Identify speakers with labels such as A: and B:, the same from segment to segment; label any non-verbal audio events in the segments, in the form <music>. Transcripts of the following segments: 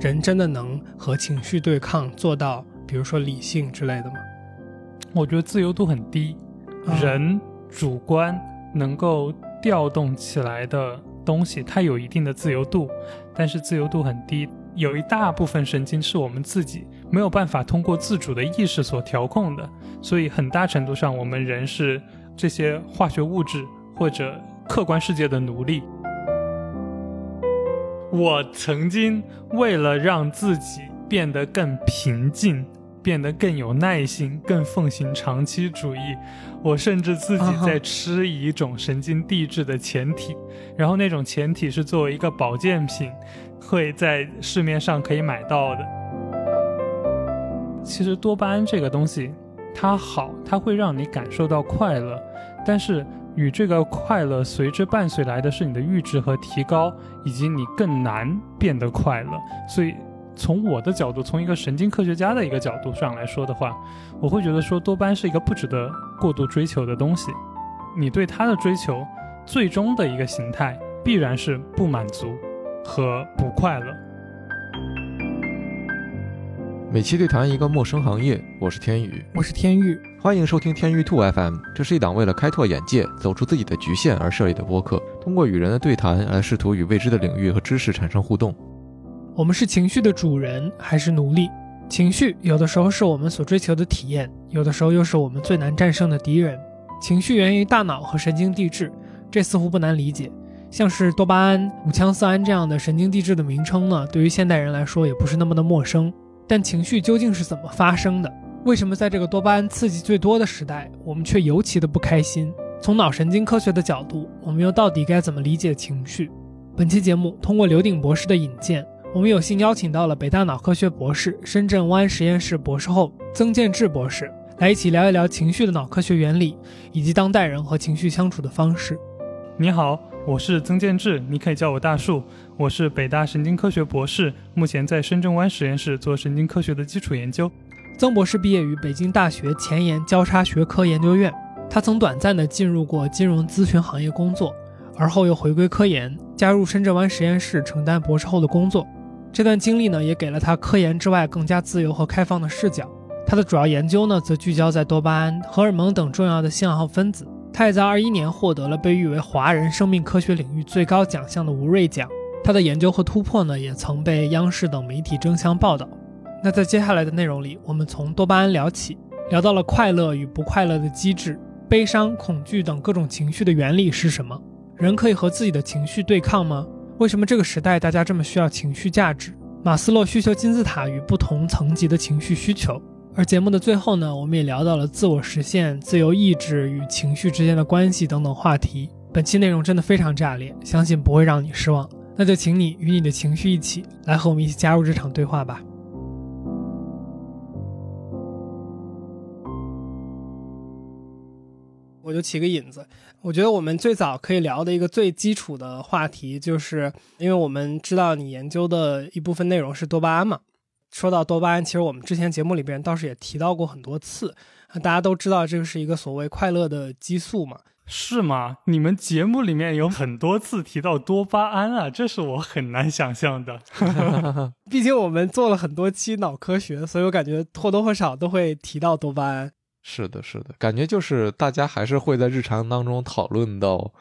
A: 人真的能和情绪对抗，做到比如说理性之类的吗？
B: 我觉得自由度很低，人主观能够调动起来的东西，它有一定的自由度，但是自由度很低。有一大部分神经是我们自己没有办法通过自主的意识所调控的，所以很大程度上，我们人是这些化学物质或者客观世界的奴隶。我曾经为了让自己变得更平静。变得更有耐心，更奉行长期主义。我甚至自己在吃一种神经递质的前体，然后那种前体是作为一个保健品，会在市面上可以买到的。其实多巴胺这个东西，它好，它会让你感受到快乐，但是与这个快乐随之伴随来的是你的阈值和提高，以及你更难变得快乐。所以。从我的角度，从一个神经科学家的一个角度上来说的话，我会觉得说多巴胺是一个不值得过度追求的东西。你对它的追求，最终的一个形态必然是不满足和不快乐。
C: 每期对谈一个陌生行业，我是天宇，
A: 我是天宇，
C: 欢迎收听天宇兔 FM。这是一档为了开拓眼界、走出自己的局限而设立的播客，通过与人的对谈来试图与未知的领域和知识产生互动。
A: 我们是情绪的主人还是奴隶？情绪有的时候是我们所追求的体验，有的时候又是我们最难战胜的敌人。情绪源于大脑和神经递质，这似乎不难理解。像是多巴胺、五羟色胺这样的神经递质的名称呢，对于现代人来说也不是那么的陌生。但情绪究竟是怎么发生的？为什么在这个多巴胺刺激最多的时代，我们却尤其的不开心？从脑神经科学的角度，我们又到底该怎么理解情绪？本期节目通过刘鼎博士的引荐。我们有幸邀请到了北大脑科学博士、深圳湾实验室博士后曾建志博士，来一起聊一聊情绪的脑科学原理，以及当代人和情绪相处的方式。
B: 你好，我是曾建志，你可以叫我大树。我是北大神经科学博士，目前在深圳湾实验室做神经科学的基础研究。
A: 曾博士毕业于北京大学前沿交叉学科研究院，他曾短暂的进入过金融咨询行业工作，而后又回归科研，加入深圳湾实验室承担博士后的工作。这段经历呢，也给了他科研之外更加自由和开放的视角。他的主要研究呢，则聚焦在多巴胺、荷尔蒙等重要的信号分子。他也在二一年获得了被誉为华人生命科学领域最高奖项的吴瑞奖。他的研究和突破呢，也曾被央视等媒体争相报道。那在接下来的内容里，我们从多巴胺聊起，聊到了快乐与不快乐的机制，悲伤、恐惧等各种情绪的原理是什么？人可以和自己的情绪对抗吗？为什么这个时代大家这么需要情绪价值？马斯洛需求金字塔与不同层级的情绪需求。而节目的最后呢，我们也聊到了自我实现、自由意志与情绪之间的关系等等话题。本期内容真的非常炸裂，相信不会让你失望。那就请你与你的情绪一起来和我们一起加入这场对话吧。我就起个引子。我觉得我们最早可以聊的一个最基础的话题，就是因为我们知道你研究的一部分内容是多巴胺嘛。说到多巴胺，其实我们之前节目里边倒是也提到过很多次。大家都知道这个是一个所谓快乐的激素嘛？
B: 是吗？你们节目里面有很多次提到多巴胺啊，这是我很难想象的。<laughs>
A: 毕竟我们做了很多期脑科学，所以我感觉或多或少都会提到多巴胺。
C: 是的，是的，感觉就是大家还是会在日常当中讨论到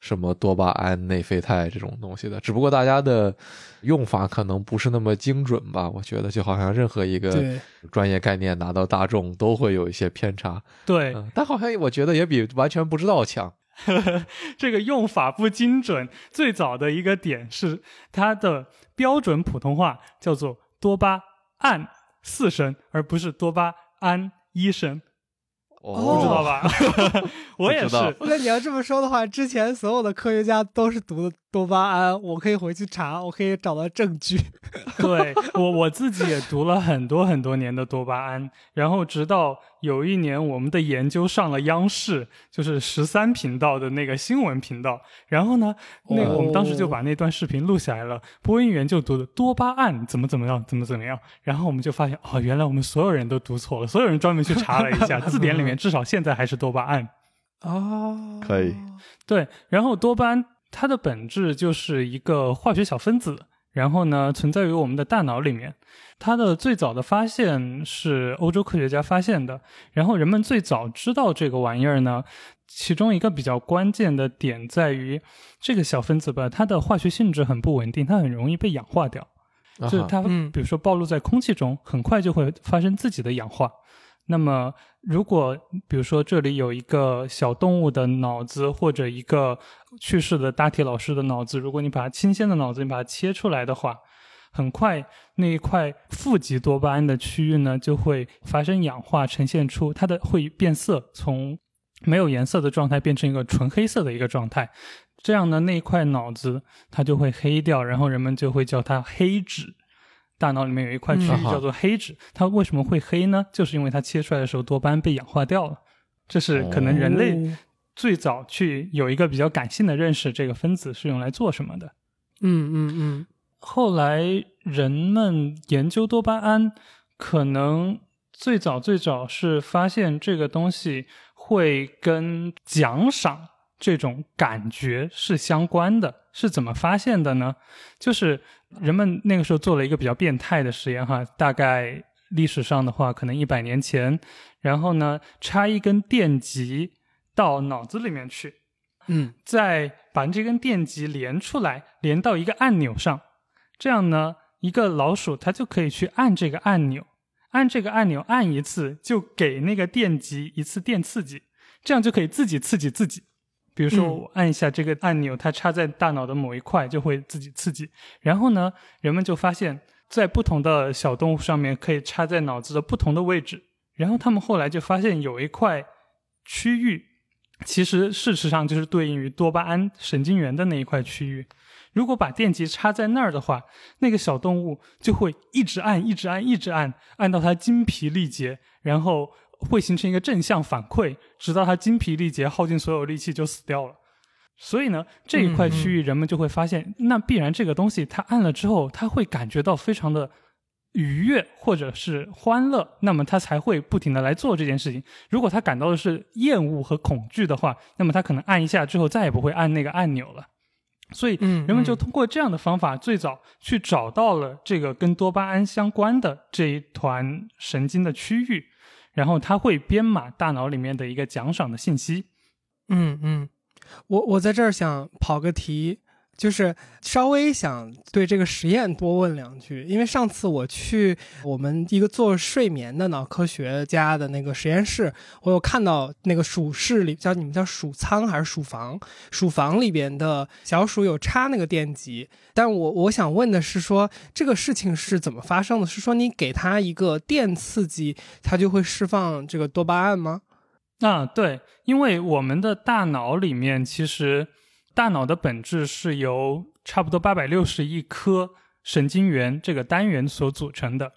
C: 什么多巴胺、内啡肽这种东西的，只不过大家的用法可能不是那么精准吧。我觉得就好像任何一个专业概念拿到大众都会有一些偏差。
B: 对，
C: 但好像我觉得也比完全不知道强。<laughs>
B: 这个用法不精准，最早的一个点是它的标准普通话叫做多巴胺四声，而不是多巴胺一声。不知道吧？<laughs> 我也是。<laughs>
A: 那你要这么说的话，之前所有的科学家都是读的多巴胺，我可以回去查，我可以找到证据。<laughs>
B: 对我我自己也读了很多很多年的多巴胺，然后直到。有一年，我们的研究上了央视，就是十三频道的那个新闻频道。然后呢，那个我们当时就把那段视频录下来了。播音员就读的多巴胺怎么怎么样，怎么怎么样。然后我们就发现，哦，原来我们所有人都读错了。所有人专门去查了一下，字典里面至少现在还是多巴胺。
A: 哦，
C: 可以。
B: 对，然后多巴胺它的本质就是一个化学小分子。然后呢存在于我们的大脑里面。它的最早的发现是欧洲科学家发现的，然后人们最早知道这个玩意儿呢，其中一个比较关键的点在于，这个小分子吧，它的化学性质很不稳定，它很容易被氧化掉。就是它，
A: 嗯
B: 比如说暴露在空气中，很快就会发生自己的氧化。那么，如果比如说这里有一个小动物的脑子，或者一个去世的大体老师的脑子，如果你把它新鲜的脑子你把它切出来的话，很快那一块负极多巴胺的区域呢就会发生氧化，呈现出它的会变色，从没有颜色的状态变成一个纯黑色的一个状态。这样呢，那一块脑子它就会黑掉，然后人们就会叫它黑质。大脑里面有一块区域
C: 嗯
B: 叫做黑质，它为什么会黑呢？就是因为它切出来的时候多巴胺被氧化掉了。这是可能人类
A: 哦
B: 最早去有一个比较感性的认识，这个分子是用来做什么的。
A: 嗯嗯嗯
B: 后来人们研究多巴胺，可能最早最早是发现这个东西会跟奖赏这种感觉是相关的。是怎么发现的呢？就是人们那个时候做了一个比较变态的实验哈，大概历史上的话，可能一百年前，然后呢插一根电极到脑子里面去，
A: 嗯
B: 再把这根电极连出来，连到一个按钮上，这样呢，一个老鼠它就可以去按这个按钮，按这个按钮按一次，就给那个电极一次电刺激，这样就可以自己刺激自己。比如说，
A: 嗯
B: 我按一下这个按钮，它插在大脑的某一块，就会自己刺激。然后呢，人们就发现，在不同的小动物上面可以插在脑子的不同的位置。然后他们后来就发现有一块区域，其实事实上就是对应于多巴胺神经元的那一块区域。如果把电极插在那儿的话，那个小动物就会一直按、一直按、一直按，按到它精疲力竭，然后会形成一个正向反馈，直到它精疲力竭、耗尽所有力气就死掉了。所以呢，这一块区域人们就会发现，那必然这个东西它按了之后，它会感觉到非常的愉悦或者是欢乐，那么他才会不停的来做这件事情。如果他感到的是厌恶和恐惧的话，那么他可能按一下之后再也不会按那个按钮了。所以
A: 嗯，
B: 人们就
A: 嗯
B: 通过这样的方法，最早去找到了这个跟多巴胺相关的这一团神经的区域，然后它会编码大脑里面的一个奖赏的信息。
A: 嗯嗯，我我在这儿想跑个题，就是稍微想对这个实验多问两句，因为上次我去我们一个做睡眠的脑科学家的那个实验室，我有看到那个鼠室里叫你们叫鼠仓还是鼠房？鼠房里边的小鼠有插那个电极，但我我想问的是说这个事情是怎么发生的？是说你给它一个电刺激，它就会释放这个多巴胺吗？
B: 啊，对，因为我们的大脑里面其实大脑的本质是由差不多八百六十亿颗神经元这个单元所组成的。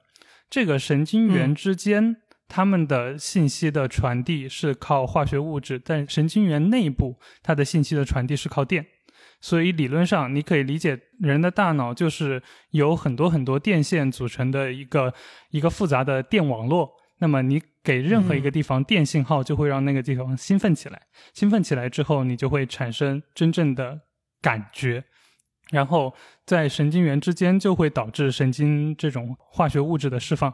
B: 这个神经元
A: 嗯
B: 之间，它们的信息的传递是靠化学物质，但神经元内部它的信息的传递是靠电。所以理论上，你可以理解人的大脑就是由很多很多电线组成的一个一个复杂的电网络。那么你给任何一个地方电信号，就会让那个地方兴奋起来。兴奋起来之后，你就会产生真正的感觉，然后在神经元之间就会导致神经这种化学物质的释放。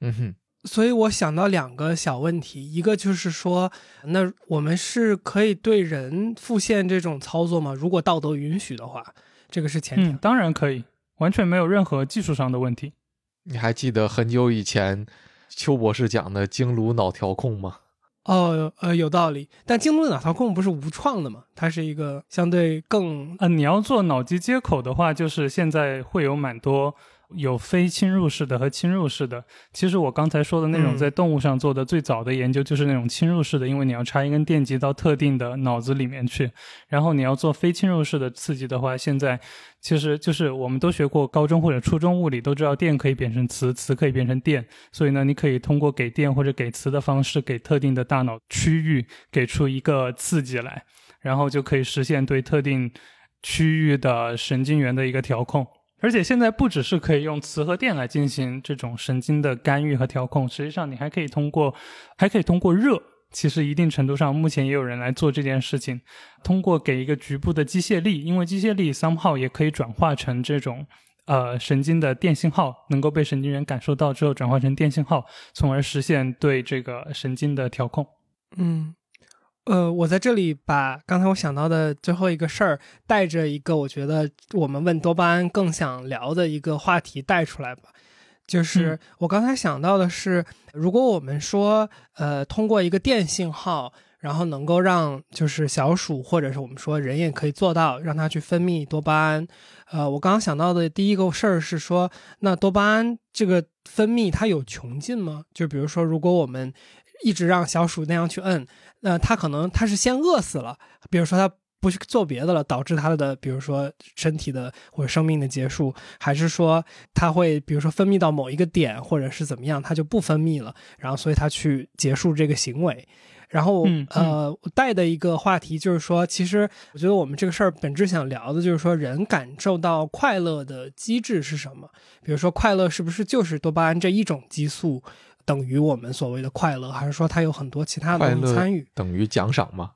C: 嗯哼，
A: 所以我想到两个小问题，一个就是说，那我们是可以对人复现这种操作吗？如果道德允许的话，这个是前提。
B: 嗯，当然可以，完全没有任何技术上的问题。
C: 你还记得很久以前邱博士讲的经颅脑调控吗？
A: 哦，呃，有道理。但经颅脑调控不是无创的嘛？它是一个相对更
B: 呃，你要做脑机接口的话，就是现在会有蛮多有非侵入式的和侵入式的。其实我刚才说的那种
A: 嗯
B: 在动物上做的最早的研究，就是那种侵入式的，因为你要插一根电极到特定的脑子里面去。然后你要做非侵入式的刺激的话，现在其实就是我们都学过高中或者初中物理，都知道电可以变成磁，磁可以变成电。所以呢，你可以通过给电或者给磁的方式，给特定的大脑区域给出一个刺激来。然后就可以实现对特定区域的神经元的一个调控。而且现在不只是可以用磁和电来进行这种神经的干预和调控，实际上你还可以通过，还可以通过热。其实一定程度上，目前也有人来做这件事情，通过给一个局部的机械力，因为机械力 somehow 也可以转化成这种呃神经的电信号能够被神经元感受到之后转化成电信号，从而实现对这个神经的调控。
A: 嗯，呃，我在这里把刚才我想到的最后一个事儿，带着一个我觉得我们问多巴胺更想聊的一个话题带出来吧。就是我刚才想到的是，如果我们说，呃，通过一个电信号，然后能够让就是小鼠或者是我们说人也可以做到，让它去分泌多巴胺。呃，我刚刚想到的第一个事儿是说，那多巴胺这个分泌它有穷尽吗？就比如说，如果我们一直让小鼠那样去摁，那他可能他是先饿死了，比如说他。不去做别的了，导致他的，比如说身体的或者生命的结束，还是说他会，比如说分泌到某一个点，或者是怎么样，他就不分泌了，然后所以他去结束这个行为。然后，呃，带的一个话题就是说，其实我觉得我们这个事儿本质想聊的就是说，人感受到快乐的机制是什么？比如说，快乐是不是就是多巴胺这一种激素等于我们所谓的快乐，还是说它有很多其他的东西参与？
C: 等于奖赏吗？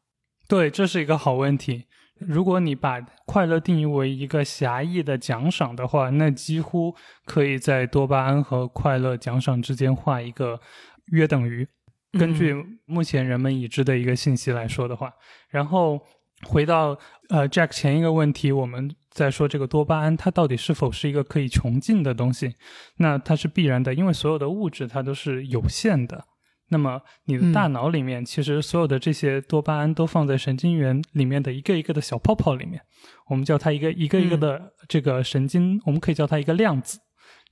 B: 对，这是一个好问题。如果你把快乐定义为一个狭义的奖赏的话，那几乎可以在多巴胺和快乐奖赏之间画一个约等于。根据目前人们已知的一个信息来说的话，然后回到呃 Jack 前一个问题，我们在说这个多巴胺它到底是否是一个可以穷尽的东西？那它是必然的，因为所有的物质它都是有限的。那么，你的大脑里面其实所有的这些多巴胺都放在神经元里面的一个一个的小泡泡里面，我们叫它一个一个一个的这个神经，我们可以叫它一个量子。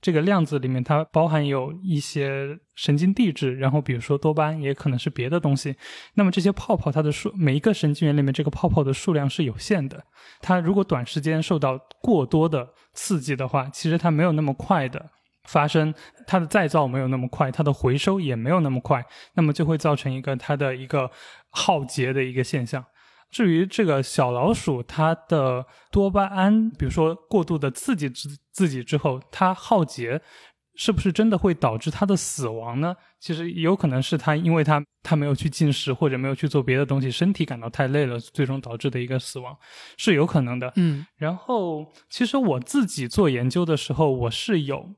B: 这个量子里面它包含有一些神经递质，然后比如说多巴胺也可能是别的东西。那么这些泡泡它的数，每一个神经元里面这个泡泡的数量是有限的。它如果短时间受到过多的刺激的话，其实它没有那么快的。发生它的再造没有那么快，它的回收也没有那么快，那么就会造成一个它的一个耗竭的一个现象。至于这个小老鼠，它的多巴胺，比如说过度的刺激自自己之后，它耗竭，是不是真的会导致它的死亡呢？其实有可能是它，因为它它没有去进食或者没有去做别的东西，身体感到太累了，最终导致的一个死亡，是有可能的。
A: 嗯，
B: 然后其实我自己做研究的时候，我是有。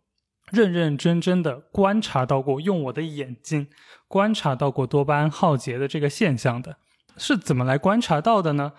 B: 认认真真的观察到过，用我的眼睛观察到过多巴胺耗竭的这个现象的，是怎么来观察到的呢？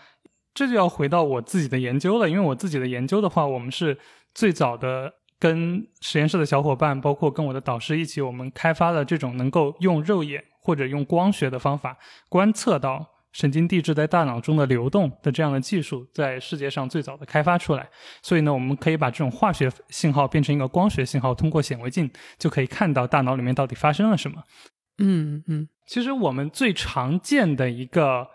B: 这就要回到我自己的研究了，因为我自己的研究的话，我们是最早的跟实验室的小伙伴，包括跟我的导师一起，我们开发了这种能够用肉眼或者用光学的方法观测到。神经递质在大脑中的流动的这样的技术，在世界上最早的开发出来，所以呢，我们可以把这种化学信号变成一个光学信号，通过显微镜就可以看到大脑里面到底发生了什么。
A: 嗯嗯，
B: 其实我们最常见的一个，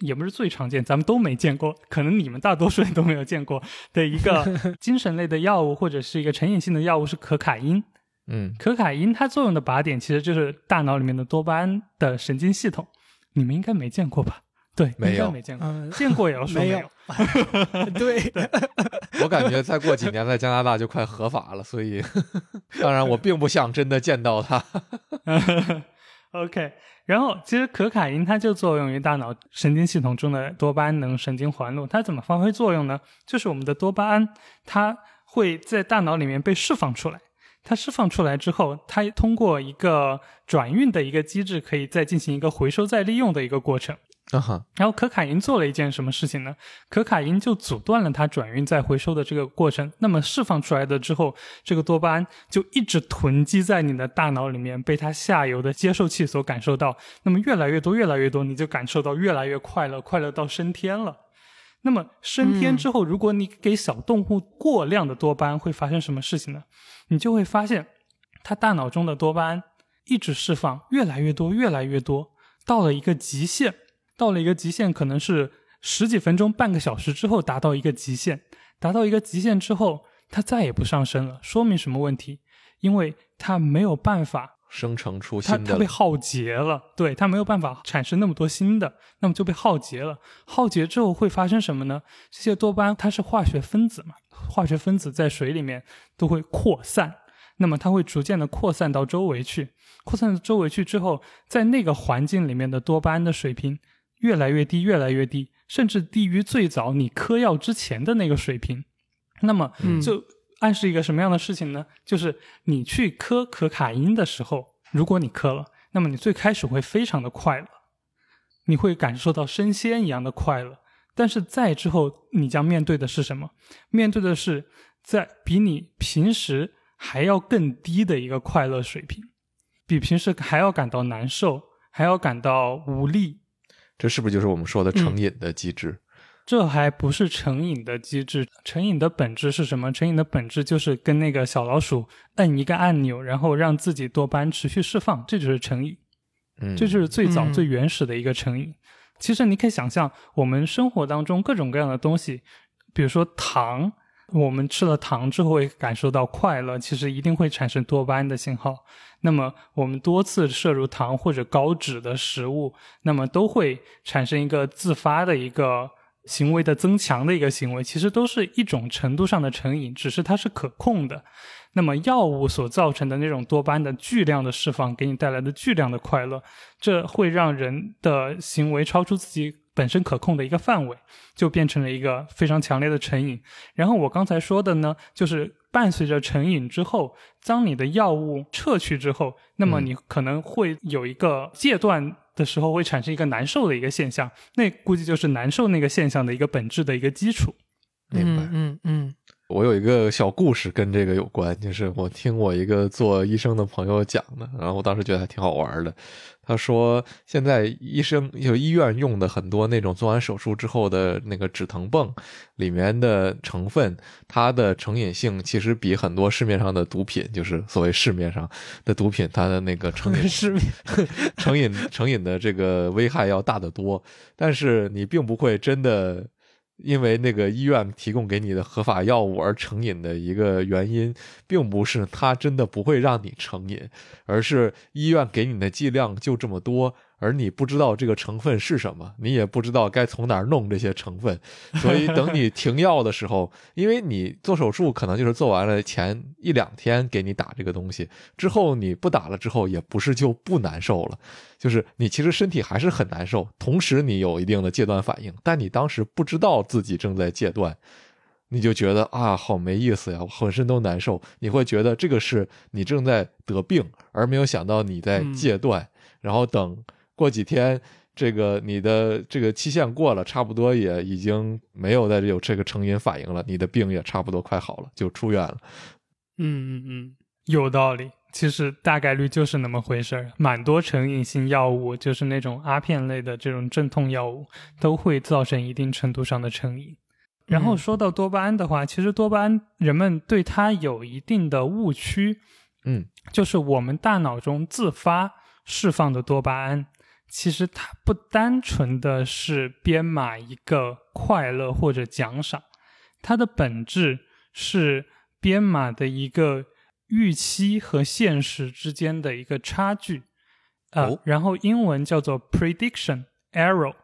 B: 也不是最常见，咱们都没见过，可能你们大多数人都没有见过的一个 <laughs> 精神类的药物，或者是一个成瘾性的药物是可卡因。
C: 嗯，
B: 可卡因它作用的靶点其实就是大脑里面的多巴胺的神经系统。你们应该没见过吧？对，
C: 没有
B: 没见过，见过也要说
A: 没
B: 有。<laughs> <laughs>
A: 对，
C: 我感觉再过几年在加拿大就快合法了，所以当然我并不想真的见到它。
B: OK，然后其实可卡因它就作用于大脑神经系统中的多巴胺能神经环路，它怎么发挥作用呢？就是我们的多巴胺它会在大脑里面被释放出来。它释放出来之后，它通过一个转运的一个机制，可以再进行一个回收再利用的一个过程。
C: 啊哈。
B: 然后可卡因做了一件什么事情呢？可卡因就阻断了它转运再回收的这个过程。那么释放出来的之后，这个多巴胺就一直囤积在你的大脑里面，被它下游的接受器所感受到。那么越来越多，越来越多，你就感受到越来越快乐，快乐到升天了。那么升天之后，如果你给小动物过量的多巴胺，会发生什么事情呢？你就会发现，它大脑中的多巴胺一直释放，越来越多，越来越多，到了一个极限，到了一个极限，可能是十几分钟、半个小时之后达到一个极限，达到一个极限之后，它再也不上升了。说明什么问题？因为它没有办法。
C: 生成出新
B: 的，它它被耗竭了，对，它没有办法产生那么多新的，那么就被耗竭了。耗竭之后会发生什么呢？这些多巴胺它是化学分子嘛，化学分子在水里面都会扩散，那么它会逐渐的扩散到周围去，扩散到周围去之后，在那个环境里面的多巴胺的水平越来越低，越来越低，甚至低于最早你嗑药之前的那个水平，那么就。暗示一个什么样的事情呢？就是你去嗑可卡因的时候，如果你嗑了，那么你最开始会非常的快乐，你会感受到升仙一样的快乐。但是在之后，你将面对的是什么？面对的是在比你平时还要更低的一个快乐水平，比平时还要感到难受，还要感到无力。
C: 这是不是就是我们说的成瘾的机制？
B: 这还不是成瘾的机制，成瘾的本质是什么？成瘾的本质就是跟那个小老鼠摁一个按钮，然后让自己多巴胺持续释放，这就是成瘾。
C: 嗯，
B: 这就是最早
A: 嗯
B: 最原始的一个成瘾。其实你可以想象，我们生活当中各种各样的东西，比如说糖，我们吃了糖之后会感受到快乐，其实一定会产生多巴胺的信号。那么我们多次摄入糖或者高脂的食物，那么都会产生一个自发的一个行为的增强的一个行为，其实都是一种程度上的成瘾，只是它是可控的。那么药物所造成的那种多巴胺的巨量的释放，给你带来的巨量的快乐，这会让人的行为超出自己本身可控的一个范围，就变成了一个非常强烈的成瘾。然后我刚才说的呢，就是伴随着成瘾之后，当你的药物撤去之后，那么
C: 嗯
B: 你可能会有一个戒断的时候会产生一个难受的一个现象，那估计就是难受那个现象的一个本质的一个基础。
C: 明白。
A: 嗯嗯嗯
C: 我有一个小故事跟这个有关，就是我听我一个做医生的朋友讲的，然后我当时觉得还挺好玩的。他说，现在医生就医院用的很多那种做完手术之后的那个止疼泵，里面的成分，它的成瘾性其实比很多市面上的毒品，就是所谓市面上的毒品，它的那个成瘾，<laughs> 成瘾成瘾的这个危害要大得多，但是你并不会真的因为那个医院提供给你的合法药物而成瘾的一个原因，并不是它真的不会让你成瘾，而是医院给你的剂量就这么多。而你不知道这个成分是什么，你也不知道该从哪儿弄这些成分，所以等你停药的时候，因为你做手术可能就是做完了前一两天给你打这个东西，之后你不打了之后，也不是就不难受了，就是你其实身体还是很难受，同时你有一定的戒断反应，但你当时不知道自己正在戒断，你就觉得啊好没意思呀，我浑身都难受，你会觉得这个是你正在得病，而没有想到你在戒断，然后等过几天。这个你的这个期限过了，差不多也已经没有再有这个成瘾反应了，你的病也差不多快好了，就出院了。
B: 嗯嗯嗯，有道理。其实大概率就是那么回事儿，蛮多成瘾性药物，就是那种阿片类的这种镇痛药物，都会造成一定程度上的成瘾。然后
A: 嗯
B: 说到多巴胺的话，其实多巴胺人们对它有一定的误区，
C: 嗯，
B: 就是我们大脑中自发释放的多巴胺，其实它不单纯的是编码一个快乐或者奖赏，它的本质是编码的一个预期和现实之间的一个差距，呃，
C: 哦
B: 然后英文叫做 prediction error，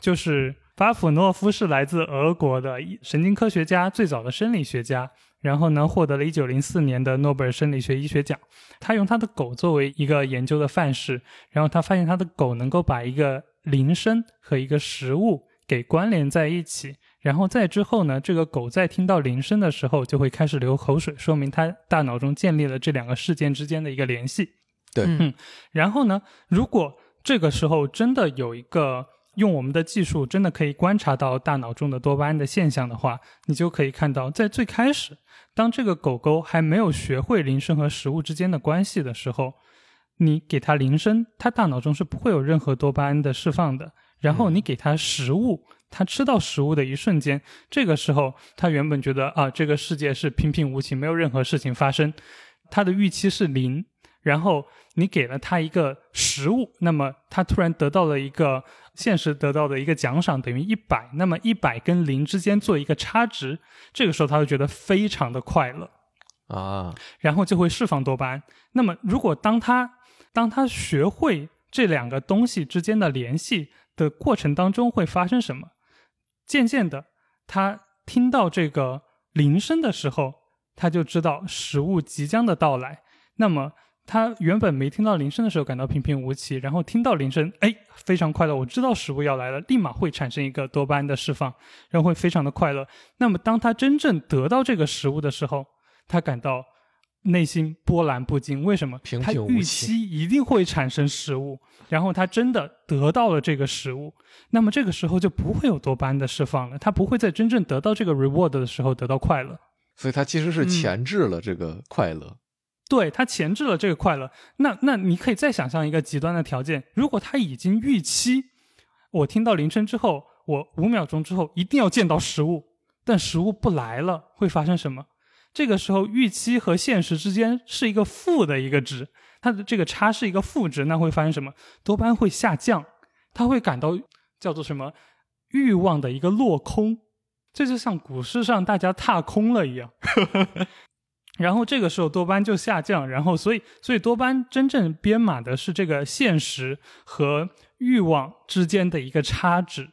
B: 就是巴甫诺夫是来自俄国的神经科学家，最早的生理学家，然后呢获得了1904年的诺贝尔生理学医学奖。他用他的狗作为一个研究的范式，然后他发现他的狗能够把一个铃声和一个食物给关联在一起，然后在之后呢，这个狗在听到铃声的时候就会开始流口水，说明它大脑中建立了这两个事件之间的一个联系。
C: 对
A: 嗯
B: 然后呢，如果这个时候真的有一个用我们的技术真的可以观察到大脑中的多巴胺的现象的话，你就可以看到，在最开始，当这个狗狗还没有学会铃声和食物之间的关系的时候，你给它铃声，它大脑中是不会有任何多巴胺的释放的。然后你给它食物，它吃到食物的一瞬间，这个时候它原本觉得啊，这个世界是平平无奇，没有任何事情发生，它的预期是零。然后你给了它一个食物，那么它突然得到了一个现实得到的一个奖赏，等于一百。那么一百跟零之间做一个差值，这个时候他就觉得非常的快乐。
C: 啊，
B: 然后就会释放多巴胺。那么，如果当他当他学会这两个东西之间的联系的过程当中，会发生什么？渐渐的，他听到这个铃声的时候，他就知道食物即将的到来。那么，他原本没听到铃声的时候感到平平无奇，然后听到铃声，哎，非常快乐，我知道食物要来了，立马会产生一个多巴胺的释放，然后会非常的快乐。那么，当他真正得到这个食物的时候，他感到内心波澜不惊。为什么？
C: 平
B: 他预
C: 平无奇
B: 期一定会产生食物，然后他真的得到了这个食物，那么这个时候就不会有多巴胺的释放了，他不会在真正得到这个 reward 的时候得到快乐。
C: 所以他其实是
A: 嗯
C: 前置了这个快乐。
B: 对他前置了这个快乐，那那你可以再想象一个极端的条件，如果他已经预期，我听到铃声之后，我五秒钟之后一定要见到食物，但食物不来了，会发生什么？这个时候预期和现实之间是一个负的一个值，它的这个差是一个负值，那会发生什么？多巴胺会下降，他会感到叫做什么欲望的一个落空，这就像股市上大家踏空了一样。然后这个时候多巴胺就下降，然后所以所以多巴胺真正编码的是这个现实和欲望之间的一个差值。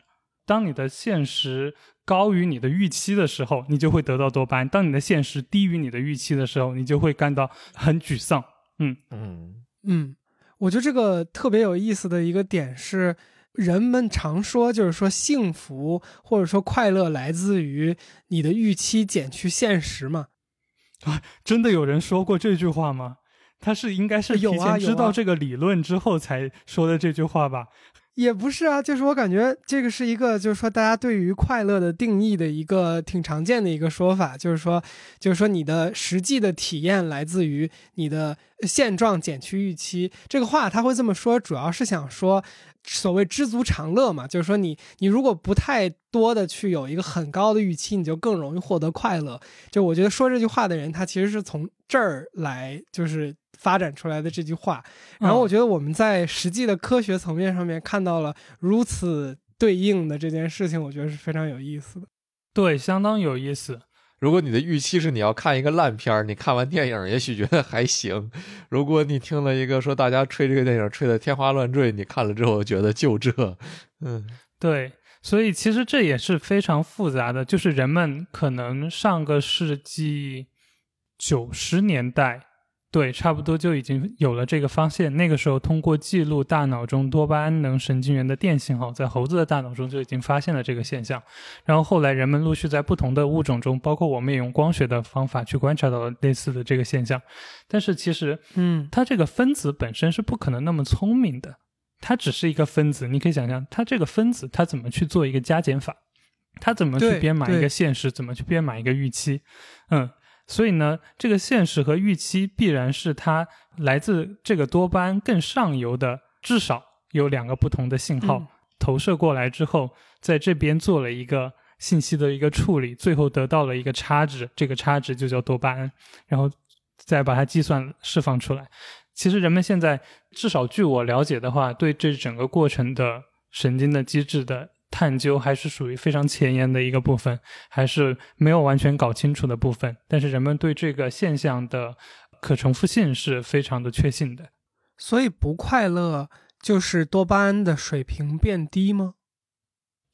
B: 当你的现实高于你的预期的时候，你就会得到多巴胺；当你的现实低于你的预期的时候，你就会感到很沮丧。嗯，
C: 嗯，
A: 嗯，我觉得这个特别有意思的一个点是，人们常说就是说幸福或者说快乐来自于你的预期减去现实嘛。<laughs>
B: 真的有人说过这句话吗？他是应该是提前知道这个理论之后才说的这句话吧？
A: 也不是啊，就是我感觉这个是一个，就是说大家对于快乐的定义的一个挺常见的一个说法，就是说，就是说你的实际的体验来自于你的现状减去预期。这个话他会这么说，主要是想说所谓知足常乐嘛，就是说你你如果不太多的去有一个很高的预期，你就更容易获得快乐。就我觉得说这句话的人，他其实是从这儿来就是发展出来的这句话。然后我
B: 嗯
A: 觉得我们在实际的科学层面上面看到了如此对应的这件事情，我觉得是非常有意思的。
B: 对，相当有意思。
C: 如果你的预期是你要看一个烂片儿，你看完电影也许觉得还行；<laughs> 如果你听了一个说大家吹这个电影吹得天花乱坠，你看了之后觉得就这，<laughs> 嗯。
B: 对，所以其实这也是非常复杂的，就是人们可能上个世纪九十年代，对，差不多就已经有了这个发现。那个时候，通过记录大脑中多巴胺能神经元的电信号，在猴子的大脑中就已经发现了这个现象。然后后来，人们陆续在不同的物种中，包括我们也用光学的方法去观察到了类似的这个现象。但是其实，
A: 嗯
B: 它这个分子本身是不可能那么聪明的，它只是一个分子。你可以想象，它这个分子它怎么去做一个加减法，它怎么去编码一个现实，怎么去编码一个预期，嗯。所以呢，这个现实和预期必然是它来自这个多巴胺更上游的，至少有两个不同的信号、
A: 嗯
B: 投射过来之后，在这边做了一个信息的一个处理，最后得到了一个差值，这个差值就叫多巴胺，然后再把它计算释放出来。其实人们现在至少据我了解的话，对这整个过程的神经的机制的探究还是属于非常前沿的一个部分，还是没有完全搞清楚的部分。但是人们对这个现象的可重复性是非常的确信的。
A: 所以不快乐就是多巴胺的水平变低吗？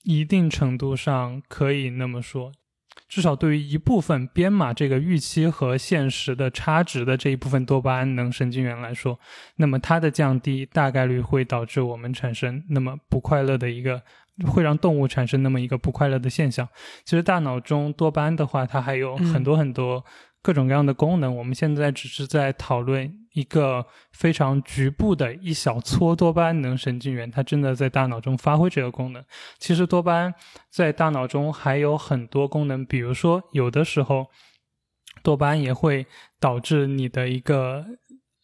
B: 一定程度上可以那么说，至少对于一部分编码这个预期和现实的差值的这一部分多巴胺能神经元来说，那么它的降低大概率会导致我们产生那么不快乐的一个，会让动物产生那么一个不快乐的现象。其实大脑中多巴胺的话，它还有很多很多各种各样的功能，我们现在只是在讨论一个非常局部的一小撮多巴胺能神经元，它真的在大脑中发挥这个功能。其实多巴胺在大脑中还有很多功能，比如说有的时候多巴胺也会导致你的一个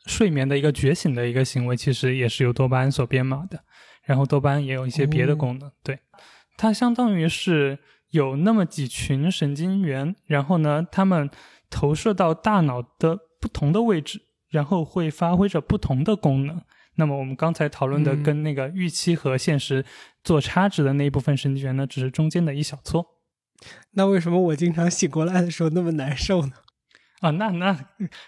B: 睡眠的一个觉醒的一个行为，其实也是由多巴胺所编码的。然后多巴胺也有一些别的功能，对它相当于是有那么几群神经元，然后呢，它们投射到大脑的不同的位置，然后会发挥着不同的功能。那么我们刚才讨论的
A: 嗯
B: 跟那个预期和现实做差值的那一部分神经元呢，只是中间的一小撮
A: 那为什么我经常醒过来的时候那么难受呢？
B: 啊。那那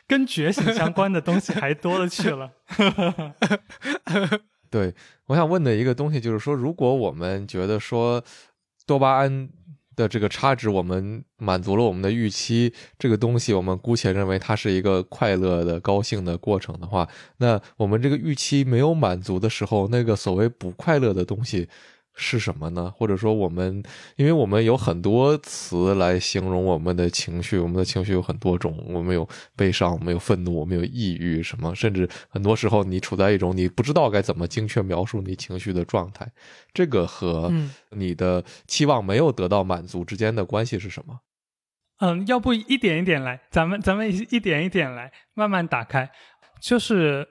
B: 跟觉醒相关的东西还多了去了。<laughs>
C: 对，我想问的一个东西就是说，如果我们觉得说多巴胺的这个差值，我们满足了我们的预期，这个东西我们姑且认为它是一个快乐的、高兴的过程的话，那我们这个预期没有满足的时候，那个所谓不快乐的东西是什么呢？或者说，我们因为我们有很多词来形容我们的情绪，我们的情绪有很多种，我们有悲伤，我们有愤怒，我们有抑郁，什么，甚至很多时候你处在一种你不知道该怎么精确描述你情绪的状态。这个和你的期望没有得到满足之间的关系是什么？
B: 嗯，要不一点一点来，咱们咱们一点一点来，慢慢打开。就是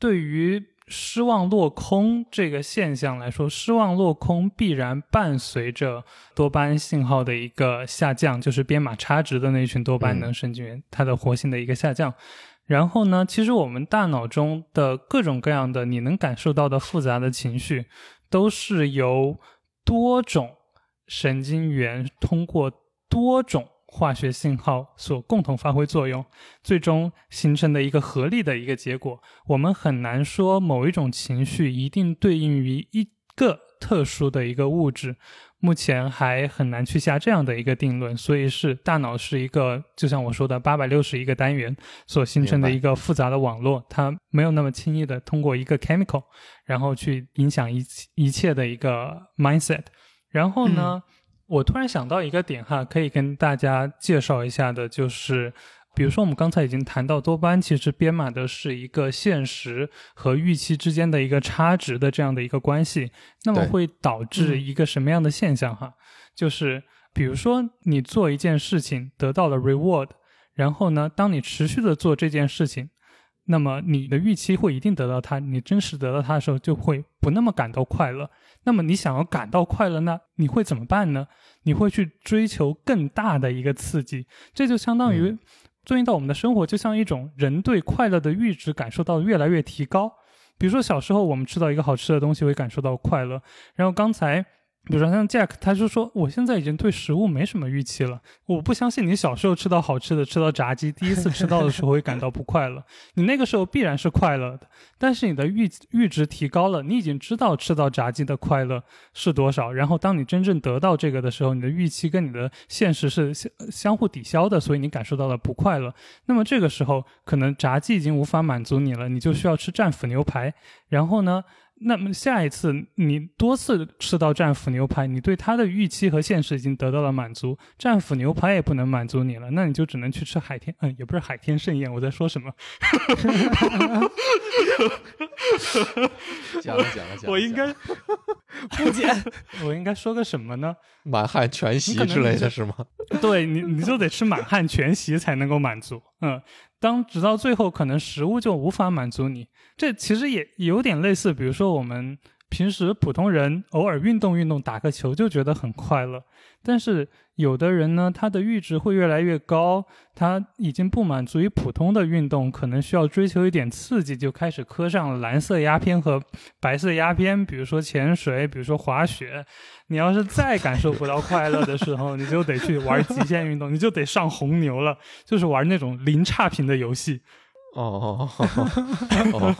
B: 对于。失望落空这个现象来说，失望落空必然伴随着多巴胺信号的一个下降，就是编码差值的那群多巴胺能神经元它的活性的一个下降。然后呢，其实我们大脑中的各种各样的你能感受到的复杂的情绪，都是由多种神经元通过多种。化学信号所共同发挥作用，最终形成的一个合力的一个结果。我们很难说某一种情绪一定对应于一个特殊的一个物质，目前还很难去下这样的一个定论。所以是大脑是一个，就像我说的八百六十一个单元所形成的一个复杂的网络，它没有那么轻易的通过一个 chemical，然后去影响一一切的一个 mindset。然后呢？我突然想到一个点哈，可以跟大家介绍一下的，就是，比如说我们刚才已经谈到多巴胺其实编码的是一个现实和预期之间的一个差值的这样的一个关系，那么会导致一个什么样的现象哈？就是比如说你做一件事情得到了 reward，然后呢，当你持续的做这件事情。那么你的预期会一定得到它，你真实得到它的时候就会不那么感到快乐。那么你想要感到快乐呢？你会怎么办呢？你会去追求更大的一个刺激，这就相当于对应到我们的生活，就像一种人对快乐的阈值感受到越来越提高。比如说小时候我们吃到一个好吃的东西会感受到快乐，然后刚才。比如说像 Jack，他就说我现在已经对食物没什么预期了。我不相信你小时候吃到好吃的，吃到炸鸡，第一次吃到的时候会感到不快乐。你那个时候必然是快乐的，但是你的阈阈值提高了，你已经知道吃到炸鸡的快乐是多少。然后当你真正得到这个的时候，你的预期跟你的现实是相相互抵消的，所以你感受到了不快乐。那么这个时候，可能炸鸡已经无法满足你了，你就需要吃战斧牛排。然后呢？那么下一次你多次吃到战斧牛排，你对它的预期和现实已经得到了满足，战斧牛排也不能满足你了，那你就只能去吃海天，嗯，也不是海天盛宴，我在说什么？
C: 讲了讲了讲，
B: 我应该
A: 不剪，
B: 我应该说个什么呢？
C: 满汉全席之类的是吗？
B: 对你，你就得吃满汉全席才能够满足，嗯。当直到最后，可能食物就无法满足你。这其实也有点类似，比如说我们平时普通人偶尔运动运动，打个球就觉得很快乐，但是。有的人呢，他的阈值会越来越高，他已经不满足于普通的运动，可能需要追求一点刺激，就开始磕上了蓝色鸦片和白色鸦片，比如说潜水，比如说滑雪。你要是再感受不到快乐的时候，你就得去玩极限运动，你就得上红牛了，就是玩那种零差评的游戏。
C: 哦哦哦，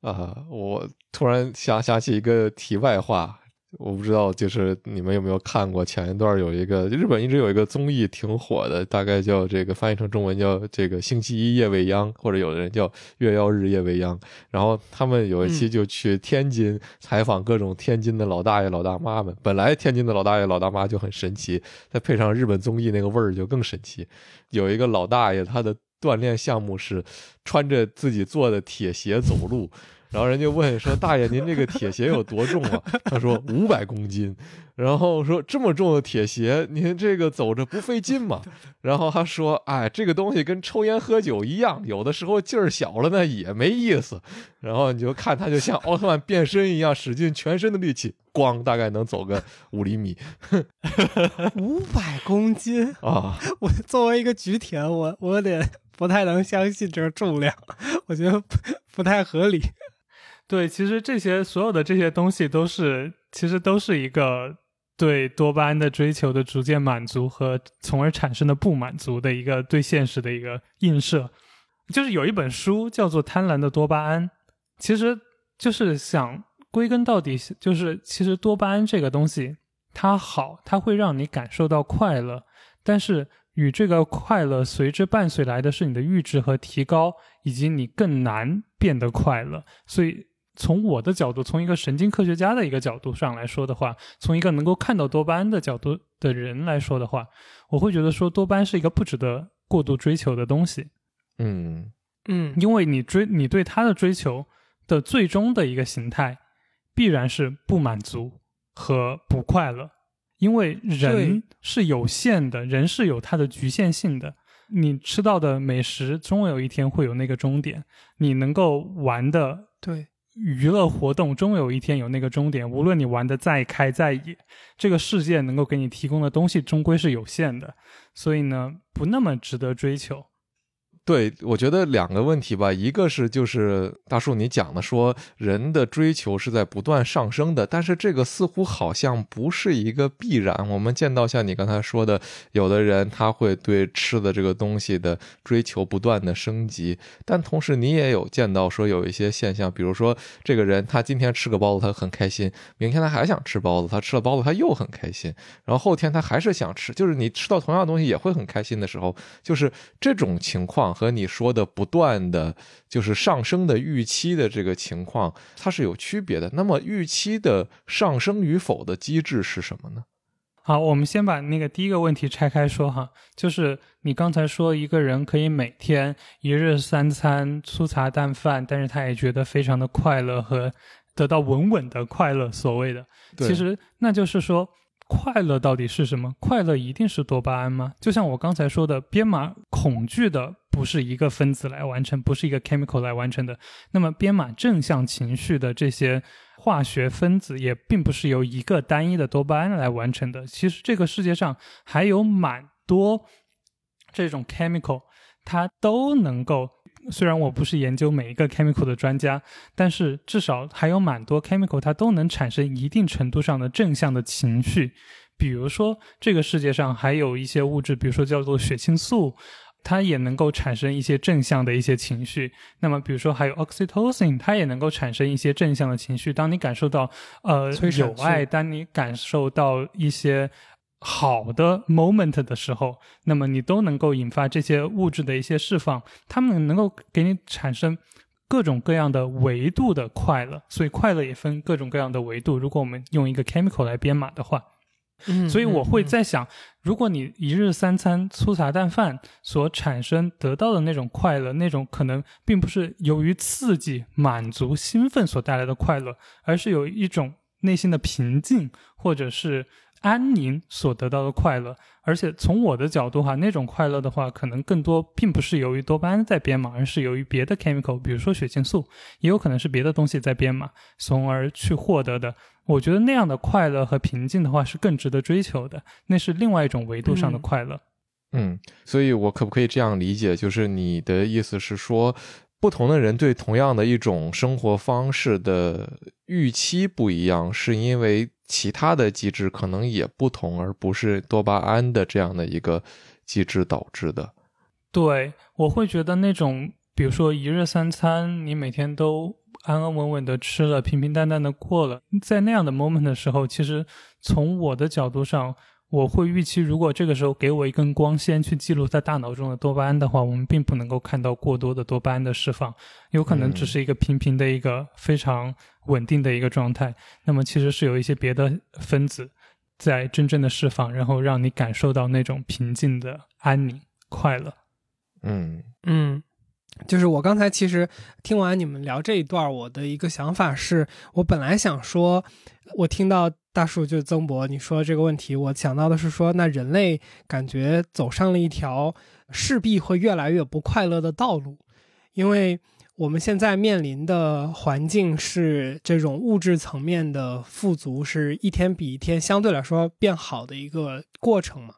C: 啊！我突然想想起一个题外话。我不知道，就是你们有没有看过前一段有一个日本一直有一个综艺挺火的，大概叫这个翻译成中文叫这个星期一夜未央，或者有的人叫月曜日夜未央。然后他们有一期就去天津采访各种天津的老大爷老大妈们。本来天津的老大爷老大妈就很神奇，再配上日本综艺那个味儿就更神奇。有一个老大爷，他的锻炼项目是穿着自己做的铁鞋走路。然后人家问说：“大爷，您这个铁鞋有多重啊？” <laughs> 他说：“五百公斤。”然后说：“这么重的铁鞋，您这个走着不费劲吗？”然后他说：“哎，这个东西跟抽烟喝酒一样，有的时候劲儿小了呢也没意思。”然后你就看他就像奥特曼变身一样，使尽全身的力气，咣，大概能走个五厘米。<laughs>
A: 五百公斤 <laughs>
C: 啊！
A: 我作为一个举铁，我我有点不太能相信这个重量，我觉得不不太合理。
B: 对，其实这些所有的这些东西都是，其实都是一个对多巴胺的追求的逐渐满足和从而产生的不满足的一个对现实的一个映射。就是有一本书叫做《贪婪的多巴胺》，其实就是想归根到底，就是其实多巴胺这个东西它好，它会让你感受到快乐，但是与这个快乐随之伴随来的是你的阈值和提高，以及你更难变得快乐，所以。从我的角度，从一个神经科学家的一个角度上来说的话，从一个能够看到多巴胺的角度的人来说的话，我会觉得说多巴胺是一个不值得过度追求的东西。
C: 嗯
A: 嗯
B: 因为你追你对它的追求的最终的一个形态，必然是不满足和不快乐，因为人是有限的，人是有它的局限性的。你吃到的美食，终有一天会有那个终点；你能够玩的
A: 对，
B: 娱乐活动，终有一天有那个终点。无论你玩的再开再野，这个世界能够给你提供的东西终归是有限的，所以呢，不那么值得追求。
C: 对，我觉得两个问题吧，一个是就是大树你讲的说人的追求是在不断上升的，但是这个似乎好像不是一个必然。我们见到像你刚才说的，有的人他会对吃的这个东西的追求不断的升级，但同时你也有见到说有一些现象，比如说这个人他今天吃个包子他很开心，明天他还想吃包子，他吃了包子他又很开心，然后后天他还是想吃，就是你吃到同样的东西也会很开心的时候，就是这种情况和你说的不断的就是上升的预期的这个情况，它是有区别的。那么预期的上升与否的机制是什么呢？
B: 好，我们先把那个第一个问题拆开说哈，就是你刚才说一个人可以每天一日三餐粗茶淡饭，但是他也觉得非常的快乐和得到稳稳的快乐，所谓的，
C: 对
B: 其实那就是说。快乐到底是什么？快乐一定是多巴胺吗？就像我刚才说的，编码恐惧的不是一个分子来完成，不是一个 chemical 来完成的。那么编码正向情绪的这些化学分子，也并不是由一个单一的多巴胺来完成的。其实这个世界上还有蛮多这种 chemical，它都能够。虽然我不是研究每一个 chemical 的专家，但是至少还有蛮多 chemical 它都能产生一定程度上的正向的情绪。比如说，这个世界上还有一些物质，比如说叫做血清素，它也能够产生一些正向的一些情绪。那么，比如说还有 oxytocin，它也能够产生一些正向的情绪。当你感受到呃有爱，当你感受到一些好的 moment 的时候，那么你都能够引发这些物质的一些释放，它们能够给你产生各种各样的维度的快乐。所以快乐也分各种各样的维度。如果我们用一个 chemical 来编码的话，
A: 嗯
B: 所以我会
A: 嗯
B: 在想，如果你一日三餐粗茶淡饭所产生得到的那种快乐，那种可能并不是由于刺激、满足、兴奋所带来的快乐，而是有一种内心的平静或者是安宁所得到的快乐。而且从我的角度哈，那种快乐的话，可能更多并不是由于多巴胺在编码，而是由于别的 chemical，比如说血清素，也有可能是别的东西在编码，从而去获得的。我觉得那样的快乐和平静的话是更值得追求的，那是另外一种维度上的
A: 嗯
B: 快乐。
C: 嗯，所以我可不可以这样理解？就是你的意思是说，不同的人对同样的一种生活方式的预期不一样，是因为其他的机制可能也不同，而不是多巴胺的这样的一个机制导致的。
B: 对，我会觉得那种，比如说一日三餐，你每天都安安稳稳的吃了，平平淡淡的过了，在那样的 moment 的时候，其实从我的角度上，我会预期，如果这个时候给我一根光纤去记录在大脑中的多巴胺的话，我们并不能够看到过多的多巴胺的释放，有可能只是一个平平的一个非常稳定的一个状态。那么其实是有一些别的分子在真正的释放，然后让你感受到那种平静的安宁、快乐。
C: 嗯
A: 嗯，就是我刚才其实听完你们聊这一段，我的一个想法是，我本来想说，我听到大树就曾博你说这个问题，我想到的是说，那人类感觉走上了一条势必会越来越不快乐的道路，因为我们现在面临的环境是这种物质层面的富足，是一天比一天相对来说变好的一个过程嘛。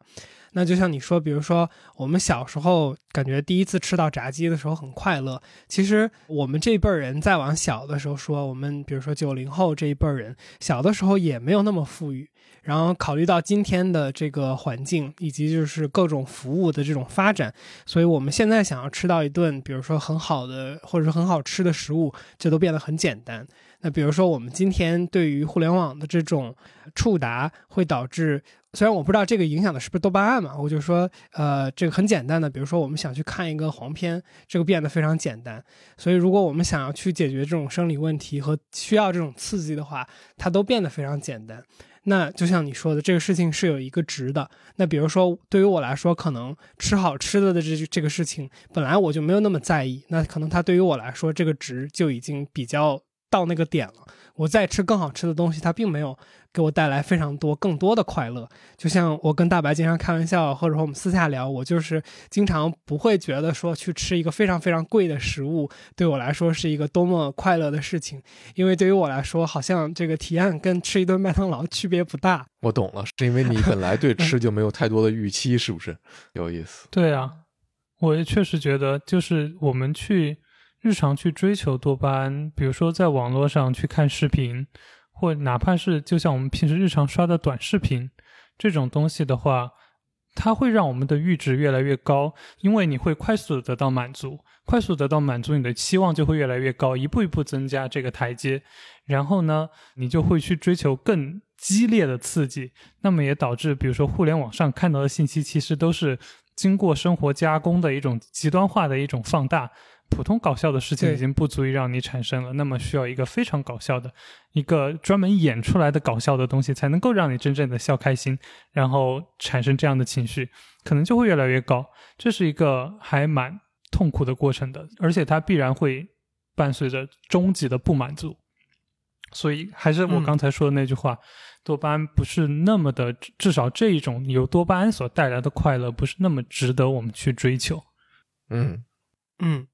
A: 那就像你说，比如说我们小时候感觉第一次吃到炸鸡的时候很快乐，其实我们这辈儿人再往小的时候说，我们比如说九零后这一辈儿人，小的时候也没有那么富裕。然后考虑到今天的这个环境，以及就是各种服务的这种发展，所以我们现在想要吃到一顿，比如说很好的或者是很好吃的食物，这都变得很简单。那比如说，我们今天对于互联网的这种触达，会导致，虽然我不知道这个影响的是不是多巴胺嘛，我就说，呃，这个很简单的，比如说我们想去看一个黄片，这个变得非常简单。所以，如果我们想要去解决这种生理问题和需要这种刺激的话，它都变得非常简单。那就像你说的，这个事情是有一个值的。那比如说，对于我来说，可能吃好吃的的这这个事情，本来我就没有那么在意。那可能它对于我来说，这个值就已经比较到那个点了。我再吃更好吃的东西，它并没有。给我带来非常多更多的快乐，就像我跟大白经常开玩笑，或者说我们私下聊，我就是经常不会觉得说去吃一个非常非常贵的食物对我来说是一个多么快乐的事情，因为对于我来说，好像这个体验跟吃一顿麦当劳区别不大。
C: 我懂了，是因为你本来对吃就没有太多的预期，是不是？有意思。
B: 对啊，我也确实觉得，就是我们去日常去追求多巴胺，比如说在网络上去看视频。或哪怕是就像我们平时日常刷的短视频这种东西的话，它会让我们的阈值越来越高，因为你会快速的得到满足，快速得到满足，你的期望就会越来越高，一步一步增加这个台阶，然后呢，你就会去追求更激烈的刺激，那么也导致，比如说互联网上看到的信息，其实都是经过生活加工的一种极端化的一种放大。普通搞笑的事情已经不足以让你产生了，那么需要一个非常搞笑的、一个专门演出来的搞笑的东西，才能够让你真正的笑开心，然后产生这样的情绪，可能就会越来越高。这是一个还蛮痛苦的过程的，而且它必然会伴随着终极的不满足。所以，还是我刚才说的那句话：多巴胺不是那么的，至少这一种由多巴胺所带来的快乐，不是那么值得我们去追求。
C: 嗯
A: 嗯。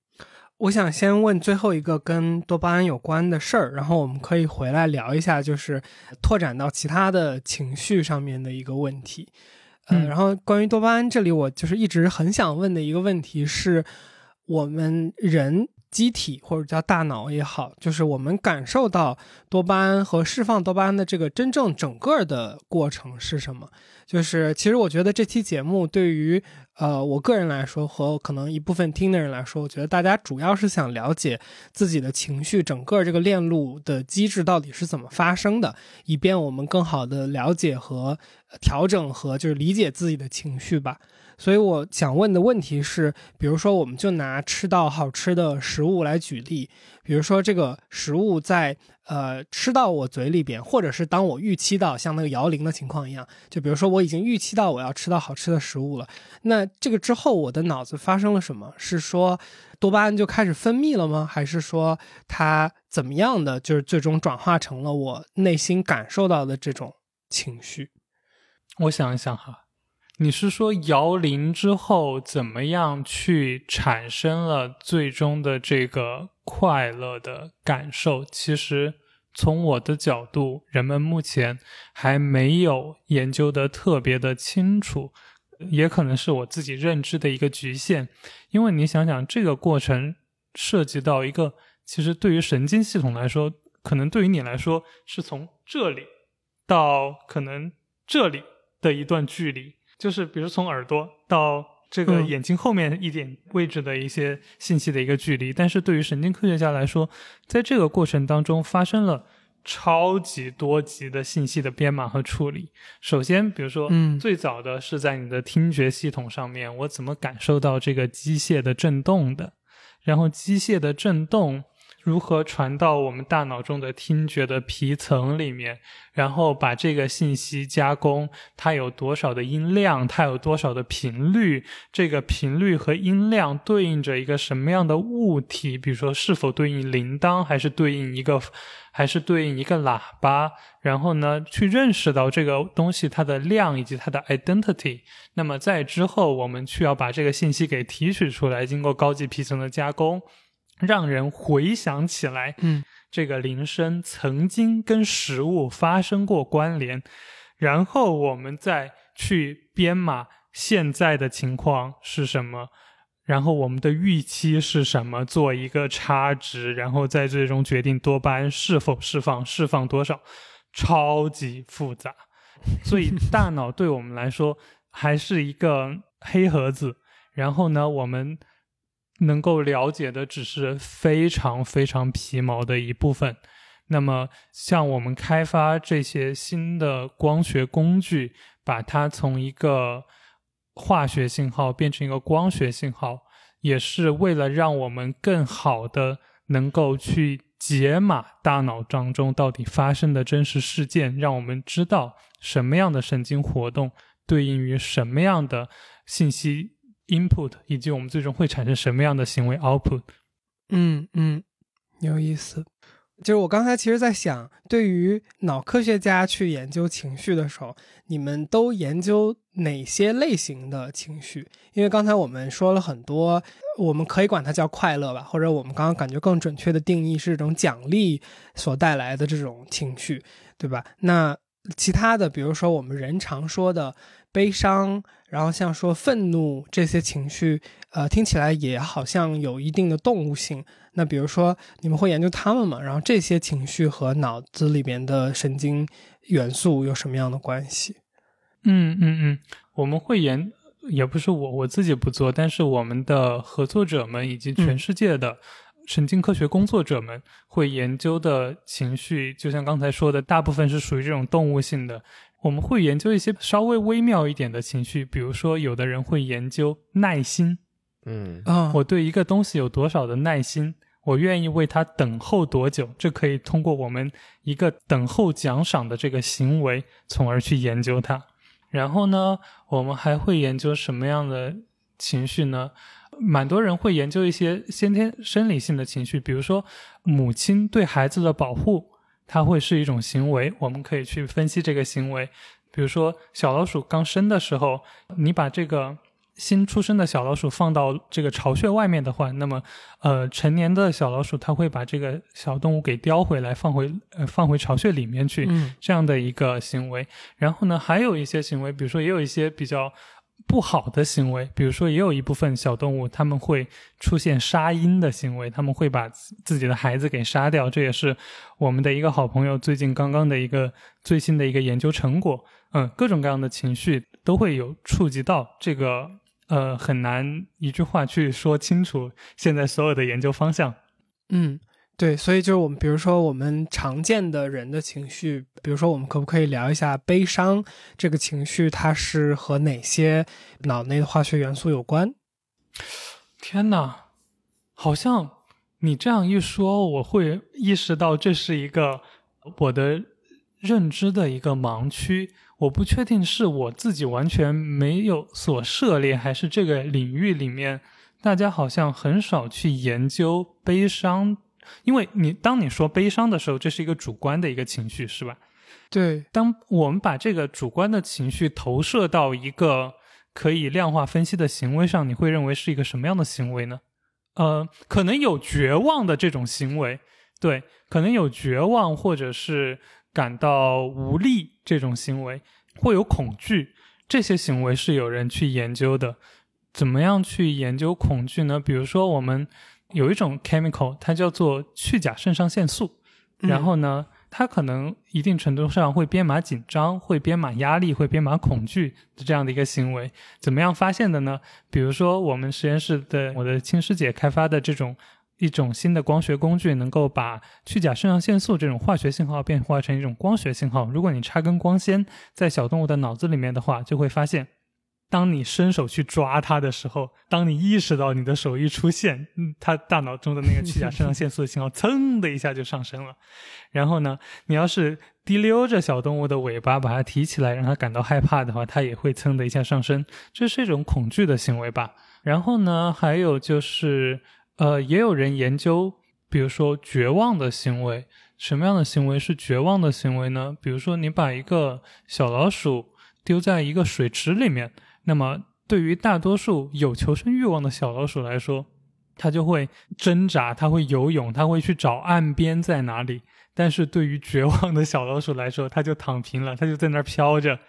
A: 我想先问最后一个跟多巴胺有关的事儿，然后我们可以回来聊一下，就是拓展到其他的情绪上面的一个问题。呃，然后关于多巴胺这里，我就是一直很想问的一个问题是，我们人机体或者叫大脑也好，就是我们感受到多巴胺和释放多巴胺的这个真正整个的过程是什么？就是其实我觉得这期节目对于。呃，我个人来说和可能一部分听的人来说，我觉得大家主要是想了解自己的情绪整个这个链路的机制到底是怎么发生的，以便我们更好的了解和调整和就是理解自己的情绪吧。所以我想问的问题是，比如说，我们就拿吃到好吃的食物来举例，比如说这个食物在呃吃到我嘴里边，或者是当我预期到像那个摇铃的情况一样，就比如说我已经预期到我要吃到好吃的食物了，那这个之后我的脑子发生了什么？是说多巴胺就开始分泌了吗？还是说它怎么样的，就是最终转化成了我内心感受到的这种情绪？
B: 我想一想哈。你是说摇铃之后怎么样去产生了最终的这个快乐的感受？其实从我的角度，人们目前还没有研究的特别的清楚，也可能是我自己认知的一个局限。因为你想想，这个过程涉及到一个，其实对于神经系统来说，可能对于你来说是从这里到可能这里的一段距离。就是比如从耳朵到这个眼睛后面一点位置的一些信息的一个距离，但是对于神经科学家来说，在这个过程当中发生了超级多级的信息的编码和处理。首先，比如说，
A: 嗯，
B: 最早的是在你的听觉系统上面，我怎么感受到这个机械的震动的？然后机械的震动。如何传到我们大脑中的听觉的皮层里面，然后把这个信息加工？它有多少的音量？它有多少的频率？这个频率和音量对应着一个什么样的物体？比如说，是否对应铃铛，还是对应一个，<laughs> 还是对应一个喇叭？然后呢，去认识到这个东西它的量以及它的 identity。那么在之后，我们需要把这个信息给提取出来，经过高级皮层的加工。让人回想起来，
A: 嗯，
B: 这个铃声曾经跟食物发生过关联，然后我们再去编码现在的情况是什么，然后我们的预期是什么，做一个差值，然后在最终决定多巴胺是否释放，释放多少，超级复杂。所以大脑对我们来说还是一个黑盒子，然后呢，我们。能够了解的只是非常非常皮毛的一部分，那么，像我们开发这些新的光学工具，把它从一个化学信号变成一个光学信号，也是为了让我们更好的能够去解码大脑当中到底发生的真实事件，让我们知道什么样的神经活动对应于什么样的信息 input，以及我们最终会产生什么样的行为 output。
A: 嗯嗯，有意思。就是我刚才其实在想，对于脑科学家去研究情绪的时候，你们都研究哪些类型的情绪？因为刚才我们说了很多，我们可以管它叫快乐吧，或者我们刚刚感觉更准确的定义是这种奖励所带来的这种情绪，对吧？那其他的，比如说我们人常说的悲伤，然后像说愤怒这些情绪，呃，听起来也好像有一定的动物性。那比如说，你们会研究他们吗？然后这些情绪和脑子里面的神经元素有什么样的关系？
B: 嗯嗯嗯，我们会研，也不是我我自己不做，但是我们的合作者们以及全世界的神经科学工作者们会研究的情绪，就像刚才说的，大部分是属于这种动物性的。我们会研究一些稍微微妙一点的情绪，比如说，有的人会研究耐心。
C: 嗯
A: 啊，
B: 我对一个东西有多少的耐心？我愿意为它等候多久？这可以通过我们一个等候奖赏的这个行为，从而去研究它。然后呢，我们还会研究什么样的情绪呢？蛮多人会研究一些先天生理性的情绪，比如说母亲对孩子的保护，它会是一种行为。我们可以去分析这个行为。比如说小老鼠刚生的时候，你把这个。新出生的小老鼠放到这个巢穴外面的话，那么，呃，成年的小老鼠它会把这个小动物给叼回来，放回呃放回巢穴里面去，这样的一个行为。然后呢，还有一些行为，比如说也有一些比较不好的行为，比如说也有一部分小动物他们会出现杀婴的行为，他们会把自己的孩子给杀掉。这也是我们的一个好朋友最近刚刚的一个最新的一个研究成果。嗯，各种各样的情绪都会有触及到这个。呃，很难一句话去说清楚现在所有的研究方向。
A: 嗯，对，所以就是我们，比如说我们常见的人的情绪，比如说我们可不可以聊一下悲伤这个情绪，它是和哪些脑内的化学元素有关？
B: 天哪，好像你这样一说，我会意识到这是一个我的认知的一个盲区。我不确定是我自己完全没有所涉猎，还是这个领域里面大家好像很少去研究悲伤，因为你当你说悲伤的时候，这是一个主观的一个情绪，是吧？
A: 对。
B: 当我们把这个主观的情绪投射到一个可以量化分析的行为上，你会认为是一个什么样的行为呢？呃，可能有绝望的这种行为，对，可能有绝望或者是。感到无力这种行为，会有恐惧，这些行为是有人去研究的。怎么样去研究恐惧呢？比如说，我们有一种 chemical，它叫做去甲肾上腺素，然后呢，它可能一定程度上会编码紧张，会编码压力，会编码恐惧的这样的一个行为。怎么样发现的呢？比如说，我们实验室的我的亲师姐开发的这种。一种新的光学工具能够把去甲肾上腺素这种化学信号变化成一种光学信号。如果你插根光纤在小动物的脑子里面的话，就会发现，当你伸手去抓它的时候，当你意识到你的手一出现，嗯它大脑中的那个去甲肾上腺素的信号噌的一下就上升了。然后呢，你要是滴溜着小动物的尾巴把它提起来，让它感到害怕的话，它也会噌的一下上升。这是一种恐惧的行为吧。然后呢，还有就是。呃，也有人研究，比如说绝望的行为，什么样的行为是绝望的行为呢？比如说，你把一个小老鼠丢在一个水池里面，那么对于大多数有求生欲望的小老鼠来说，它就会挣扎，它会游泳，它会去找岸边在哪里。但是对于绝望的小老鼠来说，它就躺平了，它就在那儿飘着。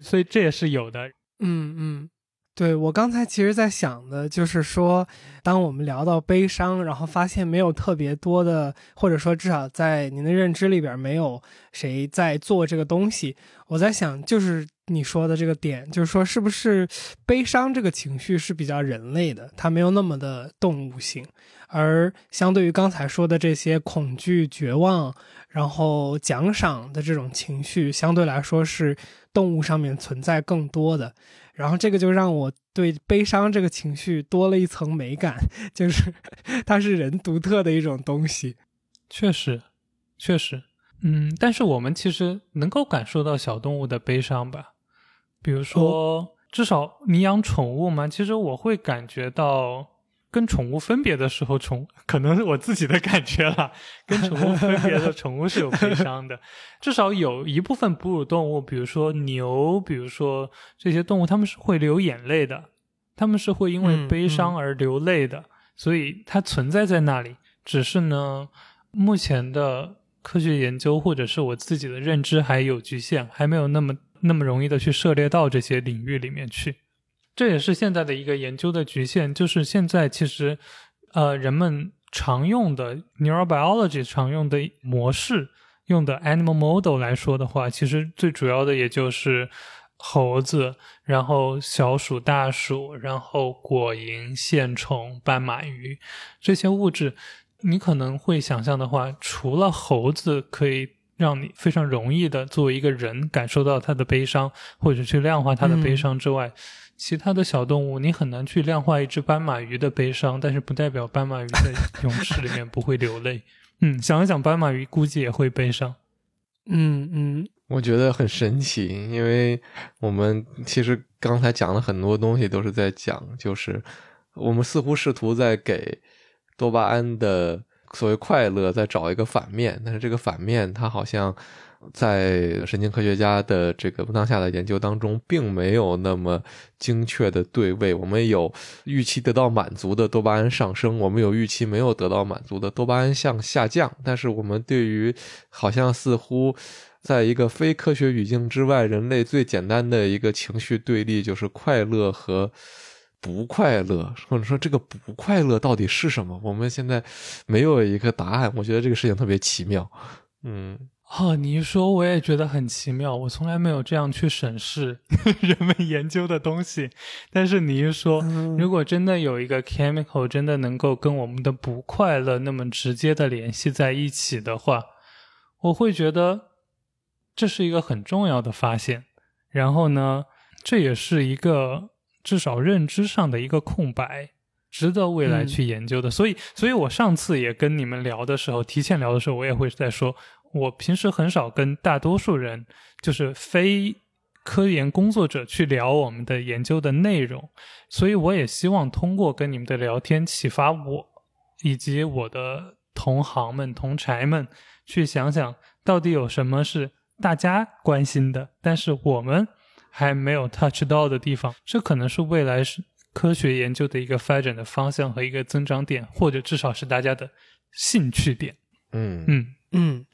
B: 所以这也是有的。
A: 嗯嗯。对我刚才其实，在想的就是说，当我们聊到悲伤，然后发现没有特别多的，或者说至少在您的认知里边没有谁在做这个东西。我在想，就是你说的这个点，就是说是不是悲伤这个情绪是比较人类的，它没有那么的动物性，而相对于刚才说的这些恐惧、绝望，然后奖赏的这种情绪，相对来说是动物上面存在更多的。然后这个就让我对悲伤这个情绪多了一层美感，<laughs> 就是它是人独特的一种东西。
B: 确实，确实。嗯，但是我们其实能够感受到小动物的悲伤吧？比如说，至少你养宠物嘛，其实我会感觉到跟宠物分别的时候，宠可能是我自己的感觉了。<laughs> 跟宠物分别的宠物是有悲伤的，至少有一部分哺乳动物，比如说牛，比如说这些动物，它们是会流眼泪的，它们是会因为悲伤而流泪的，所以它存在在那里。只是呢，目前的。科学研究或者是我自己的认知还有局限，还没有那么那么容易的去涉猎到这些领域里面去。这也是现在的一个研究的局限，就是现在其实，呃，人们常用的 neurobiology 常用的模式，用的 animal model 来说的话，其实最主要的也就是猴子，然后小鼠、大鼠，然后果蝇、线虫、斑马鱼这些物质。你可能会想象的话，除了猴子可以让你非常容易的作为一个人感受到他的悲伤，或者去量化他的悲伤之外，其他的小动物你很难去量化一只斑马鱼的悲伤，但是不代表斑马鱼在 <laughs> 泳池里面不会流泪。嗯，想一想，斑马鱼估计也会悲伤。
A: 嗯嗯，
C: 我觉得很神奇，因为我们其实刚才讲了很多东西，都是在讲，就是我们似乎试图在给。多巴胺的所谓快乐，在找一个反面，但是这个反面，它好像在神经科学家的这个当下的研究当中，并没有那么精确的对位。我们有预期得到满足的多巴胺上升，我们有预期没有得到满足的多巴胺向下降。但是我们对于好像似乎在一个非科学语境之外，人类最简单的一个情绪对立，就是快乐和。不快乐，或者说这个不快乐到底是什么？我们现在没有一个答案。我觉得这个事情特别奇妙。嗯，
B: 哦，你一说我也觉得很奇妙。我从来没有这样去审视 <laughs> 人们研究的东西。但是你一说，如果真的有一个 chemical 真的能够跟我们的不快乐那么直接的联系在一起的话，我会觉得这是一个很重要的发现。然后呢，这也是一个。至少认知上的一个空白，值得未来去研究的。所以，所以我上次也跟你们聊的时候，提前聊的时候，我也会在说，我平时很少跟大多数人，就是非科研工作者去聊我们的研究的内容。所以，我也希望通过跟你们的聊天，启发我以及我的同行们、同柴们，去想想到底有什么是大家关心的，但是我们。还没有 touch 到的地方，这可能是未来是科学研究的一个发展的方向和一个增长点，或者至少是大家的兴趣点。
C: 嗯
A: 嗯嗯，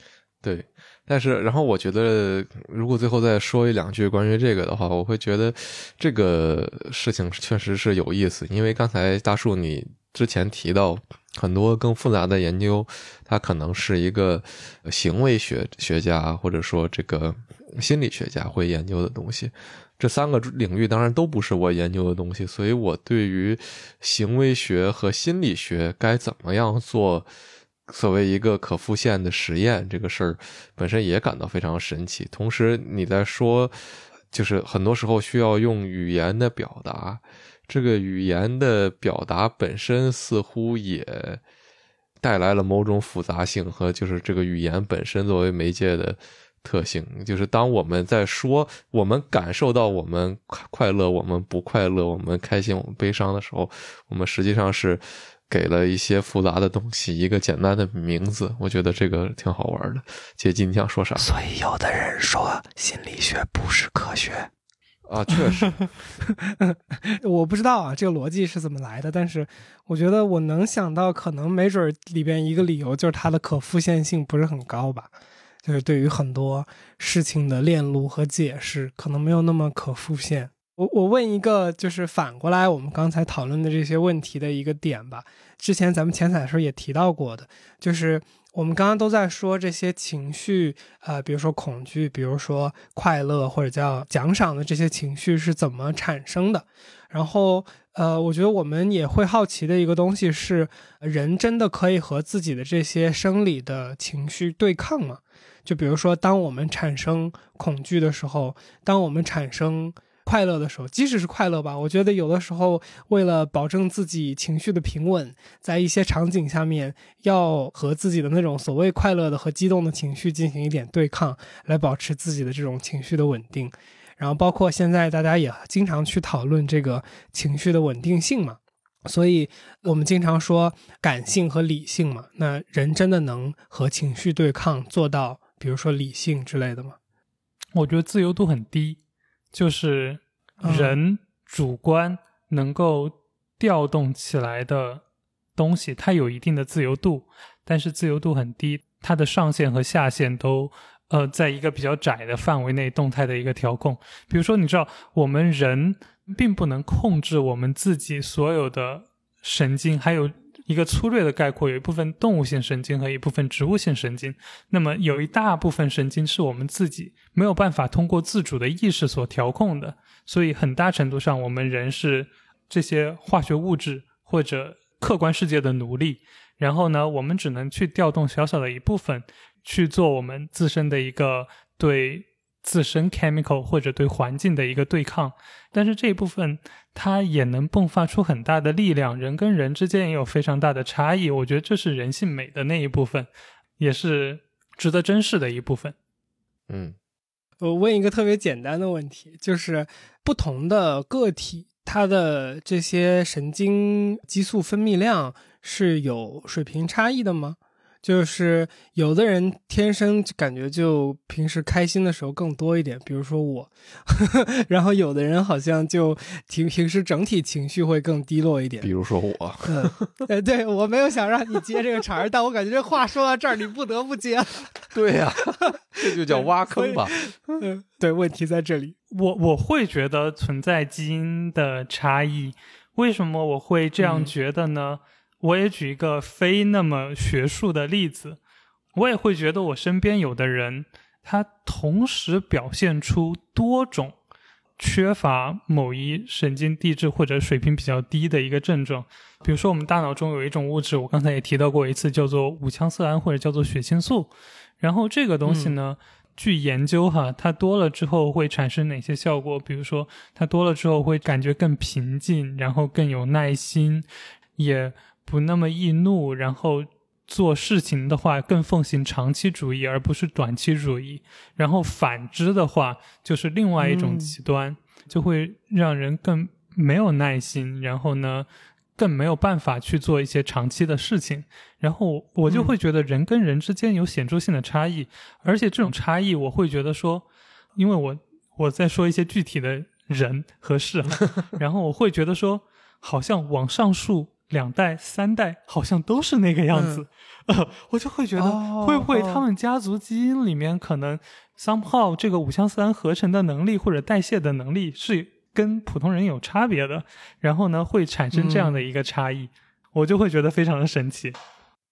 C: 对。但是，然后我觉得，如果最后再说一两句关于这个的话，我会觉得这个事情确实是有意思，因为刚才大树你之前提到很多更复杂的研究，它可能是一个行为学学家或者说这个。心理学家会研究的东西，这三个领域当然都不是我研究的东西，所以我对于行为学和心理学该怎么样做所谓一个可复现的实验这个事儿本身也感到非常神奇。同时，你在说，就是很多时候需要用语言的表达，这个语言的表达本身似乎也带来了某种复杂性和就是这个语言本身作为媒介的。特性就是，当我们在说我们感受到我们快乐、我们不快乐、我们开心、我们悲伤的时候，我们实际上是给了一些复杂的东西一个简单的名字。我觉得这个挺好玩的。姐，今天想说啥？
A: 所以有的人说心理学不是科学
C: 啊，确实，<laughs>
A: 我不知道啊，这个逻辑是怎么来的。但是我觉得我能想到，可能没准里边一个理由就是它的可复现性不是很高吧。就是对于很多事情的链路和解释，可能没有那么可复现。我我问一个，就是反过来我们刚才讨论的这些问题的一个点吧。之前咱们前采的时候也提到过的，就是我们刚刚都在说这些情绪，呃，比如说恐惧，比如说快乐，或者叫奖赏的这些情绪是怎么产生的。然后，呃，我觉得我们也会好奇的一个东西是，人真的可以和自己的这些生理的情绪对抗吗？就比如说，当我们产生恐惧的时候，当我们产生。快乐的时候，即使是快乐吧，我觉得有的时候为了保证自己情绪的平稳，在一些场景下面，要和自己的那种所谓快乐的和激动的情绪进行一点对抗，来保持自己的这种情绪的稳定。然后，包括现在大家也经常去讨论这个情绪的稳定性嘛，所以我们经常说感性和理性嘛。那人真的能和情绪对抗，做到比如说理性之类的吗？
B: 我觉得自由度很低。就是人主观能够调动起来的东西，它有一定的自由度，但是自由度很低，它的上限和下限都呃在一个比较窄的范围内动态的一个调控。比如说，你知道我们人并不能控制我们自己所有的神经，还有。一个粗略的概括，有一部分动物性神经和一部分植物性神经。那么有一大部分神经是我们自己没有办法通过自主的意识所调控的，所以很大程度上我们人是这些化学物质或者客观世界的奴隶。然后呢，我们只能去调动小小的一部分去做我们自身的一个对。自身 chemical 或者对环境的一个对抗，但是这一部分它也能迸发出很大的力量。人跟人之间也有非常大的差异，我觉得这是人性美的那一部分，也是值得珍视的一部分。
C: 嗯，
A: 我问一个特别简单的问题，就是不同的个体，它的这些神经激素分泌量是有水平差异的吗？就是有的人天生感觉就平时开心的时候更多一点，比如说我，<laughs> 然后有的人好像就平平时整体情绪会更低落一点，
C: 比如说我，
A: 嗯，呃，对我没有想让你接这个茬儿，但我感觉这话说到这儿，你不得不接。
C: 对呀，<laughs> 这就叫挖坑吧。
A: 嗯，对，问题在这里。
B: 我我会觉得存在基因的差异，为什么我会这样觉得呢？我也举一个非那么学术的例子，我也会觉得我身边有的人，他同时表现出多种缺乏某一神经递质或者水平比较低的一个症状。比如说，我们大脑中有一种物质，我刚才也提到过一次，叫做五羟色胺或者叫做血清素。然后这个东西呢，据研究哈，它多了之后会产生哪些效果？比如说，它多了之后会感觉更平静，然后更有耐心，也。不那么易怒，然后做事情的话更奉行长期主义而不是短期主义。然后反之的话，就是另外一种极端，就会让人更没有耐心，然后呢，更没有办法去做一些长期的事情。然后我就会觉得人跟人之间有显著性的差异，而且这种差异我会觉得说，因为我我在说一些具体的人和事，<laughs> 然后我会觉得说，好像往上述。两代、三代好像都是那个样子，<laughs> 呃，我就会觉得会不会他们家族基因里面可能 somehow 这个五羟色胺合成的能力或者代谢的能力是跟普通人有差别的，然后呢会产生这样的一个差异，我就会觉得非常的神奇。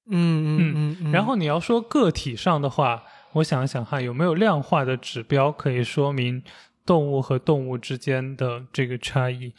A: 嗯嗯
B: 嗯。然后你要说个体上的话，我想想哈，有没有量化的指标可以说明动物和动物之间的这个差异？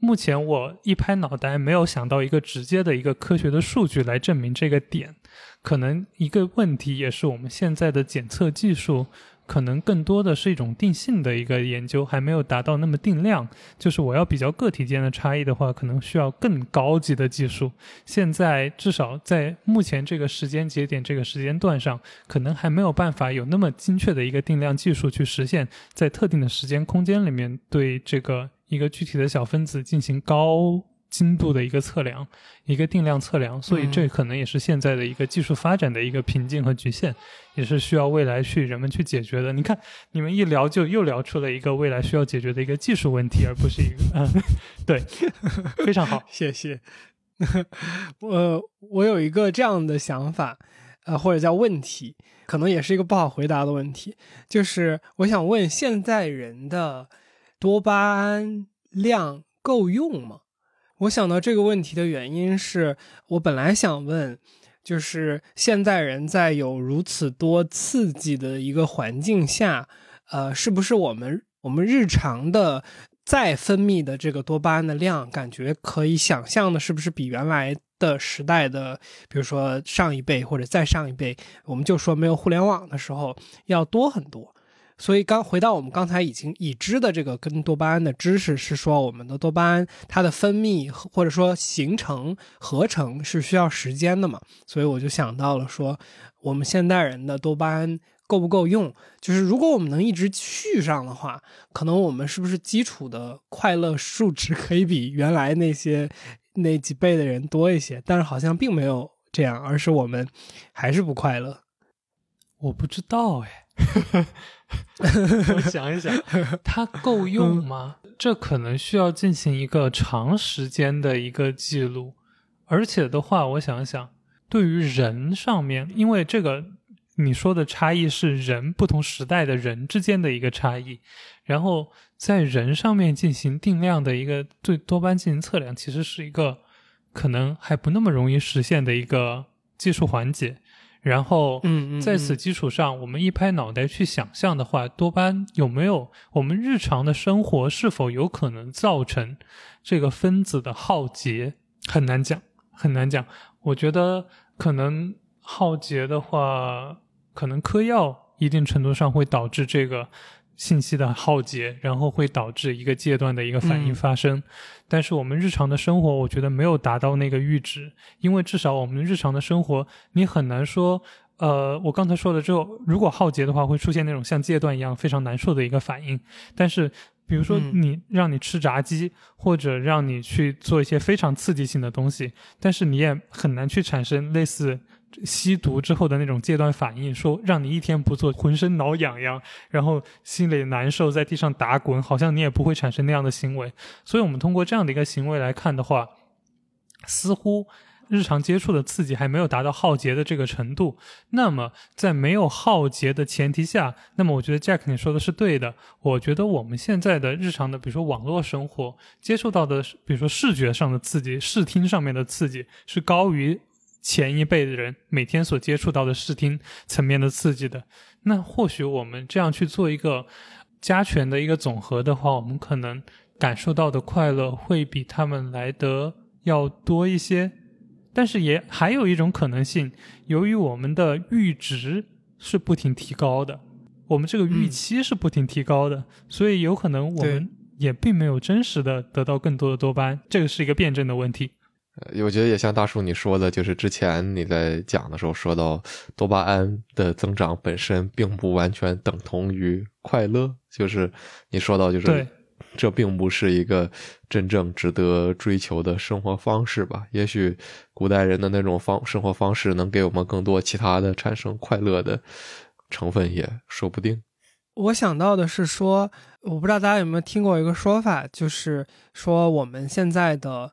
B: 目前我一拍脑袋没有想到一个直接的一个科学的数据来证明这个点，可能一个问题也是我们现在的检测技术可能更多的是一种定性的一个研究，还没有达到那么定量。就是我要比较个体间的差异的话，可能需要更高级的技术。现在至少在目前这个时间节点、这个时间段上，可能还没有办法有那么精确的一个定量技术去实现，在特定的时间空间里面对这个。一个具体的小分子进行高精度的一个测量，一个定量测量，所以这可能也是现在的一个技术发展的一个瓶颈和局限，也是需要未来去人们去解决的。你看，你们一聊就又聊出了一个未来需要解决的一个技术问题，而不是一个嗯，<laughs> 对，<laughs> 非常好，<laughs>
A: 谢谢。我我有一个这样的想法，呃，或者叫问题，可能也是一个不好回答的问题，就是我想问现在人的。多巴胺量够用吗？我想到这个问题的原因是我本来想问，就是现在人在有如此多刺激的一个环境下，呃，是不是我们我们日常的再分泌的这个多巴胺的量，感觉可以想象的，是不是比原来的时代的，比如说上一辈或者再上一辈，我们就说没有互联网的时候要多很多？所以刚回到我们刚才已经已知的这个跟多巴胺的知识，是说我们的多巴胺它的分泌或者说形成合成是需要时间的嘛？所以我就想到了说，我们现代人的多巴胺够不够用？就是如果我们能一直续上的话，可能我们是不是基础的快乐数值可以比原来那些那几辈的人多一些？但是好像并没有这样，而是我们还是不快乐。
B: 我不知道哎。<laughs> 我想一想，<laughs> 它够用吗？这可能需要进行一个长时间的一个记录，而且的话，我想想，对于人上面，因为这个你说的差异是人不同时代的人之间的一个差异，然后在人上面进行定量的一个对多巴胺进行测量，其实是一个可能还不那么容易实现的一个技术环节。然后，在此基础上，我们一拍脑袋去想象的话，多巴胺有没有我们日常的生活是否有可能造成这个分子的耗竭？很难讲，很难讲。我觉得可能耗竭的话，可能嗑药一定程度上会导致这个。信息的耗竭，然后会导致一个阶段的一个反应发生，但是我们日常的生活，我觉得没有达到那个阈值，因为至少我们日常的生活，你很难说，呃，我刚才说了之后，如果耗竭的话，会出现那种像戒断一样非常难受的一个反应。但是，比如说你让你吃炸鸡，或者让你去做一些非常刺激性的东西，但是你也很难去产生类似。吸毒之后的那种戒断反应，说让你一天不做，浑身挠痒痒，然后心里难受，在地上打滚，好像你也不会产生那样的行为。所以，我们通过这样的一个行为来看的话，似乎日常接触的刺激还没有达到浩劫的这个程度。那么，在没有浩劫的前提下，那么我觉得 Jack 你说的是对的。我觉得我们现在的日常的，比如说网络生活接触到的，比如说视觉上的刺激、视听上面的刺激，是高于。前一辈的人每天所接触到的视听层面的刺激的，那或许我们这样去做一个加权的一个总和的话，我们可能感受到的快乐会比他们来得要多一些。但是也还有一种可能性，由于我们的阈值是不停提高的，我们这个预期是不停提高的，所以有可能我们也并没有真实的得到更多的多巴胺，这个是一个辩证的问题。
C: 呃，我觉得也像大叔你说的，就是之前你在讲的时候说到，多巴胺的增长本身并不完全等同于快乐，就是你说到，就是这并不是一个真正值得追求的生活方式吧？也许古代人的那种方生活方式能给我们更多其他的产生快乐的成分，也说不定。
A: 我想到的是说，我不知道大家有没有听过一个说法，就是说我们现在的。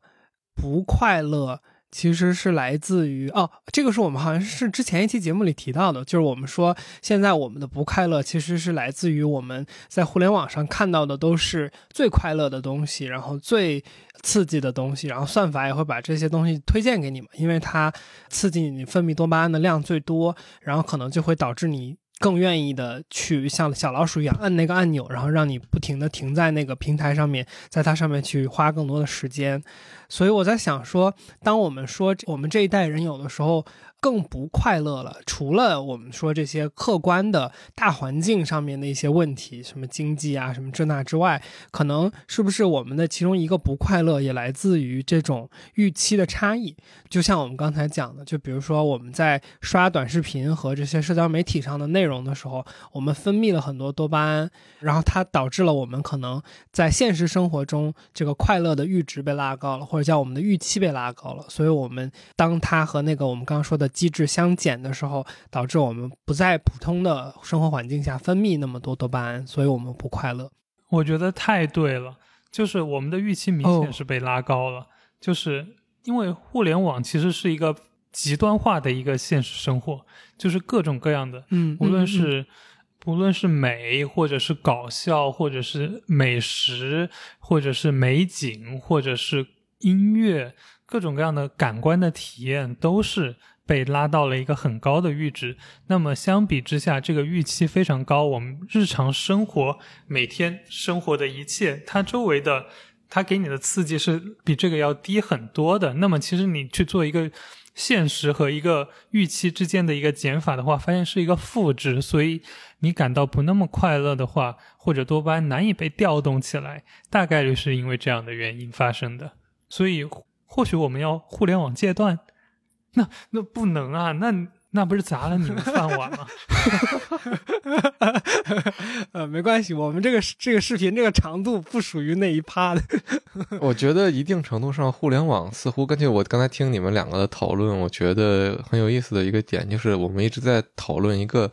A: 不快乐其实是来自于哦，这个是我们好像是之前一期节目里提到的，就是我们说现在我们的不快乐其实是来自于我们在互联网上看到的都是最快乐的东西，然后最刺激的东西，然后算法也会把这些东西推荐给你们，因为它刺激你分泌多巴胺的量最多，然后可能就会导致你。更愿意的去像小老鼠一样按那个按钮，然后让你不停的停在那个平台上面，在它上面去花更多的时间。所以我在想说，当我们说我们这一代人有的时候。更不快乐了。除了我们说这些客观的大环境上面的一些问题，什么经济啊，什么这那之外，可能是不是我们的其中一个不快乐也来自于这种预期的差异？就像我们刚才讲的，就比如说我们在刷短视频和这些社交媒体上的内容的时候，我们分泌了很多多巴胺，然后它导致了我们可能在现实生活中这个快乐的阈值被拉高了，或者叫我们的预期被拉高了。所以，我们当它和那个我们刚刚说的。机制相减的时候，导致我们不在普通的生活环境下分泌那么多多巴胺，所以我们不快乐。
B: 我觉得太对了，就是我们的预期明显是被拉高了，就是因为互联网其实是一个极端化的一个现实生活，就是各种各样的，
A: 嗯，
B: 无论是无论是美，或者是搞笑，或者是美食，或者是美景，或者是音乐，各种各样的感官的体验，都是被拉到了一个很高的阈值。那么相比之下，这个预期非常高，我们日常生活每天生活的一切，它周围的。它给你的刺激是比这个要低很多的。那么，其实你去做一个现实和一个预期之间的一个减法的话，发现是一个负值。所以，你感到不那么快乐的话，或者多巴胺难以被调动起来，大概率是因为这样的原因发生的。所以，或许我们要互联网戒断？那那不能啊！那。那不是砸了你们饭碗吗？<laughs>
A: 呃，没关系，我们这个这个视频这个长度不属于那一趴的。<laughs>
C: 我觉得一定程度上，互联网似乎根据我刚才听你们两个的讨论，我觉得很有意思的一个点就是，我们一直在讨论一个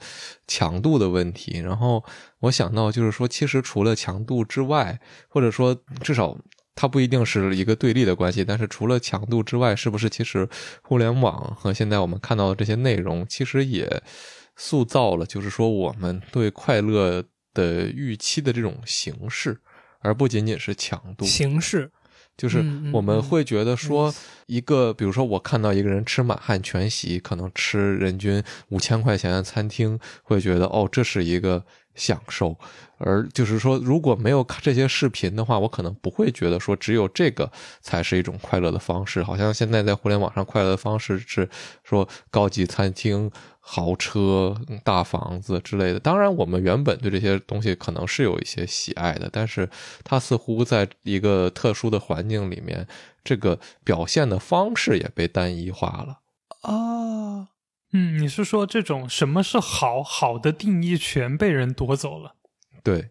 C: 强度的问题。然后我想到就是说，其实除了强度之外，或者说至少。它不一定是一个对立的关系，但是除了强度之外，是不是其实互联网和现在我们看到的这些内容，其实也塑造了，就是说我们对快乐的预期的这种形式，而不仅仅是强度
A: 形式。
C: 就是我们会觉得说，一个比如说我看到一个人吃满汉全席，可能吃人均五千块钱的餐厅，会觉得哦，这是一个。享受，而就是说，如果没有看这些视频的话，我可能不会觉得说只有这个才是一种快乐的方式。好像现在在互联网上，快乐的方式是说高级餐厅、豪车、大房子之类的。当然，我们原本对这些东西可能是有一些喜爱的，但是它似乎在一个特殊的环境里面，这个表现的方式也被单一化了。
A: 啊。
B: 嗯，你是说这种什么是好好的定义全被人夺走了？
C: 对，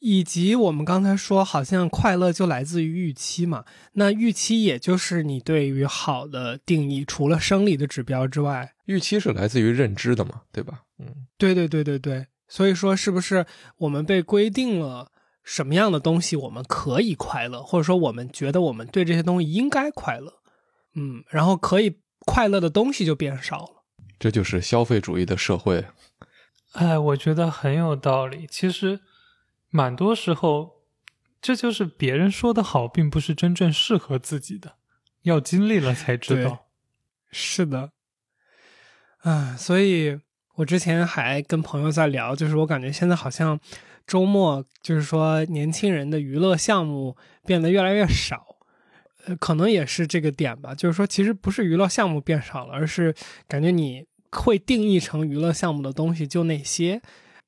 A: 以及我们刚才说，好像快乐就来自于预期嘛？那预期也就是你对于好的定义，除了生理的指标之外，
C: 预期是来自于认知的嘛？对吧？嗯，
A: 对对对对对。所以说，是不是我们被规定了什么样的东西我们可以快乐，或者说我们觉得我们对这些东西应该快乐？嗯，然后可以快乐的东西就变少了。
C: 这就是消费主义的社会，
B: 哎，我觉得很有道理。其实，蛮多时候，这就是别人说的好，并不是真正适合自己的，要经历了才知道。
A: 是的，啊，所以我之前还跟朋友在聊，就是我感觉现在好像周末，就是说年轻人的娱乐项目变得越来越少。呃，可能也是这个点吧，就是说，其实不是娱乐项目变少了，而是感觉你会定义成娱乐项目的东西就那些，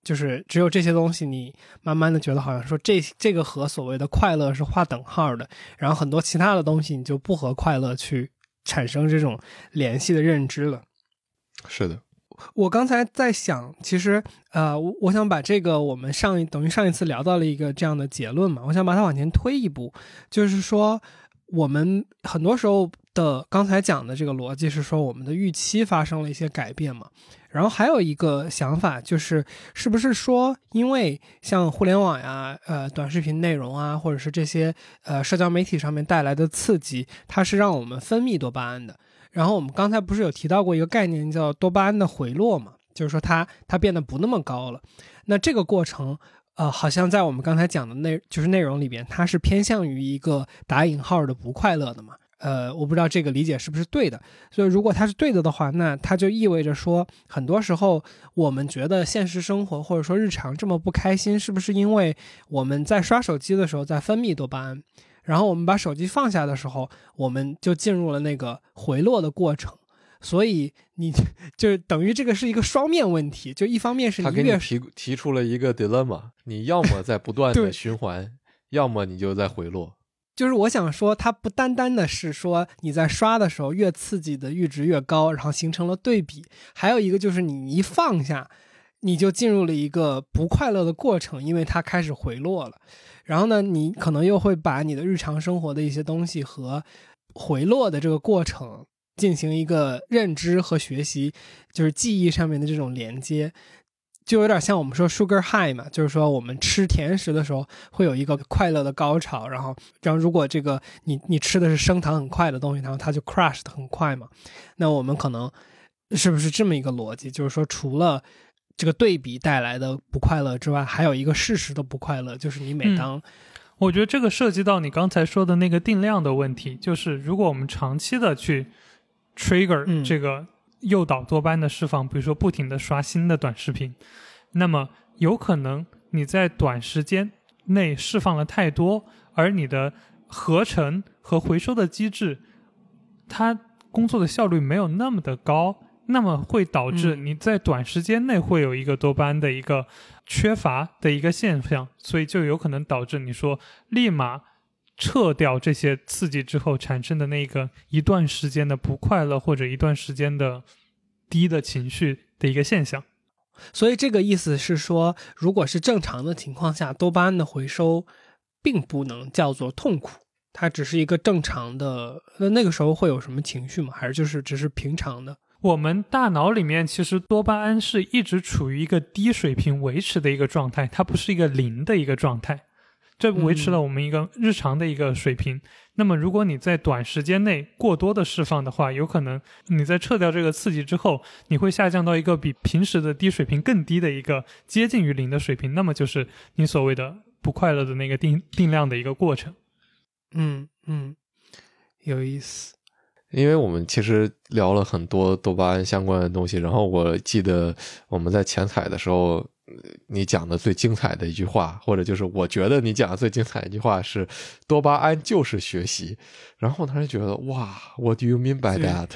A: 就是只有这些东西，你慢慢的觉得好像说这这个和所谓的快乐是划等号的，然后很多其他的东西你就不和快乐去产生这种联系的认知了。
C: 是的，
A: 我刚才在想，其实呃，我我想把这个我们上一等于上一次聊到了一个这样的结论嘛，我想把它往前推一步，就是说。我们很多时候的刚才讲的这个逻辑是说，我们的预期发生了一些改变嘛。然后还有一个想法就是，是不是说，因为像互联网呀、呃短视频内容啊，或者是这些呃社交媒体上面带来的刺激，它是让我们分泌多巴胺的。然后我们刚才不是有提到过一个概念叫多巴胺的回落嘛？就是说它它变得不那么高了。那这个过程。呃，好像在我们刚才讲的内就是内容里边，它是偏向于一个打引号的不快乐的嘛？呃，我不知道这个理解是不是对的。所以如果它是对的的话，那它就意味着说，很多时候我们觉得现实生活或者说日常这么不开心，是不是因为我们在刷手机的时候在分泌多巴胺，然后我们把手机放下的时候，我们就进入了那个回落的过程。所以你就等于这个是一个双面问题，就一方面是
C: 他给你提提出了一个 dilemma，你要么在不断的循环，要么你就在回落。
A: 就是我想说，它不单单的是说你在刷的时候越刺激的阈值越高，然后形成了对比，还有一个就是你一放下，你就进入了一个不快乐的过程，因为它开始回落了。然后呢，你可能又会把你的日常生活的一些东西和回落的这个过程。进行一个认知和学习，就是记忆上面的这种连接，就有点像我们说 sugar high 嘛，就是说我们吃甜食的时候会有一个快乐的高潮，然后，然后如果这个你你吃的是升糖很快的东西，然后它就 crash 的很快嘛，那我们可能是不是这么一个逻辑？就是说，除了这个对比带来的不快乐之外，还有一个事实的不快乐，就是你每
B: 嗯
A: 当。
B: 我觉得这个涉及到你刚才说的那个定量的问题，就是如果我们长期的去 trigger
A: 嗯。
B: 这个诱导多巴胺的释放，比如说不停的刷新的短视频，那么有可能你在短时间内释放了太多，而你的合成和回收的机制，它工作的效率没有那么的高，那么会导致
A: 嗯。
B: 你在短时间内会有一个多巴胺的一个缺乏的一个现象，所以就有可能导致你说立马撤掉这些刺激之后产生的那个一段时间的不快乐或者一段时间的低的情绪的一个现象。
A: 所以这个意思是说，如果是正常的情况下，多巴胺的回收并不能叫做痛苦，它只是一个正常的。那那个时候会有什么情绪吗？还是就是只是平常的？
B: 我们大脑里面其实多巴胺是一直处于一个低水平维持的一个状态，它不是一个零的一个状态，这维持了我们一个日常的一个水平。那么如果你在短时间内过多的释放的话，有可能你在撤掉这个刺激之后，你会下降到一个比平时的低水平更低的一个接近于零的水平，那么就是你所谓的不快乐的那个定定量的一个过程。
A: 嗯嗯，有意思。
C: 因为我们其实聊了很多多巴胺相关的东西，然后我记得我们在前采的时候，呃你讲的最精彩的一句话，或者就是我觉得你讲的最精彩的一句话是“多巴胺就是学习”，然后我当时觉得哇，What do you mean by that？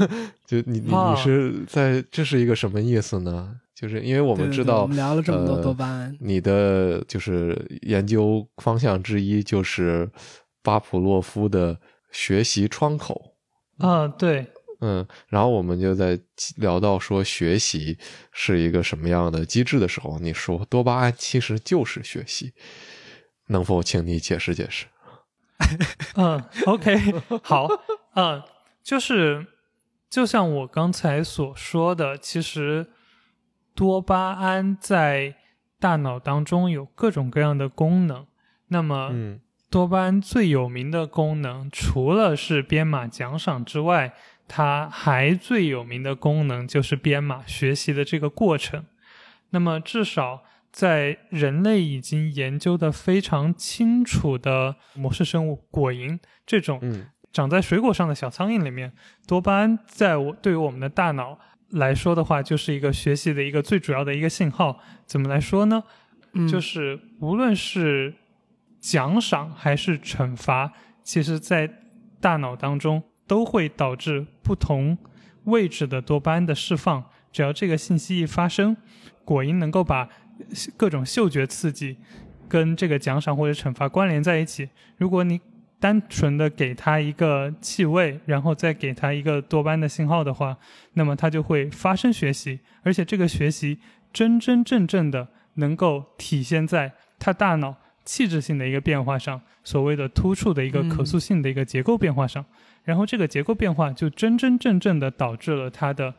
C: <laughs> 就你你
B: 啊
C: 你是在这是一个什么意思呢？就是因为我
A: 我
C: 们知道，
A: 我们聊了这么多
C: 呃
A: 多巴胺，
C: 你的就是研究方向之一就是巴甫洛夫的学习窗口。
B: 嗯，对，
C: 嗯，然后我们就在聊到说学习是一个什么样的机制的时候，你说多巴胺其实就是学习，能否请你解释解释？<laughs>
B: 嗯，OK，好，嗯，就是就像我刚才所说的，其实多巴胺在大脑当中有各种各样的功能。那么，
C: 嗯
B: 多巴胺最有名的功能，除了是编码奖赏之外，它还最有名的功能就是编码学习的这个过程。那么，至少在人类已经研究的非常清楚的模式生物果蝇这种
C: 嗯
B: 长在水果上的小苍蝇里面，多巴胺在我对于我们的大脑来说的话，就是一个学习的一个最主要的一个信号。怎么来说呢？
A: 嗯
B: 就是无论是奖赏还是惩罚，其实在大脑当中都会导致不同位置的多巴胺的释放。只要这个信息一发生，果蝇能够把各种嗅觉刺激跟这个奖赏或者惩罚关联在一起。如果你单纯的给它一个气味，然后再给它一个多巴胺的信号的话，那么它就会发生学习，而且这个学习真真正正的能够体现在它大脑气质性的一个变化上，所谓的突触的一个可塑性的一个结构变化上，然后这个结构变化就真真正正的导致了它的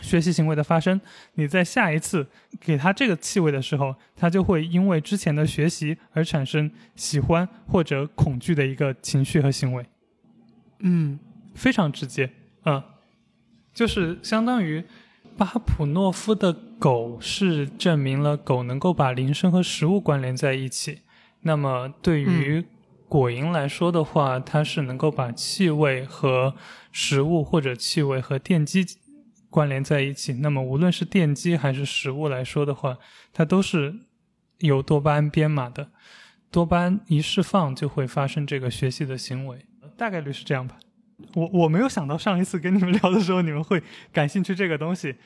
B: 学习行为的发生。你在下一次给它这个气味的时候，它就会因为之前的学习而产生喜欢或者恐惧的一个情绪和行为。
A: 嗯
B: 非常直接，嗯，就是相当于巴甫诺夫的狗是证明了狗能够把铃声和食物关联在一起。那么对于果蝇来说的话，它是能够把气味和食物或者气味和电击关联在一起。那么无论是电击还是食物来说的话，它都是由多巴胺编码的。多巴胺一释放就会发生这个学习的行为，大概率是这样吧。我我没有想到上一次跟你们聊的时候，你们会感兴趣这个东西。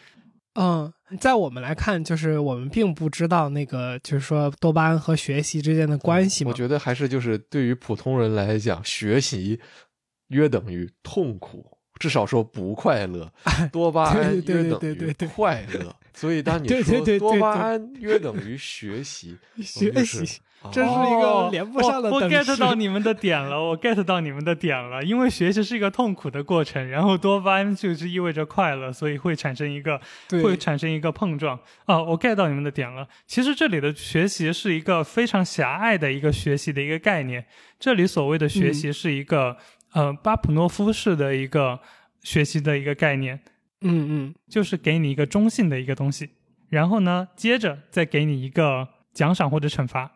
A: 嗯，在我们来看，就是我们并不知道那个，就是说多巴胺和学习之间的关系嘛。
C: 我觉得还是就是对于普通人来讲，学习约等于痛苦，至少说不快乐。多巴胺
A: 对对对
C: 约等于
A: 对对对
C: 快乐，所以当你
A: 对对对对
C: 说多巴胺约等于学习，<laughs>
A: 学习，这是一个
B: 哦
A: 连不上的
B: 我我 get 到 <laughs> 你们的点了，我 get 到你们的点了。因为学习是一个痛苦的过程，然后多巴胺就是意味着快乐，所以会产生一个会产生一个碰撞啊。我 get 到你们的点了。其实这里的学习是一个非常狭隘的一个学习的一个概念。这里所谓的学习是一个、呃巴甫诺夫式的一个学习的一个概念。
A: 嗯嗯
B: 就是给你一个中性的一个东西，然后呢，接着再给你一个奖赏或者惩罚，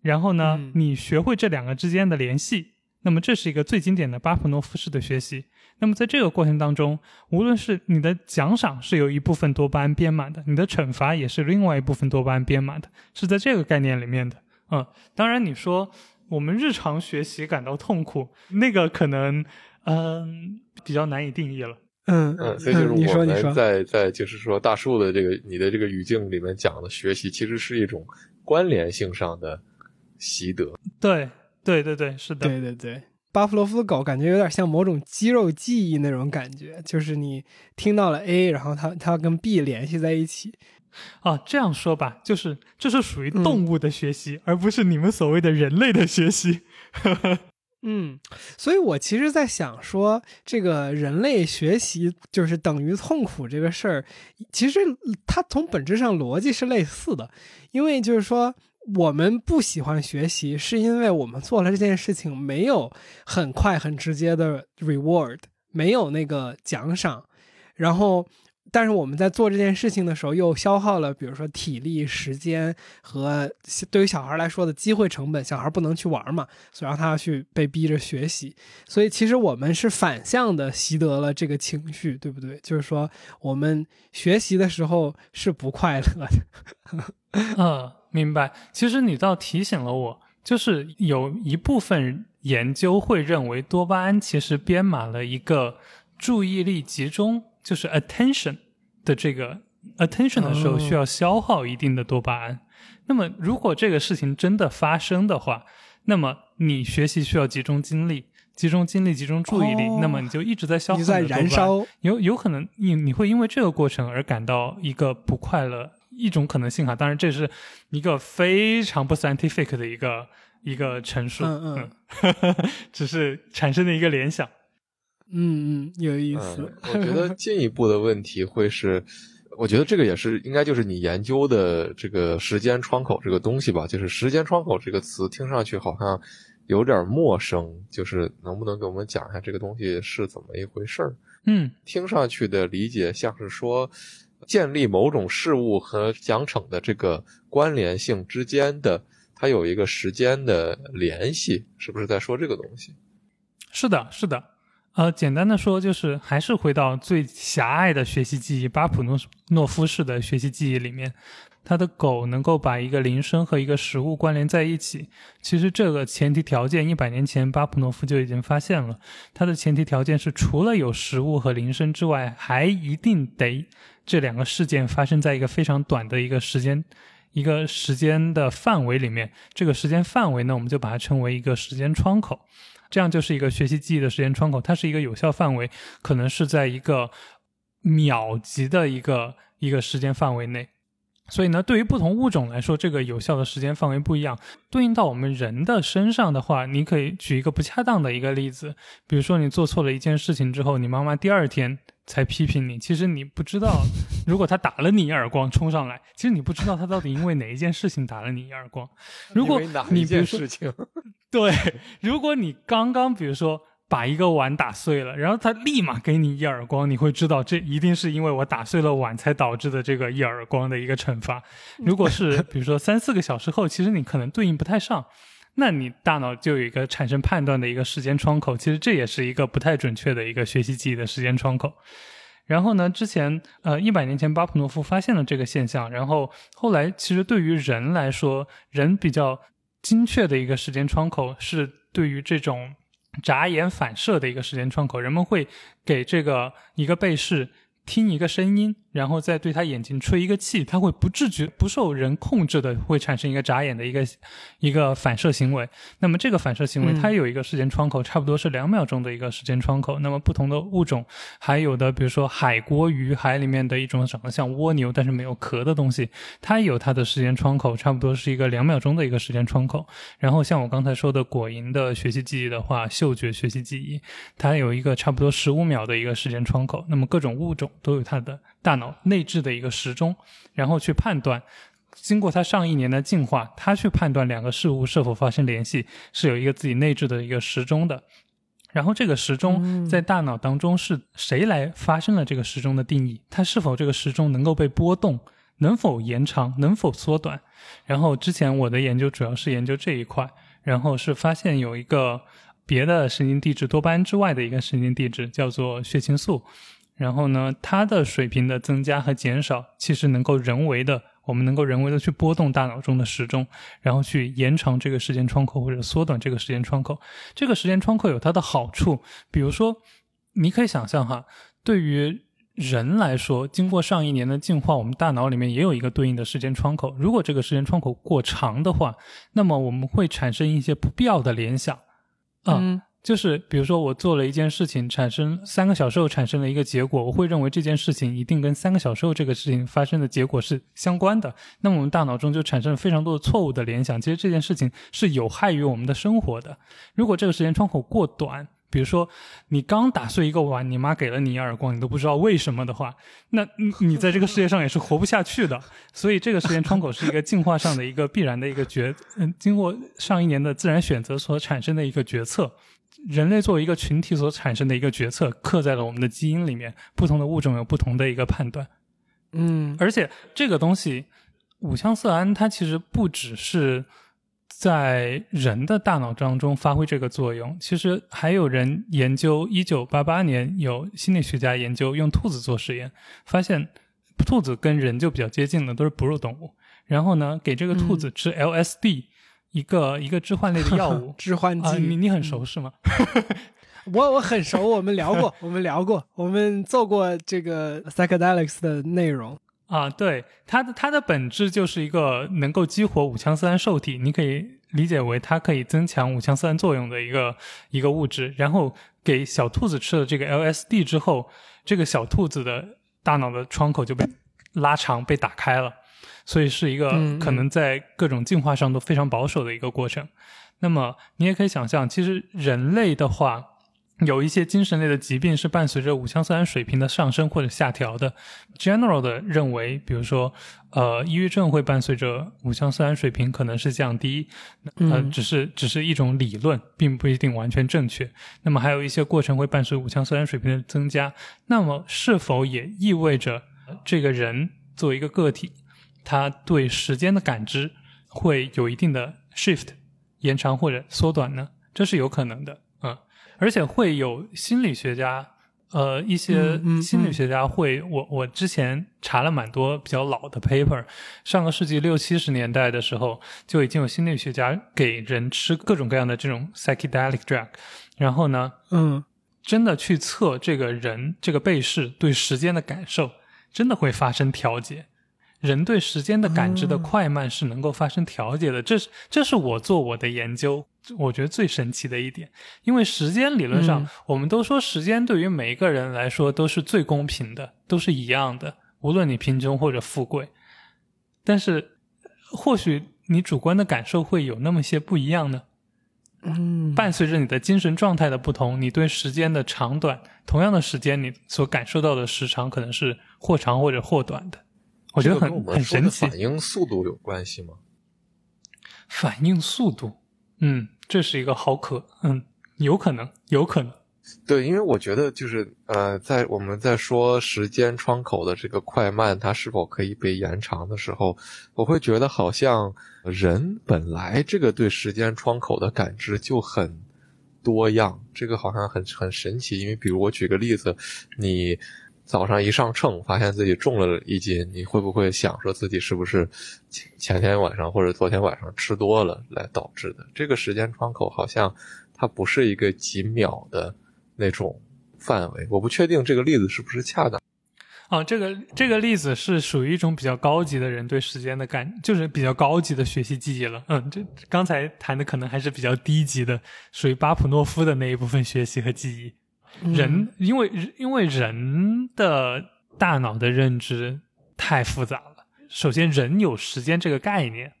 B: 然后呢，
A: 嗯
B: 你学会这两个之间的联系，那么这是一个最经典的巴甫诺夫式的学习。那么在这个过程当中，无论是你的奖赏是有一部分多巴胺编码的，你的惩罚也是另外一部分多巴胺编码的，是在这个概念里面的。嗯，当然你说我们日常学习感到痛苦，那个可能嗯、比较难以定义了。
A: 嗯
C: 嗯，所以就是
A: 你说
C: 我们
A: 你说，
C: 在在就是说大树的这个你的这个语境里面讲的学习，其实是一种关联性上的习得。
B: 对对对对，是的。
A: 对对对，巴甫洛夫的狗感觉有点像某种肌肉记忆那种感觉，就是你听到了 A，然后它它跟 B 联系在一起。
B: 啊，这样说吧，就是这是属于
A: 嗯
B: 动物的学习，而不是你们所谓的人类的学习。
A: 嗯，所以我其实在想说，这个人类学习就是等于痛苦这个事儿，其实它从本质上逻辑是类似的，因为就是说。我们不喜欢学习，是因为我们做了这件事情没有很快很直接的 reward，没有那个奖赏，然后，但是我们在做这件事情的时候又消耗了，比如说体力、时间和对于小孩来说的机会成本，小孩不能去玩嘛，所以让他要去被逼着学习，所以其实我们是反向的习得了这个情绪，对不对？就是说我们学习的时候是不快乐的。
B: 呃，<laughs> 明白。其实你倒提醒了我，就是有一部分研究会认为多巴胺其实编码了一个注意力集中，就是 attention 的这个 attention 的时候
A: 哦
B: 需要消耗一定的多巴胺。那么如果这个事情真的发生的话，那么你学习需要集中精力。集中精力，集中注意力，
A: 哦
B: 那么你就一直在消耗
A: 你在燃烧，
B: 有有可能你你会因为这个过程而感到一个不快乐，一种可能性哈。当然，这是一个非常不 scientific 的一个一个陈述，
A: 嗯
B: 嗯，<laughs> 只是产生的一个联想。
A: 嗯嗯，有意思
C: 嗯。，我觉得 <laughs> 进一步的问题会是，我觉得这个也是应该就是你研究的这个时间窗口这个东西吧。就是时间窗口这个词听上去好像有点陌生，就是能不能给我们讲一下这个东西是怎么一回事儿？
B: 嗯
C: 听上去的理解像是说，建立某种事物和奖惩的这个关联性之间的，它有一个时间的联系，是不是在说这个东西？
B: 是的，是的。呃，简单的说，就是还是回到最狭隘的学习记忆——巴甫诺诺夫式的学习记忆里面，他的狗能够把一个铃声和一个食物关联在一起。其实这个前提条件，一百年前巴甫诺夫就已经发现了。它的前提条件是，除了有食物和铃声之外，还一定得这两个事件发生在一个非常短的一个时间。一个时间的范围里面，这个时间范围呢，我们就把它称为一个时间窗口。这样就是一个学习记忆的时间窗口，它是一个有效范围，可能是在一个秒级的一个一个时间范围内。所以呢，对于不同物种来说，这个有效的时间范围不一样。对应到我们人的身上的话，你可以举一个不恰当的一个例子，比如说你做错了一件事情之后，你妈妈第二天才批评你，其实你不知道，如果他打了你一耳光冲上来，其实你不知道他到底因为哪一件事情打了你一耳光。如果你比如说
C: 事情？
B: 对，如果你刚刚比如说把一个碗打碎了，然后他立马给你一耳光，你会知道这一定是因为我打碎了碗才导致的这个一耳光的一个惩罚。如果是 <laughs> 比如说三四个小时后，其实你可能对应不太上。那你大脑就有一个产生判断的一个时间窗口，其实这也是一个不太准确的一个学习记忆的时间窗口。然后呢，之前呃一百年前巴甫诺夫发现了这个现象，然后后来其实对于人来说，人比较精确的一个时间窗口是对于这种眨眼反射的一个时间窗口，人们会给这个一个被试听一个声音，然后再对他眼睛吹一个气，他会不自觉、不受人控制的会产生一个眨眼的一个一个反射行为。那么这个反射行为
A: 嗯
B: 它有一个时间窗口，差不多是两秒钟的一个时间窗口。那么不同的物种，还有的比如说海锅鱼，海里面的一种长得像蜗牛但是没有壳的东西，它有它的时间窗口，差不多是一个两秒钟的一个时间窗口。然后像我刚才说的果蝇的学习记忆的话，嗅觉学习记忆，它有一个差不多十五秒的一个时间窗口。那么各种物种都有它的大脑内置的一个时钟，然后去判断。经过它上一年的进化，它去判断两个事物是否发生联系，是有一个自己内置的一个时钟的。然后这个时钟
A: 嗯
B: 在大脑当中是谁来发生了这个时钟的定义？它是否这个时钟能够被波动？能否延长，能否缩短。然后之前我的研究主要是研究这一块，然后是发现有一个别的神经递质多巴胺之外的一个神经递质叫做血清素，然后呢，它的水平的增加和减少其实能够人为的，我们能够人为的去波动大脑中的时钟，然后去延长这个时间窗口或者缩短这个时间窗口。这个时间窗口有它的好处，比如说你可以想象哈，对于人来说，经过上一年的进化，我们大脑里面也有一个对应的时间窗口。如果这个时间窗口过长的话，那么我们会产生一些不必要的联想，啊，
A: 嗯
B: 就是比如说我做了一件事情，产生三个小时后产生了一个结果，我会认为这件事情一定跟三个小时后这个事情发生的结果是相关的。那么我们大脑中就产生了非常多的错误的联想，其实这件事情是有害于我们的生活的。如果这个时间窗口过短，比如说你刚打碎一个碗，你妈给了你一耳光，你都不知道为什么的话，那你你在这个世界上也是活不下去的。所以这个时间窗口是一个进化上的一个必然的一个决，嗯，经过上一年的自然选择所产生的一个决策。人类作为一个群体所产生的一个决策，刻在了我们的基因里面。不同的物种有不同的一个判断。
A: 嗯
B: 而且这个东西，五羟色胺它其实不只是在人的大脑当中发挥这个作用，其实还有人研究，一九八八年有心理学家研究用兔子做实验，发现兔子跟人就比较接近的，都是哺乳动物。然后呢，给这个兔子吃 LSD，、一个一个致幻类的药物 <laughs>
A: 致幻剂，
B: 啊，你你很熟是吗？<laughs>
A: 我我很熟，我们聊过，我们聊过，我们做过这个 psychedelics 的内容。
B: 啊，对，它的它的本质就是一个能够激活五羟色胺受体，你可以理解为它可以增强五羟色胺作用的一个一个物质。然后给小兔子吃了这个 LSD 之后，这个小兔子的大脑的窗口就被拉长，被打开了，所以是一个可能在各种进化上都非常保守的一个过程。那么你也可以想象，其实人类的话。有一些精神类的疾病是伴随着五羟色胺水平的上升或者下调的。General 的认为，比如说，呃，抑郁症会伴随着五羟色胺水平可能是降低，呃，
A: 嗯
B: 只是只是一种理论，并不一定完全正确。那么还有一些过程会伴随五羟色胺水平的增加。那么是否也意味着呃这个人作为一个个体，他对时间的感知会有一定的 shift 延长或者缩短呢？这是有可能的，嗯，而且会有心理学家，呃，一些心理学家会，我我之前查了蛮多比较老的 paper，上个世纪六七十年代的时候，就已经有心理学家给人吃各种各样的这种 psychedelic drug，然后呢，
A: 嗯
B: 真的去测这个人这个被试对时间的感受，真的会发生调节。人对时间的感知的快慢是能够发生调节的，这是这是我做我的研究，我觉得最神奇的一点。因为时间理论上，
A: 嗯
B: 我们都说时间对于每一个人来说都是最公平的，都是一样的，无论你贫穷或者富贵。但是，或许你主观的感受会有那么些不一样呢。
A: 嗯，
B: 伴随着你的精神状态的不同，你对时间的长短，同样的时间，你所感受到的时长可能是或长或者或短的。我觉得很
C: 这个跟我们
B: 很神奇。
C: 反应速度有关系吗？
B: 反应速度，嗯，这是一个好可，嗯，有可能，有可能。
C: 对，因为我觉得就是呃，在我们在说时间窗口的这个快慢，它是否可以被延长的时候，我会觉得好像人本来这个对时间窗口的感知就很多样，这个好像很很神奇。因为比如我举个例子，你早上一上秤，发现自己重了一斤，你会不会想说自己是不是前前天晚上或者昨天晚上吃多了来导致的？这个时间窗口好像它不是一个几秒的那种范围，我不确定这个例子是不是恰当。
B: 啊，这个这个例子是属于一种比较高级的人对时间的感，就是比较高级的学习记忆了。嗯，这刚才谈的可能还是比较低级的，属于巴甫诺夫的那一部分学习和记忆。
A: 嗯
B: 人因为因为人的大脑的认知太复杂了。首先，人有时间这个概念，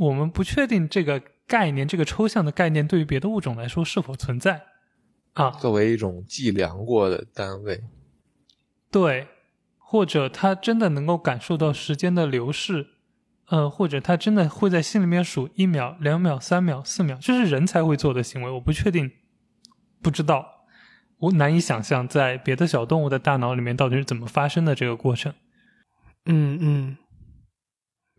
B: 我们不确定这个概念，这个抽象的概念对于别的物种来说是否存在啊？
C: 作为一种计量过的单位，
B: 对，或者他真的能够感受到时间的流逝，呃，或者他真的会在心里面数一秒、两秒、三秒、四秒，这是人才会做的行为。我不确定，不知道，我难以想象在别的小动物的大脑里面到底是怎么发生的这个过程。
A: 嗯嗯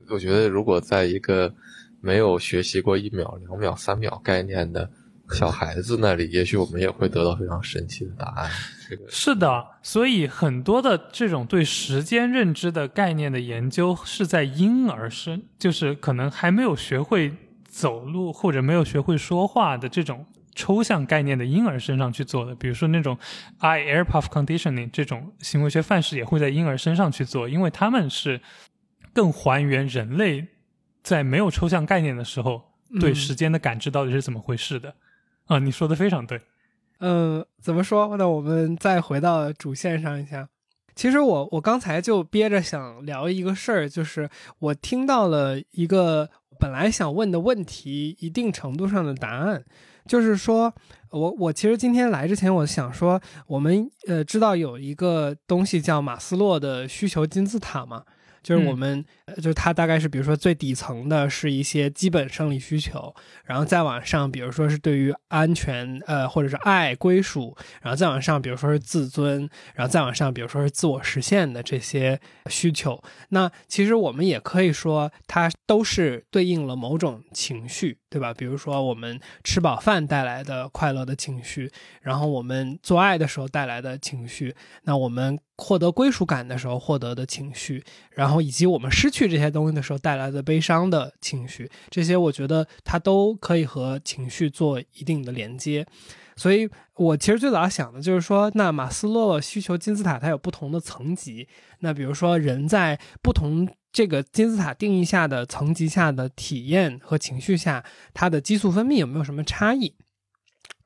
C: 我觉得如果在一个没有学习过一秒、两秒、三秒概念的小孩子那里，也许我们也会得到非常神奇的答案。这个
B: 是的，所以很多的这种对时间认知的概念的研究是在婴儿身，就是可能还没有学会走路或者没有学会说话的这种抽象概念的婴儿身上去做的。比如说那种 eye air puff conditioning 这种行为学范式也会在婴儿身上去做，因为他们是更还原人类在没有抽象概念的时候对
A: 嗯
B: 时间的感知到底是怎么回事的。啊，你说的非常对。
A: 嗯，怎么说？那我们再回到主线上一下。其实我我刚才就憋着想聊一个事儿，就是我听到了一个本来想问的问题，一定程度上的答案，就是说我我其实今天来之前，我想说，我们呃知道有一个东西叫马斯洛的需求金字塔嘛，就是我
B: 嗯
A: 们、呃就是它大概是比如说最底层的是一些基本生理需求，然后再往上，比如说是对于安全呃或者是爱归属，然后再往上，比如说是自尊，然后再往上，比如说是自我实现的这些需求。那其实我们也可以说，它都是对应了某种情绪，对吧？比如说我们吃饱饭带来的快乐的情绪，然后我们做爱的时候带来的情绪，那我们获得归属感的时候获得的情绪，然后以及我们失去这些东西的时候带来的悲伤的情绪，这些我觉得它都可以和情绪做一定的连接。所以我其实最早想的就是说，那马斯洛需求金字塔它有不同的层级，那比如说人在不同这个金字塔定义下的层级下的体验和情绪下，它的激素分泌有没有什么差异？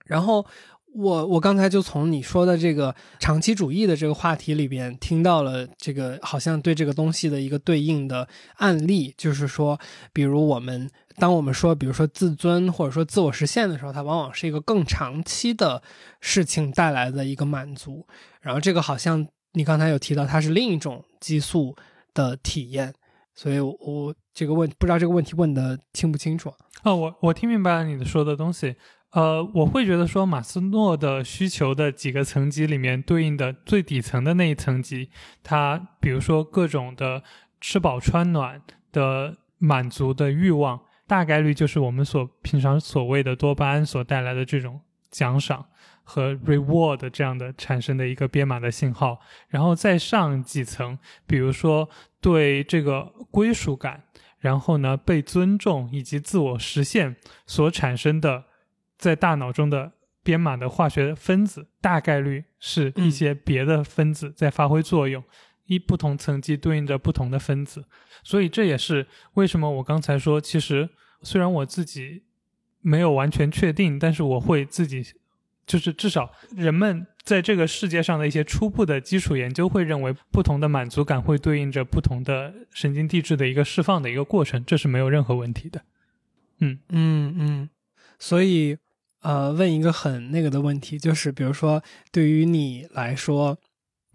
A: 然后我我刚才就从你说的这个长期主义的这个话题里边听到了这个好像对这个东西的一个对应的案例，就是说，比如我们当我们说，比如说自尊或者说自我实现的时候，它往往是一个更长期的事情带来的一个满足。然后这个好像你刚才有提到，它是另一种激素的体验。所以我，这个问不知道这个问题问的清不清楚？
B: 哦，我我听明白了你的说的东西。呃，我会觉得说马斯诺的需求的几个层级里面对应的最底层的那一层级，它比如说各种的吃饱穿暖的满足的欲望，大概率就是我们所平常所谓的多巴胺所带来的这种奖赏和 reward 这样的产生的一个编码的信号，然后再上几层，比如说对这个归属感。然后呢，被尊重以及自我实现所产生的在大脑中的编码的化学分子，大概率是一些别的分子在发挥作用，一不同层级对应着不同的分子，所以这也是为什么我刚才说，其实虽然我自己没有完全确定，但是我会自己。就是至少人们在这个世界上的一些初步的基础研究会认为，不同的满足感会对应着不同的神经递质的一个释放的一个过程，这是没有任何问题的。
A: 嗯嗯嗯，所以呃，问一个很那个的问题，就是比如说对于你来说，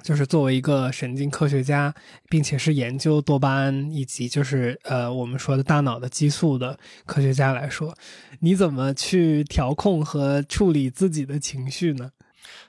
A: 就是作为一个神经科学家，并且是研究多巴胺以及就是呃我们说的大脑的激素的科学家来说，你怎么去调控和处理自己的情绪呢？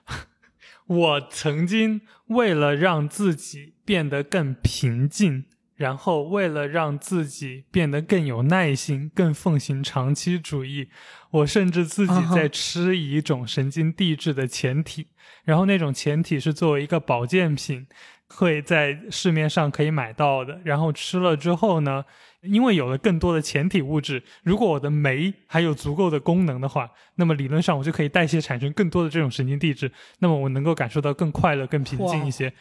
A: <laughs>
B: 我曾经为了让自己变得更平静，然后为了让自己变得更有耐心、更奉行长期主义，我甚至自己在吃一种神经递质的前体，然后那种前体是作为一个保健品，会在市面上可以买到的。然后吃了之后呢，因为有了更多的前体物质，如果我的酶还有足够的功能的话，那么理论上我就可以代谢产生更多的这种神经递质，那么我能够感受到更快乐、更平静一些。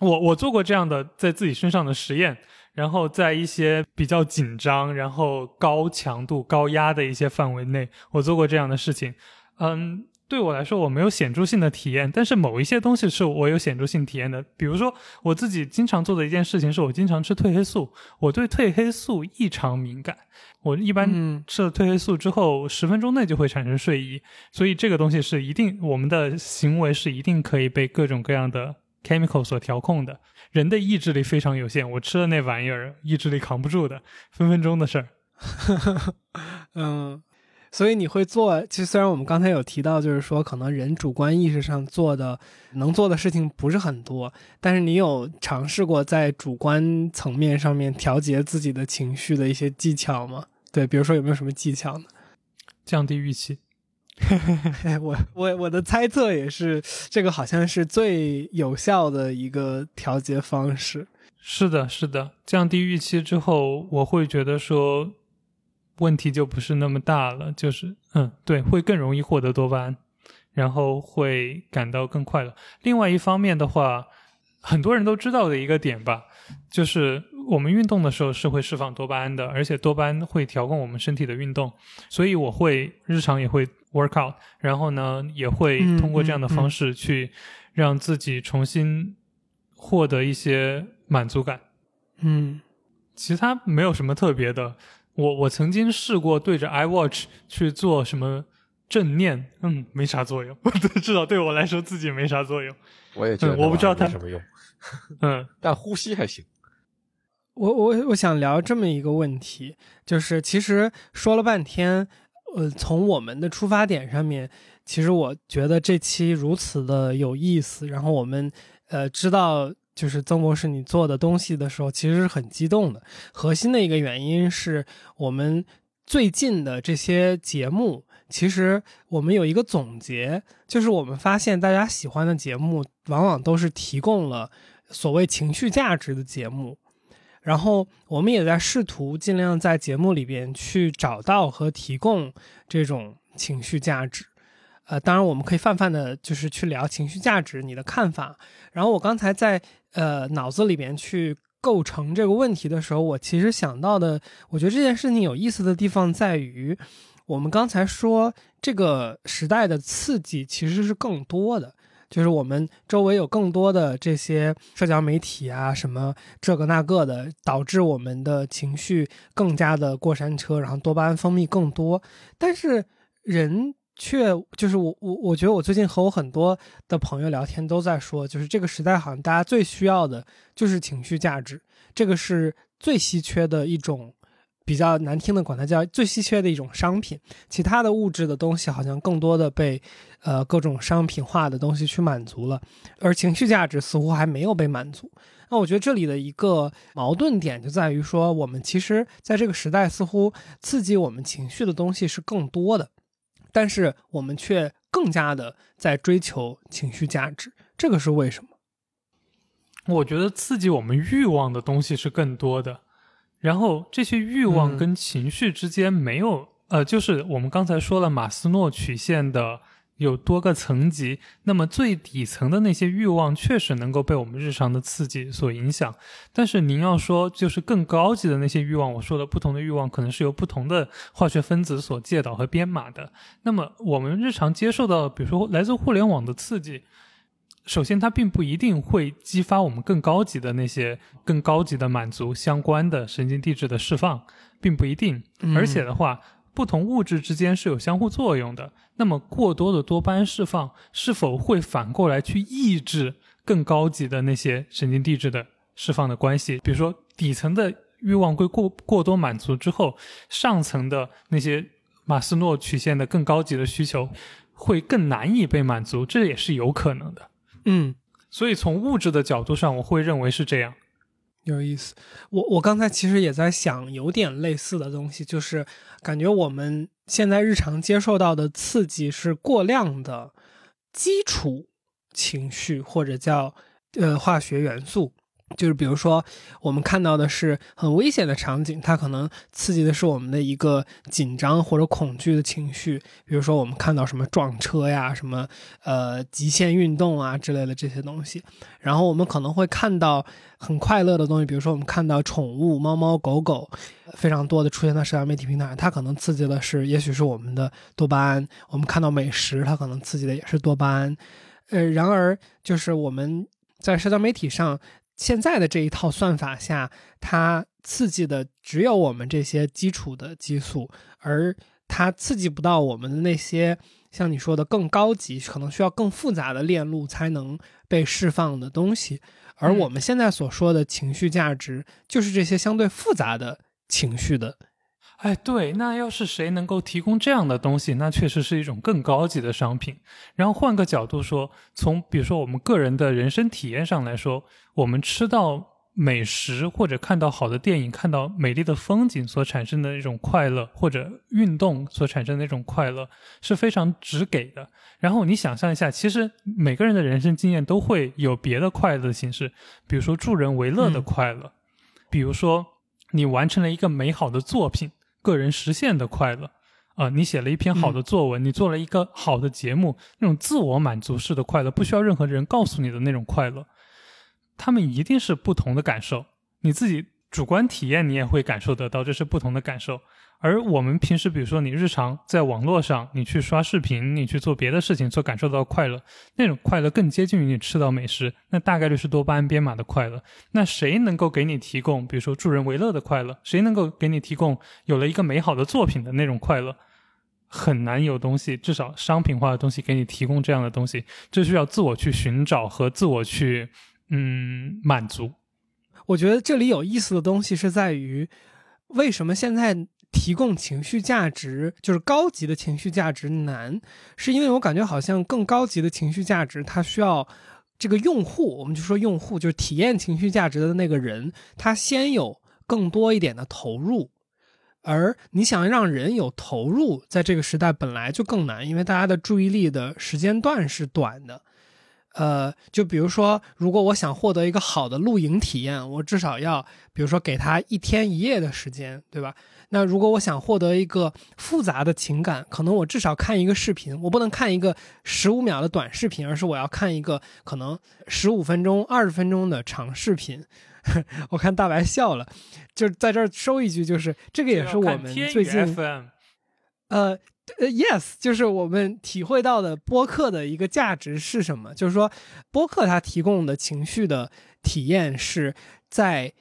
B: 我我做过这样的在自己身上的实验，然后在一些比较紧张、然后高强度、高压的一些范围内，我做过这样的事情。嗯，对我来说我没有显著性的体验，但是某一些东西是我有显著性体验的。比如说我自己经常做的一件事情是我经常吃褪黑素，我对褪黑素异常敏感。我一般
A: 嗯
B: 吃了褪黑素之后，十分钟内就会产生睡意，所以这个东西是一定，我们的行为是一定可以被各种各样的 chemical 所调控的。人的意志力非常有限，我吃了那玩意儿，意志力扛不住的，分分钟的事儿。<laughs>
A: 嗯，所以你会做，其实虽然我们刚才有提到，就是说可能人主观意识上做的能做的事情不是很多，但是你有尝试过在主观层面上面调节自己的情绪的一些技巧吗？对，比如说有没有什么技巧呢？
B: 降低预期。<laughs>
A: 我我我的猜测也是，这个好像是最有效的一个调节方式。
B: 是的，是的，降低预期之后，我会觉得说。问题就不是那么大了，就是嗯，对，会更容易获得多巴胺，然后会感到更快乐。另外一方面的话，很多人都知道的一个点吧，就是我们运动的时候是会释放多巴胺的，而且多巴胺会调控我们身体的运动，所以我会日常也会 work out，然后呢，也会通过这样的方式去让自己重新获得一些满足感。
A: 嗯，
B: 其他没有什么特别的。我我曾经试过对着 iWatch 去做什么正念，嗯，没啥作用，<laughs> 至少对我来说自己没啥作用。
C: 我也觉得，
B: 我不知道它
C: 什么用，
B: 嗯，
C: 但呼吸还行。
A: 我我我想聊这么一个问题，就是其实说了半天，呃，从我们的出发点上面，其实我觉得这期如此的有意思，然后我们呃知道。就是曾博士，你做的东西的时候，其实是很激动的。核心的一个原因是我们最近的这些节目，其实我们有一个总结，就是我们发现大家喜欢的节目，往往都是提供了所谓情绪价值的节目。然后我们也在试图尽量在节目里边去找到和提供这种情绪价值。呃，当然我们可以泛泛的，就是去聊情绪价值，你的看法。然后我刚才在呃脑子里边去构成这个问题的时候，我其实想到的，我觉得这件事情有意思的地方在于，我们刚才说这个时代的刺激其实是更多的，就是我们周围有更多的这些社交媒体啊，什么这个那个的，导致我们的情绪更加的过山车，然后多巴胺分泌更多，但是人。却就是我我我觉得我最近和我很多的朋友聊天都在说，就是这个时代好像大家最需要的就是情绪价值，这个是最稀缺的一种，比较难听的管它叫最稀缺的一种商品。其他的物质的东西好像更多的被呃各种商品化的东西去满足了，而情绪价值似乎还没有被满足。那我觉得这里的一个矛盾点就在于说，我们其实在这个时代似乎刺激我们情绪的东西是更多的。但是我们却更加的在追求情绪价值，这个是为什么？
B: 我觉得刺激我们欲望的东西是更多的，然后这些欲望跟情绪之间没有，呃，就是我们刚才说了马斯诺曲线的。有多个层级，那么最底层的那些欲望确实能够被我们日常的刺激所影响。但是您要说，就是更高级的那些欲望，我说的不同的欲望可能是由不同的化学分子所介导和编码的。那么我们日常接受到，比如说来自互联网的刺激，首先它并不一定会激发我们更高级的那些更高级的满足相关的神经递质的释放，并不一定。而且的话。不同物质之间是有相互作用的。那么，过多的多巴胺释放是否会反过来去抑制更高级的那些神经递质的释放的关系？比如说，底层的欲望会过过多满足之后，上层的那些马斯诺曲线的更高级的需求会更难以被满足，这也是有可能的。
A: 嗯，
B: 所以从物质的角度上，我会认为是这样。
A: 有意思，我我刚才其实也在想，有点类似的东西，就是感觉我们现在日常接受到的刺激是过量的基础情绪，或者叫呃化学元素。就是比如说，我们看到的是很危险的场景，它可能刺激的是我们的一个紧张或者恐惧的情绪。比如说，我们看到什么撞车呀、什么呃极限运动啊之类的这些东西。然后我们可能会看到很快乐的东西，比如说我们看到宠物猫猫狗狗非常多的出现在社交媒体平台，它可能刺激的是也许是我们的多巴胺。我们看到美食，它可能刺激的也是多巴胺。呃，然而就是我们在社交媒体上。现在的这一套算法下，它刺激的只有我们这些基础的激素，而它刺激不到我们的那些像你说的更高级、可能需要更复杂的链路才能被释放的东西。而我们现在所说的情绪价值，就是这些相对复杂的情绪的
B: 哎，对，那要是谁能够提供这样的东西，那确实是一种更高级的商品。然后换个角度说，从比如说我们个人的人生体验上来说，我们吃到美食或者看到好的电影、看到美丽的风景所产生的那种快乐，或者运动所产生的那种快乐，是非常直给的。然后你想象一下，其实每个人的人生经验都会有别的快乐的形式，比如说助人为乐的快乐，比如说你完成了一个美好的作品。个人实现的快乐，啊，你写了一篇好的作文，你做了一个好的节目，那种自我满足式的快乐，不需要任何人告诉你的那种快乐，他们一定是不同的感受，你自己主观体验你也会感受得到，这是不同的感受。而我们平时，比如说你日常在网络上，你去刷视频，你去做别的事情，所感受到快乐，那种快乐更接近于你吃到美食，那大概率是多巴胺编码的快乐。那谁能够给你提供，比如说助人为乐的快乐？谁能够给你提供有了一个美好的作品的那种快乐？很难有东西，至少商品化的东西给你提供这样的东西，这需要自我去寻找和自我去嗯满足。
A: 我觉得这里有意思的东西是在于，为什么现在？提供情绪价值就是高级的情绪价值难，是因为我感觉好像更高级的情绪价值，它需要这个用户，我们就说用户就是体验情绪价值的那个人，他先有更多一点的投入，而你想让人有投入，在这个时代本来就更难，因为大家的注意力的时间段是短的。呃，就比如说，如果我想获得一个好的露营体验，我至少要，比如说给他一天一夜的时间，对吧？那如果我想获得一个复杂的情感，可能我至少看一个视频，我不能看一个十五秒的短视频，而是我要看一个可能十五分钟、二十分钟的长视频。<laughs> 我看大白笑了，就在这儿说一句，就是这个也是我们最近，呃呃，yes，就是我们体会到的播客的一个价值是什么？就是说，播客它提供的情绪的体验是在。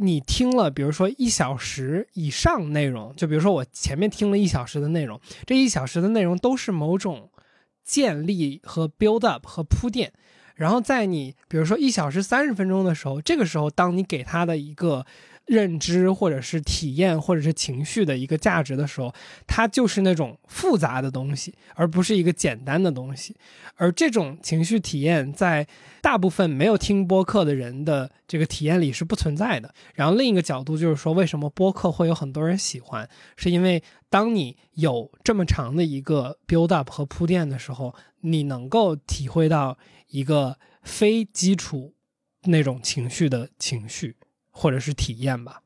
A: 你听了，比如说一小时以上内容，就比如说我前面听了一小时的内容，这一小时的内容都是某种建立和 build up 和铺垫，然后在你比如说一小时三十分钟的时候，这个时候当你给他的一个。认知或者是体验或者是情绪的一个价值的时候，它就是那种复杂的东西，而不是一个简单的东西。而这种情绪体验在大部分没有听播客的人的这个体验里是不存在的。然后另一个角度就是说，为什么播客会有很多人喜欢，是因为当你有这么长的一个 build up 和铺垫的时候，你能够体会到一个非基础那种情绪的情绪。或者是体验吧，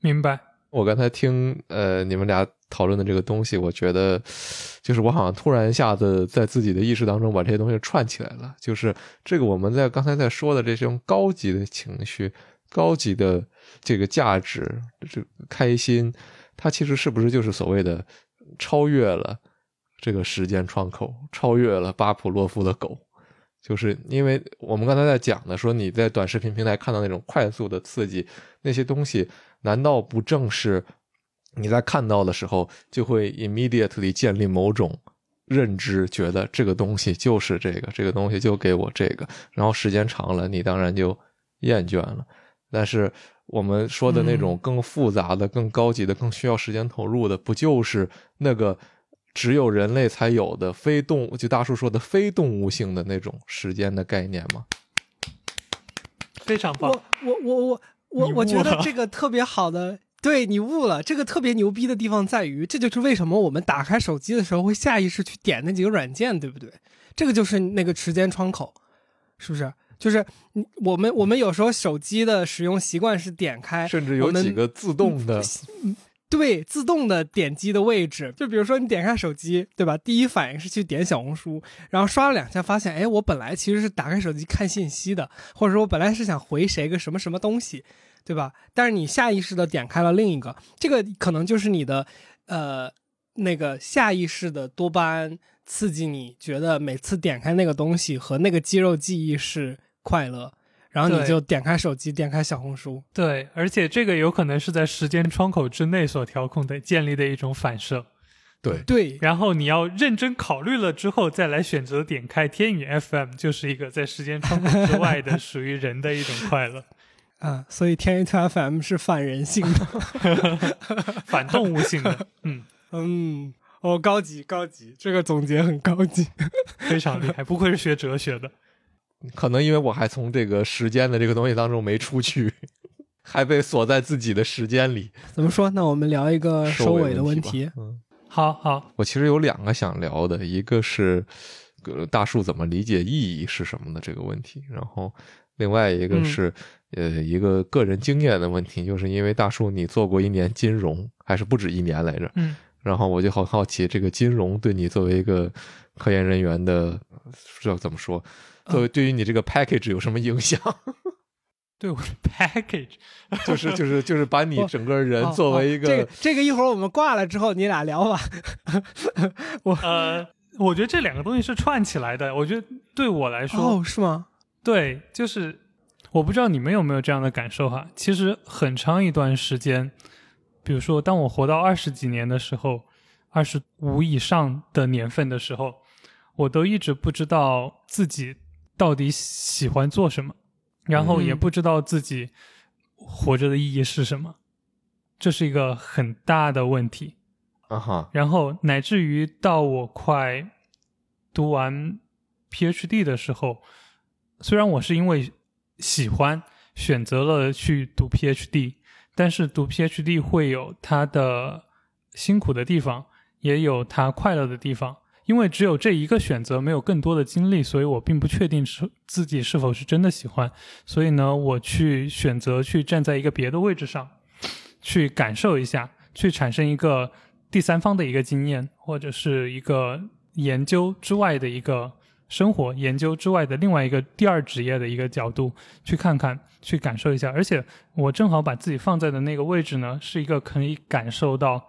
B: 明白。
C: 我刚才听呃你们俩讨论的这个东西，我觉得就是我好像突然一下子在自己的意识当中把这些东西串起来了。就是这个我们在刚才在说的这种高级的情绪、高级的这个价值、这开心，它其实是不是就是所谓的超越了这个时间窗口，超越了巴甫洛夫的狗？就是因为我们刚才在讲的，说你在短视频平台看到那种快速的刺激，那些东西难道不正是你在看到的时候就会 immediately 建立某种认知，觉得这个东西就是这个，这个东西就给我这个，然后时间长了，你当然就厌倦了。但是我们说的那种更复杂的、更高级的、更需要时间投入的，不就是那个？只有人类才有的非动物，就大叔说的非动物性的那种时间的概念吗？
B: 非常棒！
A: 我我我我我我觉得这个特别好的，对你悟了。这个特别牛逼的地方在于，这就是为什么我们打开手机的时候会下意识去点那几个软件，对不对？这个就是那个时间窗口，是不是？就是我们我们有时候手机的使用习惯是点开，
C: 甚至有几个自动的。
A: 对，自动的点击的位置，就比如说你点开手机，对吧？第一反应是去点小红书，然后刷了两下，发现，哎，我本来其实是打开手机看信息的，或者说我本来是想回谁个什么什么东西，对吧？但是你下意识的点开了另一个，这个可能就是你的，呃，那个下意识的多巴胺刺激，你觉得每次点开那个东西和那个肌肉记忆是快乐。然后你就点开手机，点开小红书。
B: 对，而且这个有可能是在时间窗口之内所调控的、建立的一种反射。
C: 对
A: 对。
B: 然后你要认真考虑了之后，再来选择点开天宇 FM，就是一个在时间窗口之外的 <laughs> 属于人的一种快乐。<laughs>
A: 啊，所以天娱特 FM 是反人性的，<laughs>
B: 反动物性的，嗯，
A: 嗯，哦，高级高级，这个总结很高级。
B: 非常厉害，不愧是学哲学的。
C: 可能因为我还从这个时间的这个东西当中没出去，<laughs> 还被锁在自己的时间里。
A: 怎么说？那我们聊一个收尾的
C: 问
A: 题。
C: 吧嗯，
B: 好好，
C: 我其实有两个想聊的，一个是呃大树怎么理解意义是什么的这个问题，然后另外一个
A: 嗯
C: 是、呃一个个人经验的问题，就是因为大树你做过一年金融，还是不止一年来着，
B: 嗯，
C: 然后我就很好奇，这个金融对你作为一个科研人员的，这要怎么说？作为对于你这个 package 有什么影响？<laughs>
B: 对我的 package，<laughs>
C: 就是就是就是把你整个人
A: 哦
C: 作为一
A: 哦这个这个一会儿我们挂了之后，你俩聊吧。<laughs>
B: 我呃，我觉得这两个东西是串起来的。我觉得对我来说，
A: 哦，是吗？
B: 对，就是我不知道你们有没有这样的感受哈。其实很长一段时间，比如说当我活到二十几年的时候，二十五以上的年份的时候，我都一直不知道自己到底喜欢做什么，然后也
A: 嗯
B: 不知道自己活着的意义是什么，这是一个很大的问题。
C: 啊哈，
B: 然后乃至于到我快读完 PhD 的时候，虽然我是因为喜欢选择了去读 PhD，但是读 PhD 会有它的辛苦的地方，也有它快乐的地方。因为只有这一个选择，没有更多的经历，所以我并不确定是自己是否是真的喜欢。所以呢，我去选择去站在一个别的位置上，去感受一下，去产生一个第三方的一个经验，或者是一个研究之外的一个生活研究之外的另外一个第二职业的一个角度去看看，去感受一下。而且我正好把自己放在的那个位置呢，是一个可以感受到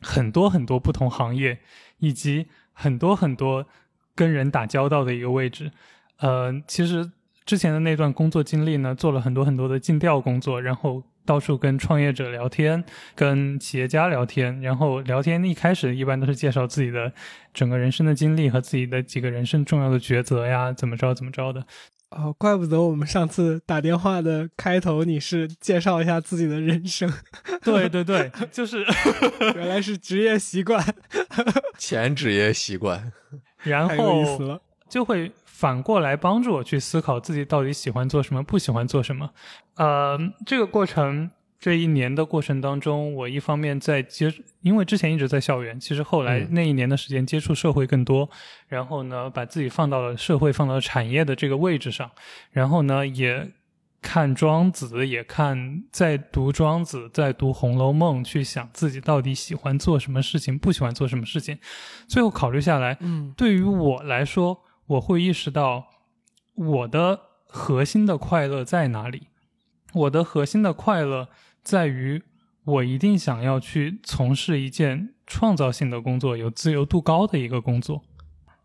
B: 很多很多不同行业以及很多很多跟人打交道的一个位置。呃，其实之前的那段工作经历呢，做了很多很多的尽调工作，然后到处跟创业者聊天，跟企业家聊天，然后聊天一开始一般都是介绍自己的整个人生的经历和自己的几个人生重要的抉择呀，怎么着怎么着的。
A: 哦，怪不得我们上次打电话的开头你是介绍一下自己的人生，
B: 对对对，就是，<laughs>
A: 原来是职业习惯，
C: 前职业习惯，<laughs>
B: 然后。就会反过来帮助我去思考自己到底喜欢做什么，不喜欢做什么。呃，这个过程。这一年的过程当中，我一方面在接，因为之前一直在校园，其实后来
C: 嗯。
B: 那一年的时间接触社会更多，然后呢，把自己放到了社会、放到了产业的这个位置上，然后呢，也看庄子，也看在读庄子，在读《红楼梦》，去想自己到底喜欢做什么事情，不喜欢做什么事情，最后考虑下来，
A: 嗯。
B: 对于我来说，我会意识到我的核心的快乐在哪里。我的核心的快乐在于，我一定想要去从事一件创造性的工作，有自由度高的一个工作，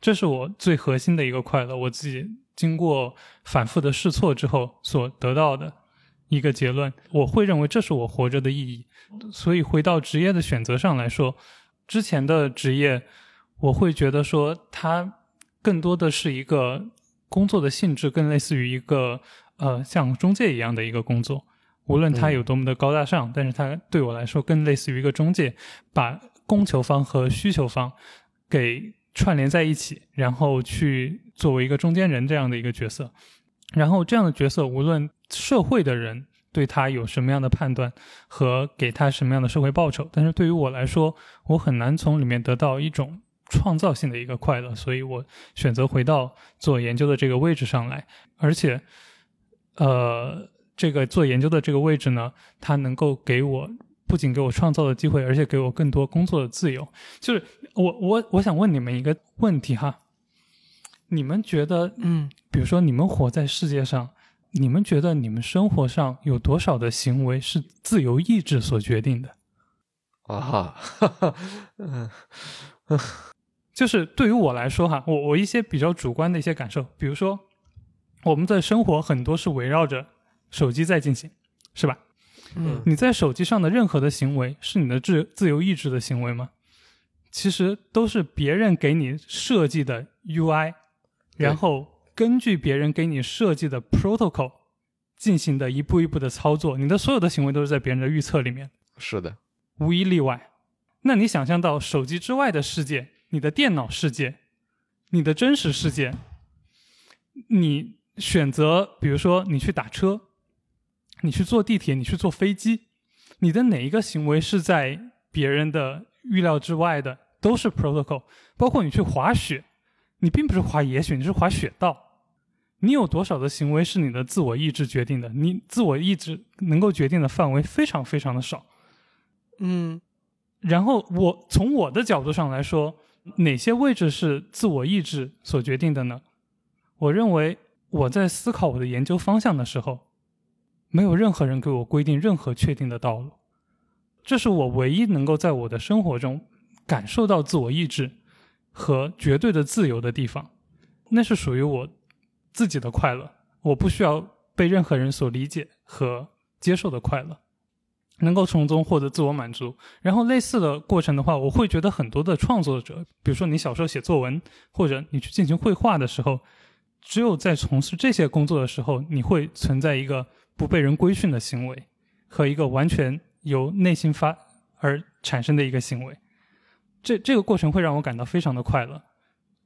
B: 这是我最核心的一个快乐。我自己经过反复的试错之后所得到的一个结论，我会认为这是我活着的意义。所以回到职业的选择上来说，之前的职业，我会觉得说它更多的是一个工作的性质，更类似于一个呃像中介一样的一个工作。无论它有多么的高大上，但是它对我来说更类似于一个中介，把供求方和需求方给串联在一起，然后去作为一个中间人这样的一个角色。然后这样的角色，无论社会的人对他有什么样的判断和给他什么样的社会报酬，但是对于我来说，我很难从里面得到一种创造性的一个快乐，所以我选择回到做研究的这个位置上来，而且，呃，这个做研究的这个位置呢，它能够给我不仅给我创造的机会，而且给我更多工作的自由。就是我我我想问你们一个问题哈，你们觉得
A: 嗯
B: 比如说，你们活在世界上，你们觉得你们生活上有多少的行为是自由意志所决定的？
C: 啊哈，哈哈嗯
B: 就是对于我来说哈，我我一些比较主观的一些感受，比如说，我们在生活很多是围绕着手机在进行，是吧？
A: 嗯
B: 你在手机上的任何的行为是你的自自由意志的行为吗？其实都是别人给你设计的 UI，然后根据别人给你设计的 protocol 进行的一步一步的操作，你的所有的行为都是在别人的预测里面，
C: 是的，
B: 无一例外。那你想象到手机之外的世界，你的电脑世界，你的真实世界，你选择，比如说你去打车，你去坐地铁，你去坐飞机，你的哪一个行为是在别人的预料之外的，都是 protocol。包括你去滑雪，你并不是滑野雪，你是滑雪道。你有多少的行为是你的自我意志决定的？你自我意志能够决定的范围非常非常的少。
A: 嗯
B: 然后我从我的角度上来说，哪些位置是自我意志所决定的呢？我认为我在思考我的研究方向的时候，没有任何人给我规定任何确定的道路，这是我唯一能够在我的生活中感受到自我意志和绝对的自由的地方，那是属于我自己的快乐，我不需要被任何人所理解和接受的快乐。能够从中获得自我满足。然后类似的过程的话，我会觉得很多的创作者，比如说你小时候写作文，或者你去进行绘画的时候，只有在从事这些工作的时候，你会存在一个不被人规训的行为，和一个完全由内心发而产生的一个行为。这这个过程会让我感到非常的快乐。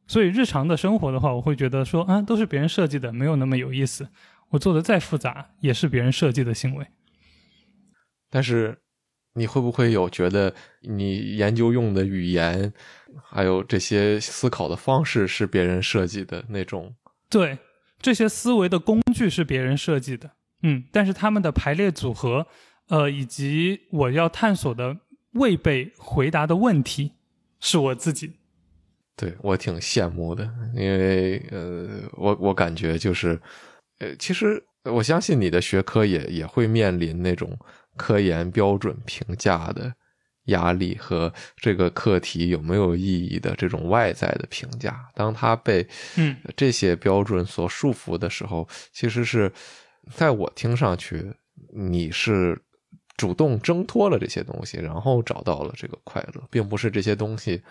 B: 所以日常的生活的话，我会觉得说啊，都是别人设计的，没有那么有意思。我做的再复杂，也是别人设计的行为。
C: 但是你会不会有觉得你研究用的语言，还有这些思考的方式是别人设计的那种？
B: 对，这些思维的工具是别人设计的，嗯，但是他们的排列组合，呃，以及我要探索的未被回答的问题，是我自己。
C: 对我挺羡慕的，因为呃，我我感觉就是，呃，其实我相信你的学科也也会面临那种科研标准评价的压力和这个课题有没有意义的这种外在的评价。当它被
B: 嗯
C: 这些标准所束缚的时候，其实是在我听上去，你是主动挣脱了这些东西，然后找到了这个快乐，并不是这些东西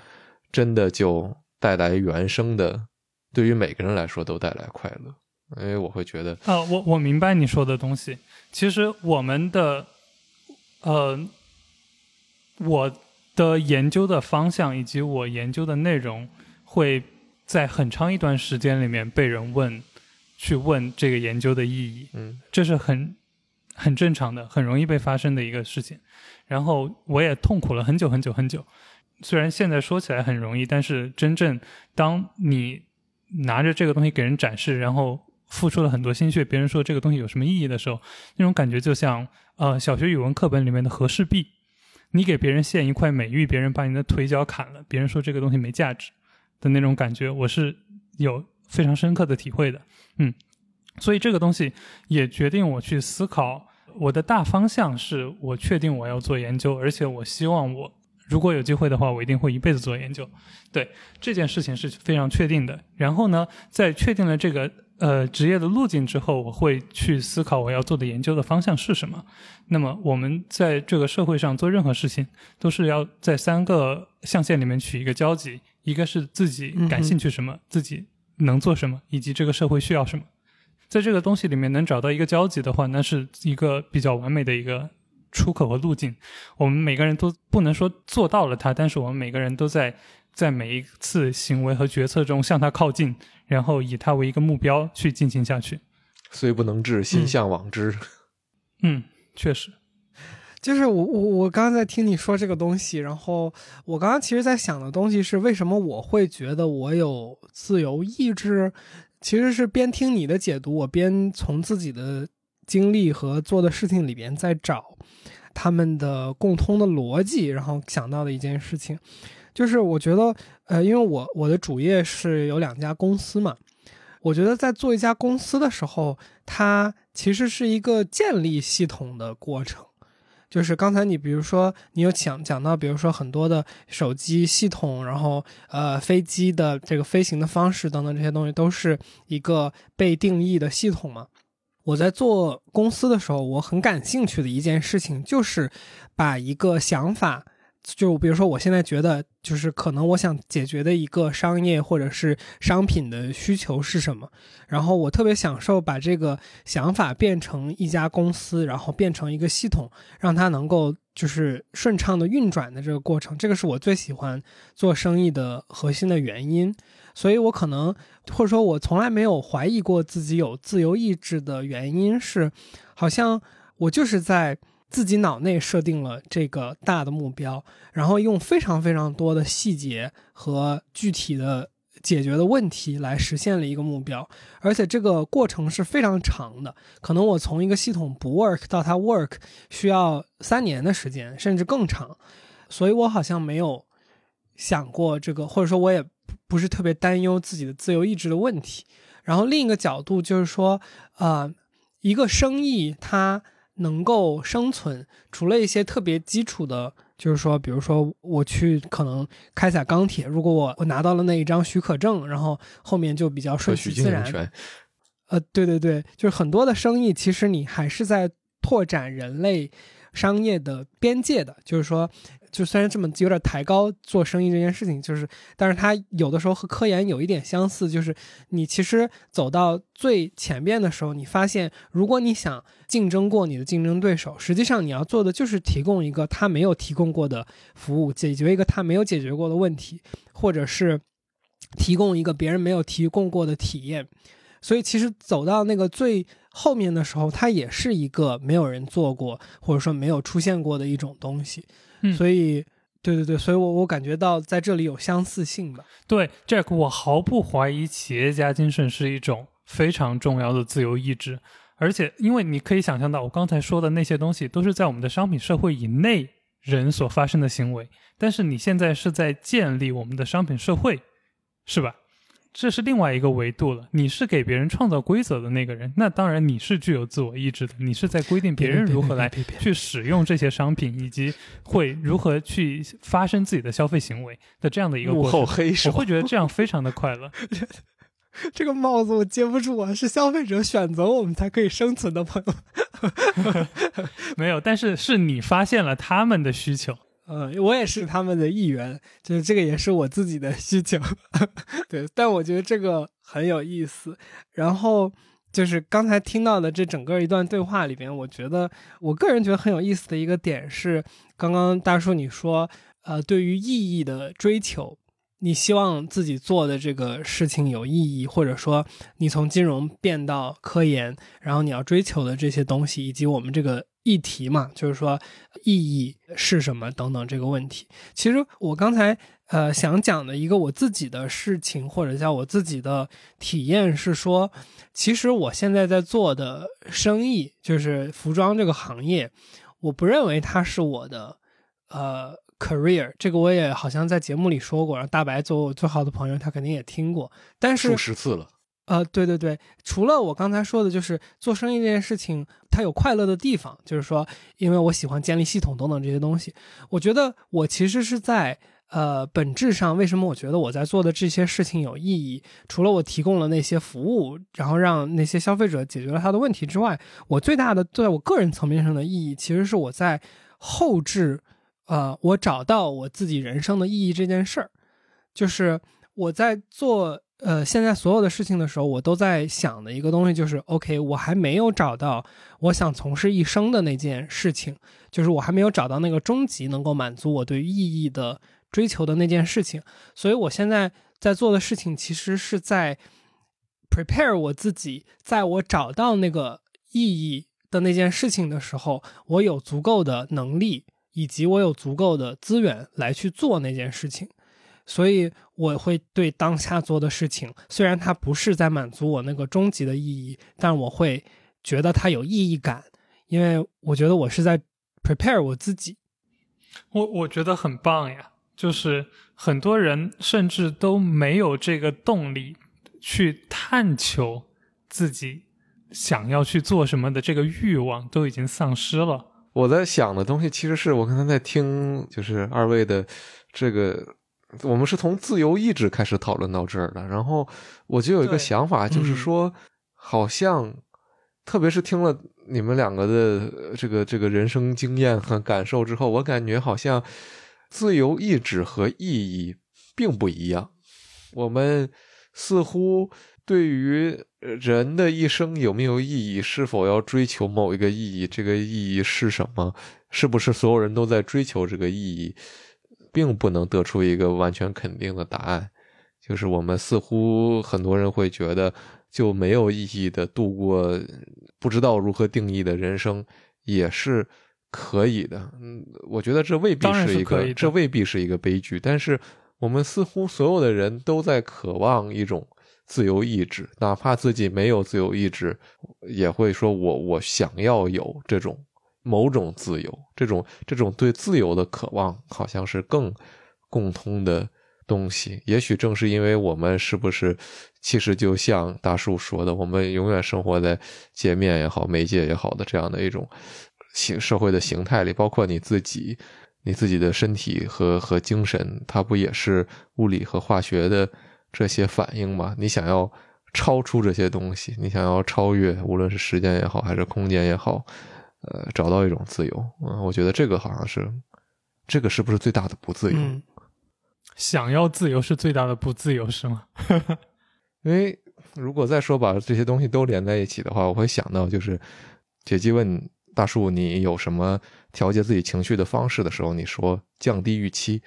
C: 真的就带来原生的，对于每个人来说都带来快乐。因为我会觉得，
B: 啊、我我明白你说的东西。其实我们的，呃，我的研究的方向以及我研究的内容，会在很长一段时间里面被人问，去问这个研究的意义。
C: 嗯
B: 这是很很正常的，很容易被发生的一个事情。然后我也痛苦了很久很久很久。虽然现在说起来很容易，但是真正当你拿着这个东西给人展示，然后付出了很多心血，别人说这个东西有什么意义的时候，那种感觉就像呃小学语文课本里面的和氏璧，你给别人献一块美玉，别人把你的腿脚砍了，别人说这个东西没价值的那种感觉，我是有非常深刻的体会的。嗯，所以这个东西也决定我去思考，我的大方向是我确定我要做研究，而且我希望我如果有机会的话，我一定会一辈子做研究。对这件事情是非常确定的。然后呢，在确定了这个呃职业的路径之后，我会去思考我要做的研究的方向是什么。那么我们在这个社会上做任何事情，都是要在三个象限里面取一个交集，一个是自己感兴趣什么，自己能做什么，以及这个社会需要什么。在这个东西里面能找到一个交集的话，那是一个比较完美的一个出口和路径。我们每个人都不能说做到了它，但是我们每个人都在在每一次行为和决策中向它靠近，然后以它为一个目标去进行下去。
C: 虽不能至，心向往之。<laughs>
B: 嗯，确实，
A: 就是我我我刚刚在听你说这个东西，然后我刚刚其实在想的东西是为什么我会觉得我有自由意志，其实是边听你的解读，我边从自己的经历和做的事情里边在找他们的共通的逻辑，然后想到的一件事情，就是我觉得呃，因为我我的主业是有两家公司嘛，我觉得在做一家公司的时候，它其实是一个建立系统的过程。就是刚才你比如说，你有讲讲到，比如说很多的手机系统，然后呃飞机的这个飞行的方式等等这些东西，都是一个被定义的系统嘛。我在做公司的时候，我很感兴趣的一件事情就是把一个想法就比如说，我现在觉得，就是可能我想解决的一个商业或者是商品的需求是什么，然后我特别享受把这个想法变成一家公司，然后变成一个系统，让它能够就是顺畅的运转的这个过程，这个是我最喜欢做生意的核心的原因。所以我可能或者说我从来没有怀疑过自己有自由意志的原因是，好像我就是在。自己脑内设定了这个大的目标，然后用非常非常多的细节和具体的解决的问题来实现了一个目标，而且这个过程是非常长的。可能我从一个系统不 work 到它 work 需要三年的时间，甚至更长。所以我好像没有想过这个，或者说我也不是特别担忧自己的自由意志的问题。然后另一个角度就是说，呃，一个生意它。能够生存，除了一些特别基础的，就是说，比如说我去可能开采钢铁，如果我我拿到了那一张许可证，然后后面就比较顺其自然。呃，对对对，就是很多的生意，其实你还是在拓展人类商业的边界的，就是说。就虽然这么有点抬高做生意这件事情，就是，但是它有的时候和科研有一点相似，就是你其实走到最前边的时候，你发现，如果你想竞争过你的竞争对手，实际上你要做的就是提供一个他没有提供过的服务，解决一个他没有解决过的问题，或者是提供一个别人没有提供过的体验。所以，其实走到那个最后面的时候，它也是一个没有人做过，或者说没有出现过的一种东西。所以，对对对，所以我我感觉到在这里有相似性吧。
B: 对，Jack，我毫不怀疑企业家精神是一种非常重要的自由意志，而且因为你可以想象到，我刚才说的那些东西都是在我们的商品社会以内人所发生的行为，但是你现在是在建立我们的商品社会，是吧？这是另外一个维度了。你是给别人创造规则的那个人，那当然你是具有自我意志的。你是在规定别人如何来去使用这些商品，以及会如何去发生自己的消费行为的这样的一个过程。我会觉得这样非常的快乐。<laughs>
A: 这个帽子我接不住啊！是消费者选择我们才可以生存的朋友。<laughs>
B: 没有，但是是你发现了他们的需求。
A: 嗯，我也是他们的一员，就是这个也是我自己的需求，<laughs> 对。但我觉得这个很有意思。然后就是刚才听到的这整个一段对话里边，我觉得我个人觉得很有意思的一个点是，刚刚大叔你说，呃，对于意义的追求，你希望自己做的这个事情有意义，或者说你从金融变到科研，然后你要追求的这些东西，以及我们这个。议题嘛，就是说意义是什么等等这个问题。其实我刚才呃想讲的一个我自己的事情，或者叫我自己的体验是说，其实我现在在做的生意就是服装这个行业，我不认为它是我的呃 career。这个我也好像在节目里说过，然后大白作为我最好的朋友，他肯定也听过。但是
C: 数十次了。
A: 呃，对对对，除了我刚才说的，就是做生意这件事情，它有快乐的地方，就是说，因为我喜欢建立系统等等这些东西。我觉得我其实是在呃本质上，为什么我觉得我在做的这些事情有意义？除了我提供了那些服务，然后让那些消费者解决了他的问题之外，我最大的在我个人层面上的意义，其实是我在后置，呃，我找到我自己人生的意义这件事儿，就是我在做。呃，现在所有的事情的时候，我都在想的一个东西就是 OK，我还没有找到我想从事一生的那件事情，就是我还没有找到那个终极能够满足我对意义的追求的那件事情，所以我现在在做的事情其实是在 prepare 我自己，在我找到那个意义的那件事情的时候，我有足够的能力以及我有足够的资源来去做那件事情。所以我会对当下做的事情，虽然它不是在满足我那个终极的意义，但我会觉得它有意义感，因为我觉得我是在 prepare 我自己。
B: 我我觉得很棒呀，就是很多人甚至都没有这个动力去探求自己想要去做什么的这个欲望都已经丧失了。
C: 我在想的东西，其实是我刚才在听，就是二位的这个。我们是从自由意志开始讨论到这儿的，然后我就有一个想法，就是说，好像，特别是听了你们两个的这个这个人生经验和感受之后，我感觉好像自由意志和意义并不一样。我们似乎对于人的一生有没有意义，是否要追求某一个意义，这个意义是什么？是不是所有人都在追求这个意义，并不能得出一个完全肯定的答案。就是我们似乎很多人会觉得，就没有意义的度过不知道如何定义的人生，也是可以的。嗯，我觉得这未必是一个，这未必是一个悲剧。但是我们似乎所有的人都在渴望一种自由意志，哪怕自己没有自由意志，也会说我我想要有这种某种自由，这种这种对自由的渴望，好像是更共通的东西。也许正是因为我们是不是，其实就像大树说的，我们永远生活在界面也好、媒介也好的这样的一种形社会的形态里，包括你自己。你自己的身体和和精神，它不也是物理和化学的这些反应吗？你想要超出这些东西，你想要超越，无论是时间也好，还是空间也好，呃，找到一种自由。嗯，我觉得这个好像是，这个是不是最大的不自由？
A: 嗯
B: 想要自由是最大的不自由，是吗？<laughs>
C: 因为如果再说把这些东西都连在一起的话，我会想到就是，姐姐问大树你有什么调节自己情绪的方式的时候，你说降低预期。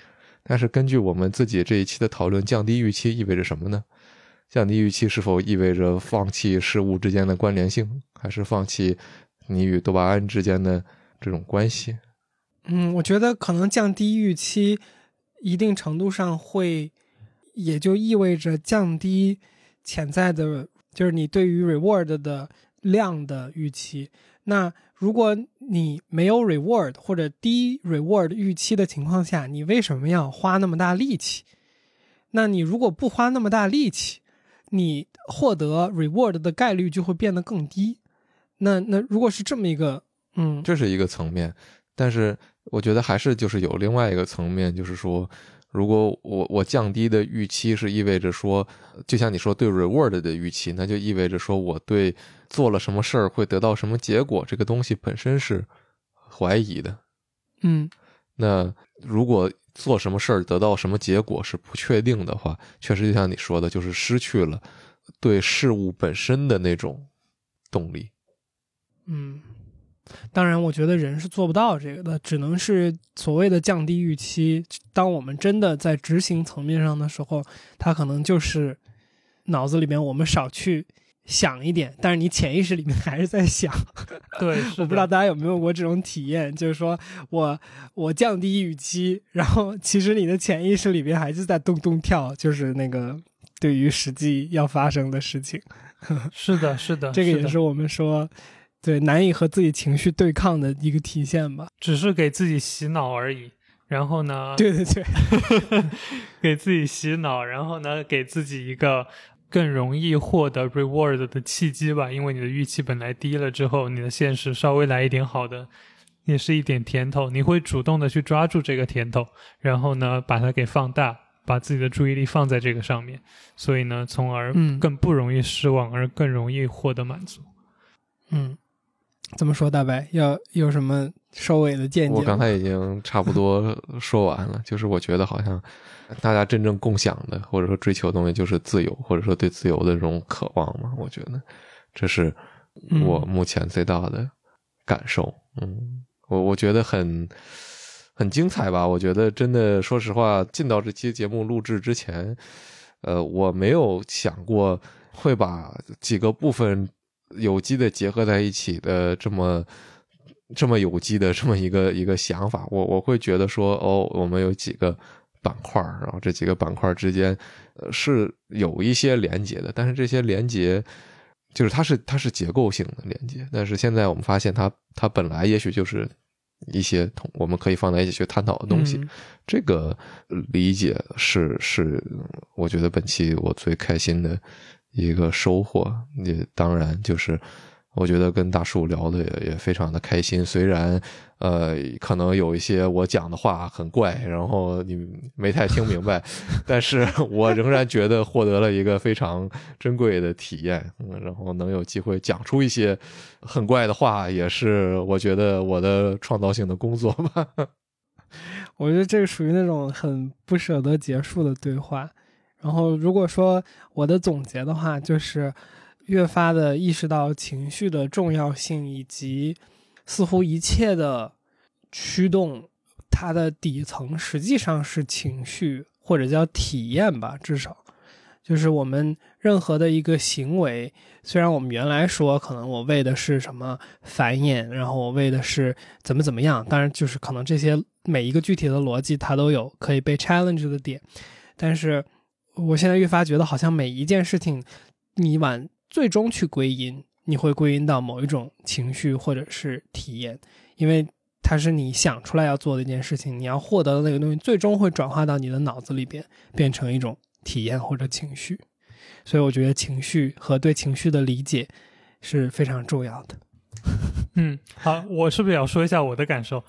C: 但是根据我们自己这一期的讨论，降低预期意味着什么呢？降低预期是否意味着放弃事物之间的关联性，还是放弃你与多巴胺之间的这种关系？
A: 嗯，我觉得可能降低预期，一定程度上会，也就意味着降低潜在的，就是你对于 reward 的量的预期。那如果你没有 reward 或者低 reward 预期的情况下，你为什么要花那么大力气？那你如果不花那么大力气，你获得 reward 的概率就会变得更低。那那如果是这么一个，嗯，
C: 这是一个层面，但是我觉得还是就是有另外一个层面，就是说，如果我我降低的预期是意味着说，就像你说对 reward 的预期，那就意味着说我对做了什么事儿会得到什么结果，这个东西本身是怀疑的。
A: 嗯
C: 那如果做什么事儿得到什么结果是不确定的话，确实就像你说的，就是失去了对事物本身的那种动力。
A: 嗯，当然，我觉得人是做不到这个的，只能是所谓的降低预期。当我们真的在执行层面上的时候，它可能就是脑子里面我们少去想一点，但是你潜意识里面还是在想。
B: 对，<laughs>
A: 我不知道大家有没有过这种体验，就是说我我降低预期，然后其实你的潜意识里面还是在咚咚跳，就是那个对于实际要发生的事情。<laughs>
B: 是的，是的，
A: 这个也是我们说对难以和自己情绪对抗的一个体现吧。
B: 只是给自己洗脑而已。然后呢，
A: 对对对，<laughs>
B: 给自己洗脑，然后呢，给自己一个更容易获得 reward 的契机吧。因为你的预期本来低了之后，你的现实稍微来一点好的，也是一点甜头，你会主动的去抓住这个甜头，然后呢，把它给放大，把自己的注意力放在这个上面，所以呢，从而
A: 嗯
B: 更不容易失望，而更容易获得满足。
A: 嗯，怎么说，大白要有什么收尾的见解？
C: 我刚才已经差不多说完了，就是我觉得好像大家真正共享的，或者说追求的东西，就是自由，或者说对自由的这种渴望嘛。我觉得这是我目前最大的感受。嗯，我我觉得很很精彩吧。我觉得真的，说实话，进到这期节目录制之前，呃，我没有想过会把几个部分有机的结合在一起的这么这么有机的这么一个一个想法，我我会觉得说，哦，我们有几个板块，然后这几个板块之间，呃，是有一些连接的，但是这些连接就是它是它是结构性的连接，但是现在我们发现它它本来也许就是一些同我们可以放在一起去探讨的东西，
A: 嗯。
C: 这个理解是是我觉得本期我最开心的一个收获，也当然就是我觉得跟大树聊的也也非常的开心，虽然呃可能有一些我讲的话很怪，然后你没太听明白，<laughs> 但是我仍然觉得获得了一个非常珍贵的体验，嗯，然后能有机会讲出一些很怪的话，也是我觉得我的创造性的工作吧。<laughs>
A: 我觉得这个属于那种很不舍得结束的对话。然后，如果说我的总结的话，就是越发的意识到情绪的重要性，以及似乎一切的驱动，它的底层实际上是情绪或者叫体验吧，至少。就是我们任何的一个行为，虽然我们原来说可能我为的是什么繁衍，然后我为的是怎么怎么样，当然就是可能这些每一个具体的逻辑它都有可以被 challenge 的点，但是我现在越发觉得好像每一件事情，你往最终去归因，你会归因到某一种情绪或者是体验，因为它是你想出来要做的一件事情，你要获得的那个东西，最终会转化到你的脑子里边，变成一种。体验或者情绪，所以我觉得情绪和对情绪的理解是非常重要的。<laughs>
B: 嗯，好，我是不是也要说一下我的感受？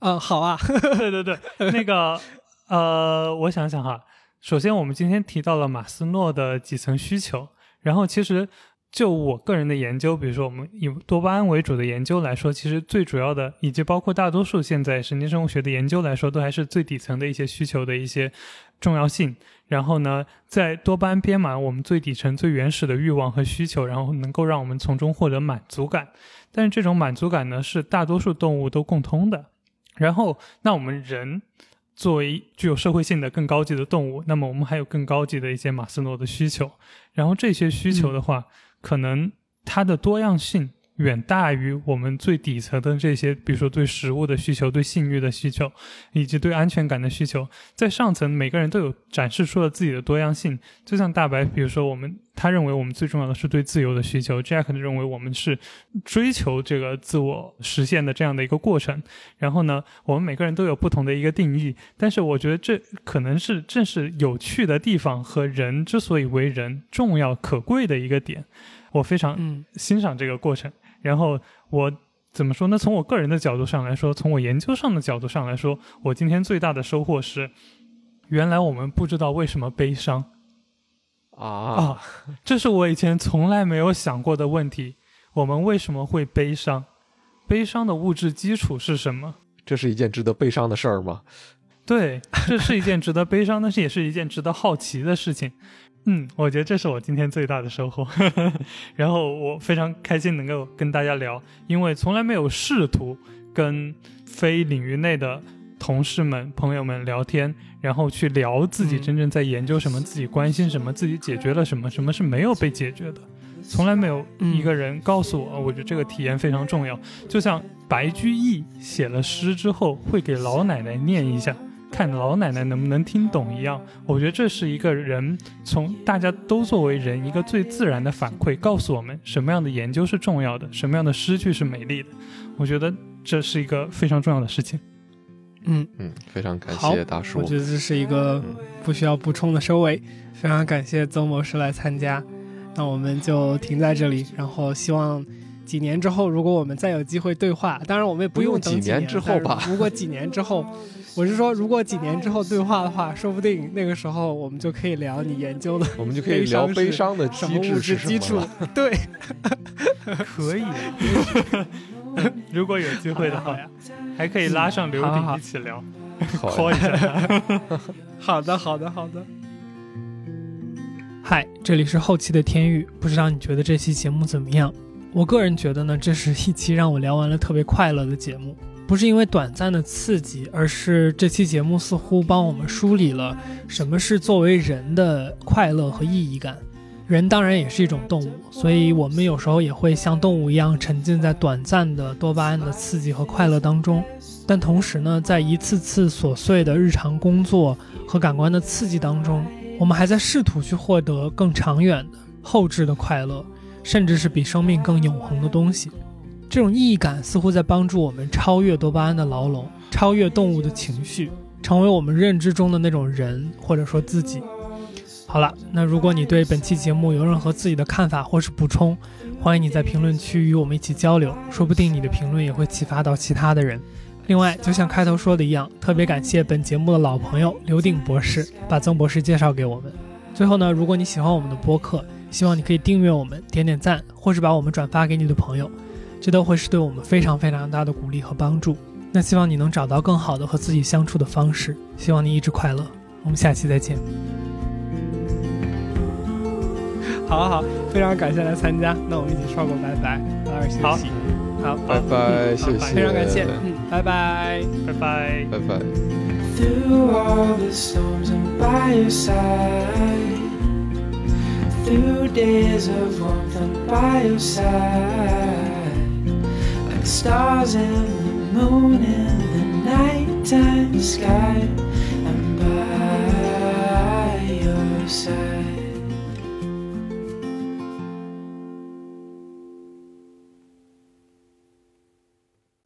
A: 嗯，好啊，<laughs>
B: 对对对，那个呃，我想想哈，首先我们今天提到了马斯诺的几层需求，然后其实。就我个人的研究，比如说我们以多巴胺为主的研究来说，其实最主要的，以及包括大多数现在神经生物学的研究来说，都还是最底层的一些需求的一些重要性。然后呢，在多巴胺编码我们最底层、最原始的欲望和需求，然后能够让我们从中获得满足感。但是这种满足感呢，是大多数动物都共通的。然后，那我们人作为具有社会性的更高级的动物，那么我们还有更高级的一些马斯诺的需求。然后这些需求的话，可能它的多样性远大于我们最底层的这些，比如说对食物的需求、对性欲的需求，以及对安全感的需求。在上层，每个人都有展示出了自己的多样性。就像大白，比如说我们，他认为我们最重要的是对自由的需求；Jack 认为我们是追求这个自我实现的这样的一个过程。然后呢，我们每个人都有不同的一个定义。但是我觉得这可能是正是有趣的地方和人之所以为人重要可贵的一个点。我非常欣赏这个过程。然后我怎么说呢？从我个人的角度上来说，从我研究上的角度上来说，我今天最大的收获是，原来我们不知道为什么悲伤
C: 啊！
B: 这是我以前从来没有想过的问题。我们为什么会悲伤？悲伤的物质基础是什么？
C: 这是一件值得悲伤的事儿吗？
B: 对，这是一件值得悲伤，但是也是一件值得好奇的事情。嗯，我觉得这是我今天最大的收获，<laughs> 然后我非常开心能够跟大家聊，因为从来没有试图跟非领域内的同事们、朋友们聊天，然后去聊自己真正在研究什么，自己关心什么，自己解决了什么，什么是没有被解决的，从来没有一个人告诉我，我觉得这个体验非常重要。就像白居易写了诗之后，会给老奶奶念一下。看老奶奶能不能听懂一样，我觉得这是一个人从大家都作为人一个最自然的反馈，告诉我们什么样的研究是重要的，什么样的诗句是美丽的。我觉得这是一个非常重要的事情。
A: 嗯
C: 嗯，非常感谢大叔。
A: 我觉得这是一个不需要补充的收尾。非常感谢曾博士来参加，那我们就停在这里。然后希望几年之后，如果我们再有机会对话，当然我们也
C: 不
A: 用等几
C: 年之后吧。
A: 如果几年之后。我是说，如果几年之后对话的话，说不定那个时候我们就可以聊你研究的，<laughs>
C: 我们就可以聊悲伤的
A: 机制是基础。对，
B: 可以。如果有机会的话，还可以拉上刘鼎一起聊。
C: 好
A: 好的，好的，好的。嗨，这里是后期的天域，不知道你觉得这期节目怎么样？我个人觉得呢，这是一期让我聊完了特别快乐的节目。不是因为短暂的刺激，而是这期节目似乎帮我们梳理了什么是作为人的快乐和意义感。人当然也是一种动物，所以我们有时候也会像动物一样沉浸在短暂的多巴胺的刺激和快乐当中。但同时呢，在一次次琐碎的日常工作和感官的刺激当中，我们还在试图去获得更长远的后置的快乐，甚至是比生命更永恒的东西。这种意义感似乎在帮助我们超越多巴胺的牢笼，超越动物的情绪，成为我们认知中的那种人，或者说自己。好了，那如果你对本期节目有任何自己的看法或是补充，欢迎你在评论区与我们一起交流，说不定你的评论也会启发到其他的人。另外，就像开头说的一样，特别感谢本节目的老朋友刘鼎博士把曾博士介绍给我们。最后呢，如果你喜欢我们的播客，希望你可以订阅我们，点点赞，或是把我们转发给你的朋友。这都会是对我们非常非常大的鼓励和帮助。那希望你能找到更好的和自己相处的方式，希望你一直快乐。我们下期再见。好好好，非常感谢来参加，那我们一起说个拜拜，早点休息。好，
C: 拜拜，谢谢，
A: 非常感谢，嗯，拜拜，
B: 拜拜，
C: 拜拜。
D: through all the storms and by your side. Through days of warmth and by your side. Stars and the moon in the nighttime sky. And by your side.